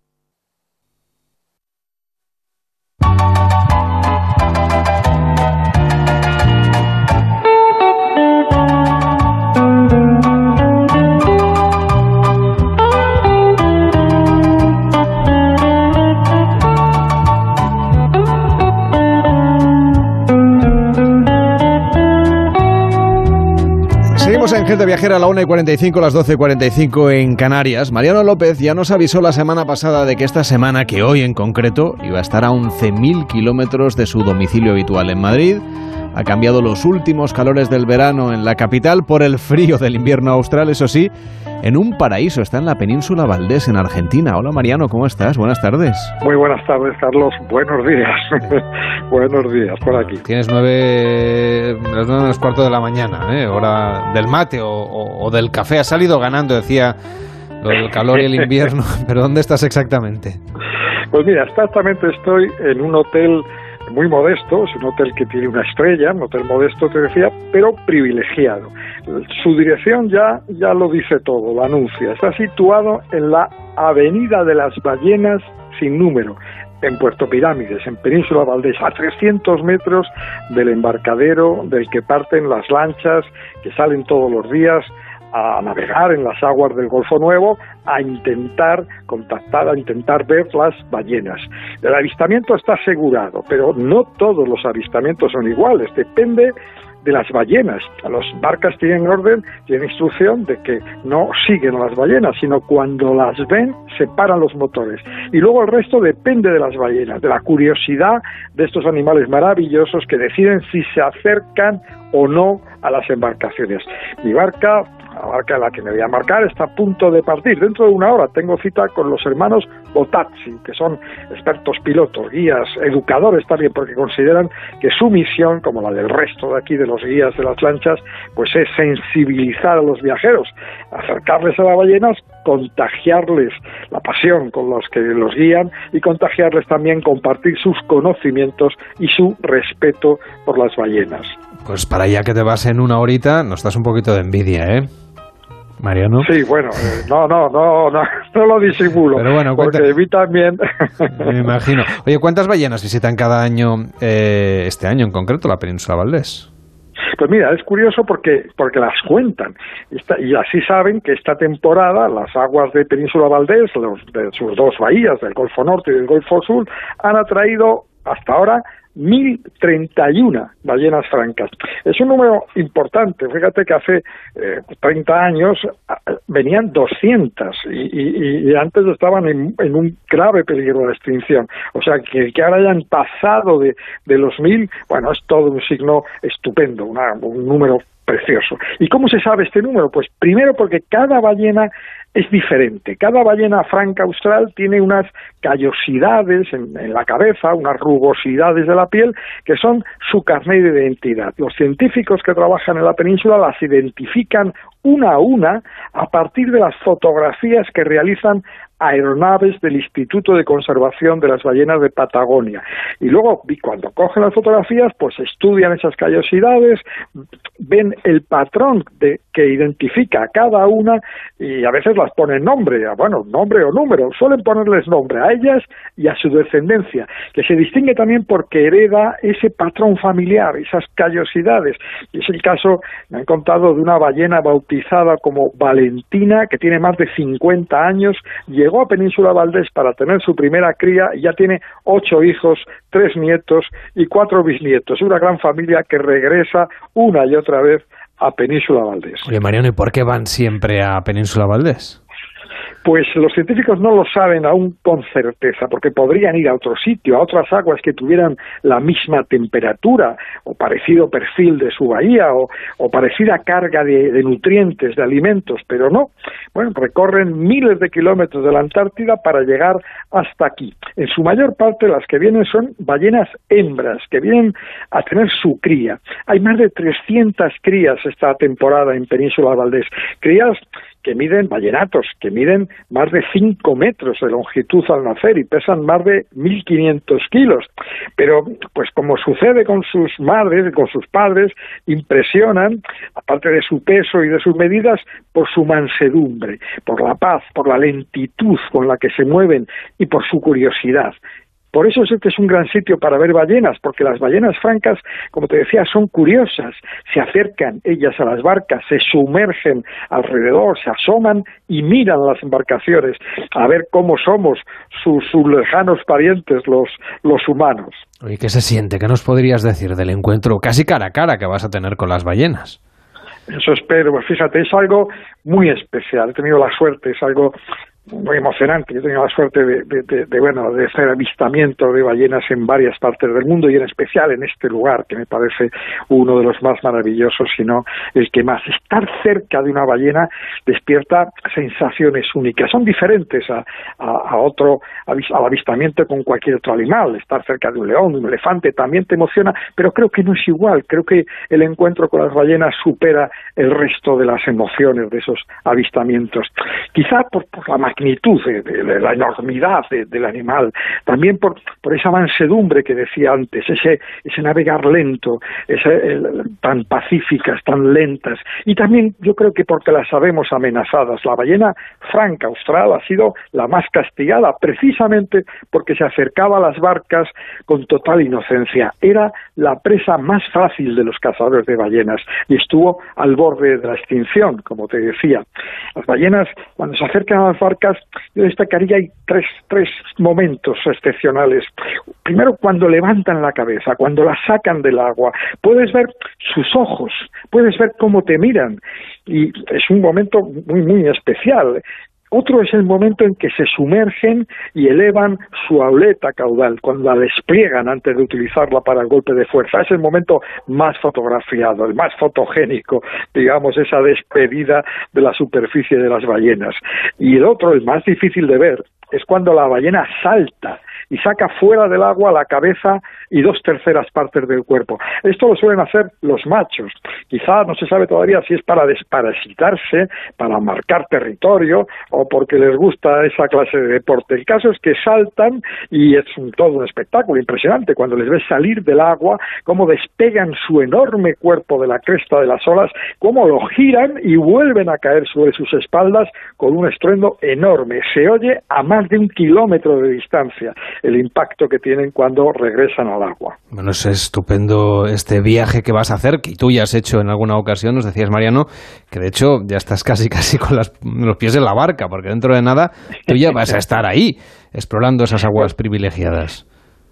Gente Viajera a la 1 y 45, las 12 y 45 en Canarias. Mariano López ya nos avisó la semana pasada de que esta semana, que hoy en concreto, iba a estar a 11.000 kilómetros de su domicilio habitual en Madrid. Ha cambiado los últimos calores del verano en la capital por el frío del invierno austral, eso sí, en un paraíso. Está en la península Valdés, en Argentina. Hola Mariano, ¿cómo estás? Buenas tardes. Muy buenas tardes, Carlos. Buenos días. (laughs) Buenos días por aquí. Tienes nueve, las nueve menos cuarto de la mañana, ¿eh? hora del mate o, o- o del café. Has salido ganando, decía lo del calor y el invierno. (laughs) Pero ¿dónde estás exactamente? Pues mira, exactamente estoy en un hotel muy modesto, es un hotel que tiene una estrella, un hotel modesto te decía, pero privilegiado. Su dirección ya, ya lo dice todo, lo anuncia. Está situado en la Avenida de las Ballenas sin número, en Puerto Pirámides, en Península Valdés, a 300 metros del embarcadero del que parten las lanchas que salen todos los días a navegar en las aguas del Golfo Nuevo a intentar contactar, a intentar ver las ballenas. El avistamiento está asegurado, pero no todos los avistamientos son iguales, depende de las ballenas. Las barcas tienen orden, tienen instrucción de que no siguen a las ballenas, sino cuando las ven, se paran los motores. Y luego el resto depende de las ballenas, de la curiosidad de estos animales maravillosos que deciden si se acercan o no a las embarcaciones. Mi barca la barca en la que me voy a marcar está a punto de partir. Dentro de una hora tengo cita con los hermanos Botazzi, que son expertos pilotos, guías, educadores también, porque consideran que su misión, como la del resto de aquí de los guías de las lanchas, pues es sensibilizar a los viajeros, acercarles a las ballenas, contagiarles la pasión con los que los guían y contagiarles también compartir sus conocimientos y su respeto por las ballenas. Pues para allá que te vas en una horita, nos das un poquito de envidia, ¿eh? Mariano. Sí, bueno, eh, no, no, no, no, (laughs) no lo disimulo. Pero bueno, porque mí también. (laughs) Me imagino. Oye, ¿cuántas ballenas visitan cada año, eh, este año en concreto, la península Valdés? Pues mira, es curioso porque, porque las cuentan. y así saben que esta temporada las aguas de Península Valdés, los, de sus dos bahías, del Golfo Norte y del Golfo Sur, han atraído hasta ahora 1.031 ballenas francas. Es un número importante. Fíjate que hace eh, 30 años venían 200 y, antes estaban en, un grave peligro de extinción. O sea, que, ahora hayan pasado de, los 1.000, bueno, es todo un signo estupendo, un número precioso. ¿Y cómo se sabe este número? Pues primero porque cada ballena es diferente. Cada ballena franca austral tiene unas callosidades en, la cabeza, unas rugosidades de la piel, que son su carnet de identidad. Los científicos que trabajan en la península las identifican una a una a partir de las fotografías que realizan aeronaves del Instituto de Conservación de las Ballenas de Patagonia. Y luego, cuando cogen las fotografías, pues estudian esas callosidades, ven el patrón de, que identifica a cada una y a veces las ponen nombre, bueno, nombre o número, suelen ponerles nombre a ellas y a su descendencia, que se distingue también porque hereda ese patrón familiar, esas callosidades. Y es el caso, me han contado, de una ballena bautizada como Valentina, que tiene más de 50 años, llegó a Península Valdés para tener su primera cría y ya tiene ocho hijos, tres nietos y cuatro bisnietos. Una gran familia que regresa una y otra vez a Península Valdés. Oye, Mariano, ¿y por qué van siempre a Península Valdés? Pues los científicos no lo saben aún con certeza, porque podrían ir a otro sitio, a otras aguas que tuvieran la misma temperatura o parecido perfil de su bahía o, parecida carga de, de, nutrientes, de alimentos, pero no. Bueno, recorren miles de kilómetros de la Antártida para llegar hasta aquí. En su mayor parte las que vienen son ballenas hembras, que vienen a tener su cría. Hay más de 300 crías esta temporada en Península Valdés, crías que miden ballenatos, que miden más de 5 metros de longitud al nacer y pesan más de 1.500 kilos. Pero, pues como sucede con sus madres, con sus padres, impresionan, aparte de su peso y de sus medidas, por su mansedumbre, por la paz, por la lentitud con la que se mueven y por su curiosidad. Por eso este es un gran sitio para ver ballenas, porque las ballenas francas, como te decía, son curiosas, se acercan ellas a las barcas, se sumergen alrededor, se asoman y miran las embarcaciones a ver cómo somos sus, lejanos parientes, los, los humanos. ¿Y qué se siente? ¿Qué nos podrías decir del encuentro casi cara a cara que vas a tener con las ballenas? Eso espero, pues fíjate, es algo muy especial, he tenido la suerte, es algo muy emocionante. Yo he tenido la suerte de, bueno, de hacer avistamiento de ballenas en varias partes del mundo y en especial en este lugar, que me parece uno de los más maravillosos, sino el que más. Estar cerca de una ballena despierta sensaciones únicas. Son diferentes a, a, otro, al avistamiento con cualquier otro animal. Estar cerca de un león, de un elefante, también te emociona, pero creo que no es igual. Creo que el encuentro con las ballenas supera el resto de las emociones de esos avistamientos. Quizá por, por la magnitud, de, la enormidad del animal, también por, esa mansedumbre que decía antes, ese, ese navegar lento, tan pacíficas, tan lentas, y también yo creo que porque las sabemos amenazadas. La ballena franca austral ha sido la más castigada, precisamente porque se acercaba a las barcas con total inocencia. Era la presa más fácil de los cazadores de ballenas y estuvo al borde de la extinción, como te decía. Las ballenas, cuando se acercan a las barcas, yo destacaría hay tres, tres momentos excepcionales. Primero, cuando levantan la cabeza, cuando la sacan del agua, puedes ver sus ojos, puedes ver cómo te miran. Y es un momento muy, muy especial Otro es el momento en que se sumergen y elevan su aleta caudal, cuando la despliegan antes de utilizarla para el golpe de fuerza. Es el momento más fotografiado, el más fotogénico, digamos, esa despedida de la superficie de las ballenas. Y el otro, el más difícil de ver, es cuando la ballena salta y saca fuera del agua la cabeza y dos terceras partes del cuerpo. Esto lo suelen hacer los machos. Quizá no se sabe todavía si es para desparasitarse, para marcar territorio o porque les gusta esa clase de deporte. El caso es que saltan y es un, todo un espectáculo impresionante cuando les ves salir del agua, cómo despegan su enorme cuerpo de la cresta de las olas, cómo lo giran y vuelven a caer sobre sus espaldas con un estruendo enorme. Se oye a más de un kilómetro de distancia el impacto que tienen cuando regresan al agua. Bueno, es estupendo este viaje que vas a hacer, que tú ya has hecho en alguna ocasión, nos decías Mariano, que de hecho ya estás casi (laughs) casi con los pies en la barca, porque dentro de nada tú ya vas a estar ahí, explorando esas aguas privilegiadas.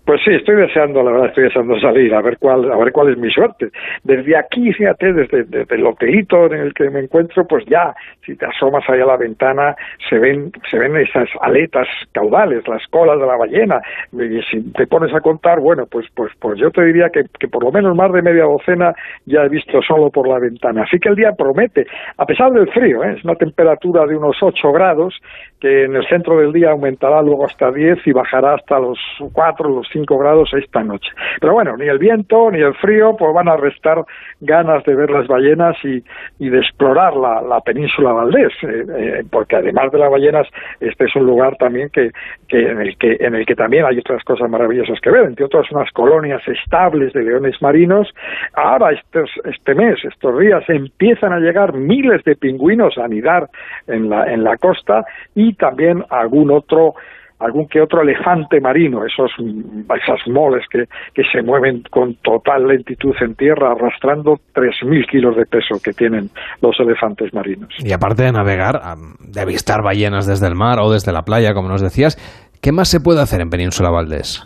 Pues sí, estoy deseando, la verdad, estoy deseando salir, a ver cuál, a ver cuál es mi suerte. Desde aquí, fíjate, desde, el hotelito en el que me encuentro, pues ya, si te asomas ahí a la ventana, se ven, se ven esas aletas caudales, las colas de la ballena. Y si te pones a contar, bueno, pues, pues, pues yo te diría que, que por lo menos más de media docena ya he visto solo por la ventana. Así que el día promete, a pesar del frío, ¿eh? es una temperatura de unos 8 grados, que en el centro del día aumentará luego hasta 10 y bajará hasta los 4, los 5 grados esta noche. Pero bueno, ni el viento ni el frío pues van a restar ganas de ver las ballenas y, de explorar la, la península Valdés, eh, eh, porque además de las ballenas, este es un lugar también que, que, en, el que, en el que también hay otras cosas maravillosas que ver, entre otras unas colonias estables de leones marinos. Ahora, estos, este mes, estos días, empiezan a llegar miles de pingüinos a anidar en la, en la costa y también algún otro algún que otro elefante marino, esos esas moles que, que se mueven con total lentitud en tierra, arrastrando 3.000 kilos de peso que tienen los elefantes marinos. Y aparte de navegar, de avistar ballenas desde el mar o desde la playa, como nos decías, ¿qué más se puede hacer en Península Valdés?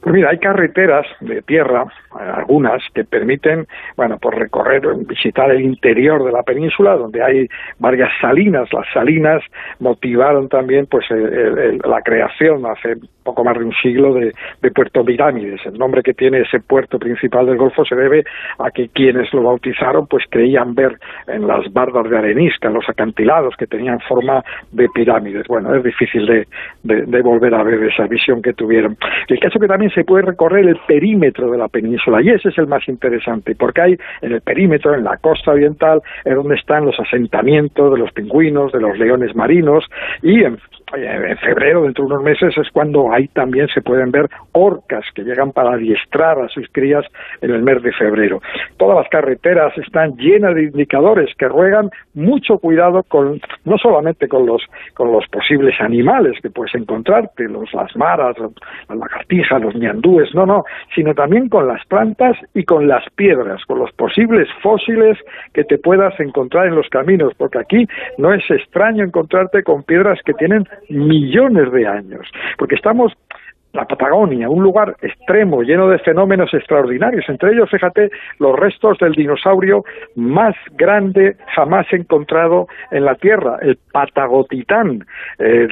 Pues mira, hay carreteras de tierra, algunas, que permiten, bueno, pues recorrer, visitar el interior de la península, donde hay varias salinas. Las salinas motivaron también, pues, la creación hace poco más de un siglo de, Puerto Pirámides. El nombre que tiene ese puerto principal del Golfo se debe a que quienes lo bautizaron, pues, creían ver en las bardas de arenisca, en los acantilados que tenían forma de pirámides. Bueno, es difícil de, de volver a ver esa visión que tuvieron. El caso que también se puede recorrer el perímetro de la península y ese es el más interesante porque hay en el perímetro, en la costa oriental, es donde están los asentamientos de los pingüinos, de los leones marinos y en en febrero, dentro de unos meses, es cuando ahí también se pueden ver orcas que llegan para adiestrar a sus crías en el mes de febrero. Todas las carreteras están llenas de indicadores que ruegan mucho cuidado con, no solamente con los, con los posibles animales que puedes encontrarte, los, las maras, las lagartijas, los ñandúes, no, no, sino también con las plantas y con las piedras, con los posibles fósiles que te puedas encontrar en los caminos, porque aquí no es extraño encontrarte con piedras que tienen millones de años, porque estamos la Patagonia, un lugar extremo, lleno de fenómenos extraordinarios, entre ellos, fíjate, los restos del dinosaurio más grande jamás encontrado en la Tierra, el Patagotitán. Eh,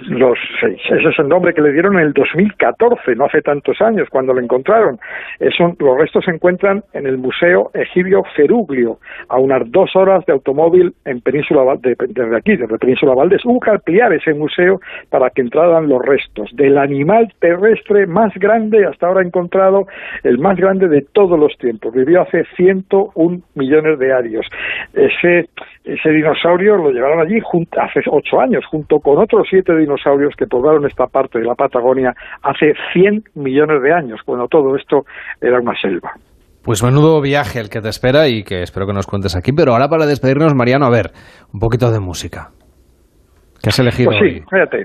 ese es el nombre que le dieron en el 2014, no hace tantos años, cuando lo encontraron. los restos se encuentran en el Museo Egibio Feruglio, a unas dos horas de automóvil en Península de, desde aquí, desde Península Valdés. Hubo que ampliar ese museo para que entraran los restos del animal terrestre más grande hasta ahora encontrado, el más grande de todos los tiempos. Vivió hace 101 millones de años. Ese, ese dinosaurio lo llevaron allí hace ocho años, junto con otros siete dinosaurios que poblaron esta parte de la Patagonia hace 100 millones de años, cuando todo esto era una selva. Pues menudo viaje el que te espera y que espero que nos cuentes aquí. Pero ahora para despedirnos, Mariano, a ver, un poquito de música. ¿Qué has elegido pues sí, Fíjate,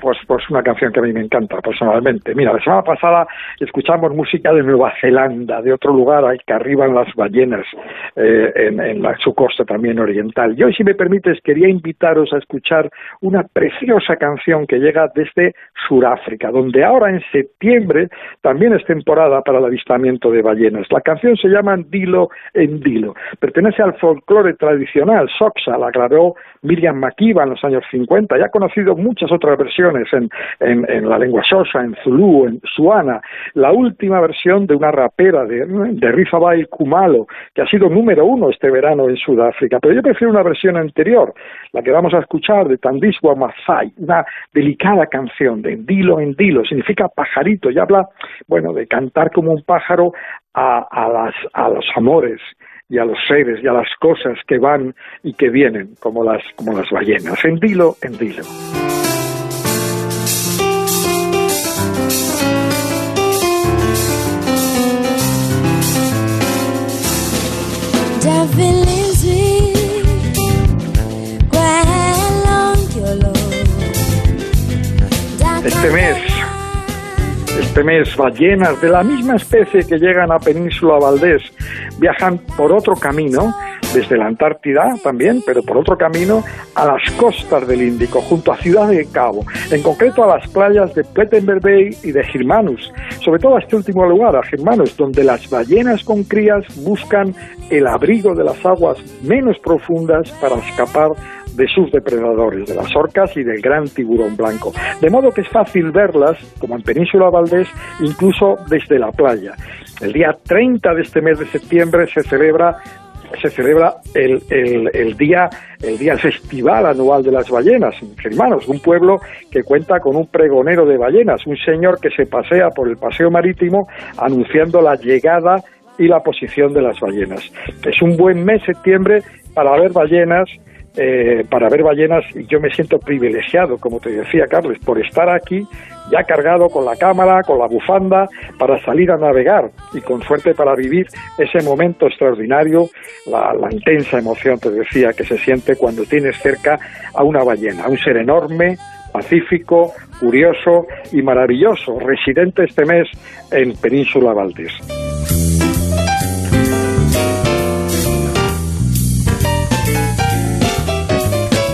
pues, pues una canción que a mí me encanta personalmente. Mira, la semana pasada escuchamos música de Nueva Zelanda, de otro lugar ahí que arriban las ballenas. eh, en, en la, su costa también oriental. Y hoy, si me permites, quería invitaros a escuchar una preciosa canción que llega desde Sudáfrica, donde ahora en septiembre también es temporada para el avistamiento de ballenas. La canción se llama Dilo en Dilo. Pertenece al folclore tradicional. Soxa la grabó Miriam Makiba en los años 50 y ha conocido muchas otras versiones en, en, en la lengua Xhosa, en Zulu, en Suana. La última versión de una rapera de, de Rifabai Kumalo, que ha sido número uno este verano en Sudáfrica. Pero yo prefiero una versión anterior, la que vamos a escuchar de Tandiswa Masai, una delicada canción de Dilo en Dilo, significa pajarito y habla, bueno, de cantar como un pájaro a, a, las, a los amores y a los seres y a las cosas que van y que vienen, como las, como las ballenas. En Dilo en Dilo. Este mes, este mes, ballenas de la misma especie que llegan a Península Valdés viajan por otro camino, desde la Antártida también, pero por otro camino a las costas del Índico, junto a Ciudad de Cabo, en concreto a las playas de Plettenberg Bay y de Germanus, sobre todo a este último lugar, a Germanus, donde las ballenas con crías buscan el abrigo de las aguas menos profundas para escapar de sus depredadores, de las orcas y del gran tiburón blanco. De modo que es fácil verlas, como en Península Valdés, incluso desde la playa. El día 30 de este mes de septiembre se celebra se celebra el, el, el, día el día festival anual de las ballenas en Germanos, un pueblo que cuenta con un pregonero de ballenas, un señor que se pasea por el paseo marítimo anunciando la llegada y la posición de las ballenas. Es un buen mes septiembre para ver ballenas eh, para ver ballenas y yo me siento privilegiado, como te decía Carlos, por estar aquí ya cargado con la cámara, con la bufanda, para salir a navegar y con suerte para vivir ese momento extraordinario, la, la intensa emoción, te decía, que se siente cuando tienes cerca a una ballena, un ser enorme, pacífico, curioso y maravilloso, residente este mes en Península Valdés.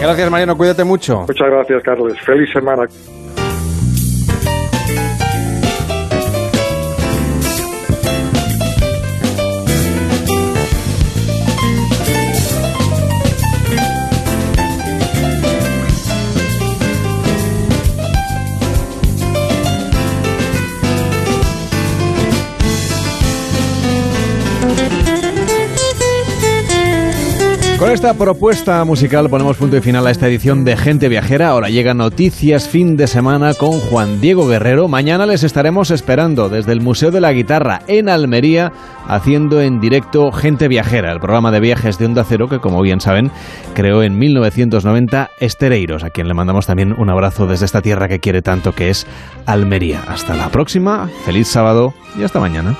Gracias, Mariano. Cuídate mucho. Muchas gracias, Carlos. Feliz semana. Con esta propuesta musical ponemos punto y final a esta edición de Gente Viajera. Ahora llega Noticias Fin de Semana con Juan Diego Guerrero. Mañana les estaremos esperando desde el Museo de la Guitarra en Almería, haciendo en directo Gente Viajera, el programa de viajes de Onda Cero que, como bien saben, creó en 1990 Estereiros, a quien le mandamos también un abrazo desde esta tierra que quiere tanto que es Almería. Hasta la próxima, feliz sábado y hasta mañana.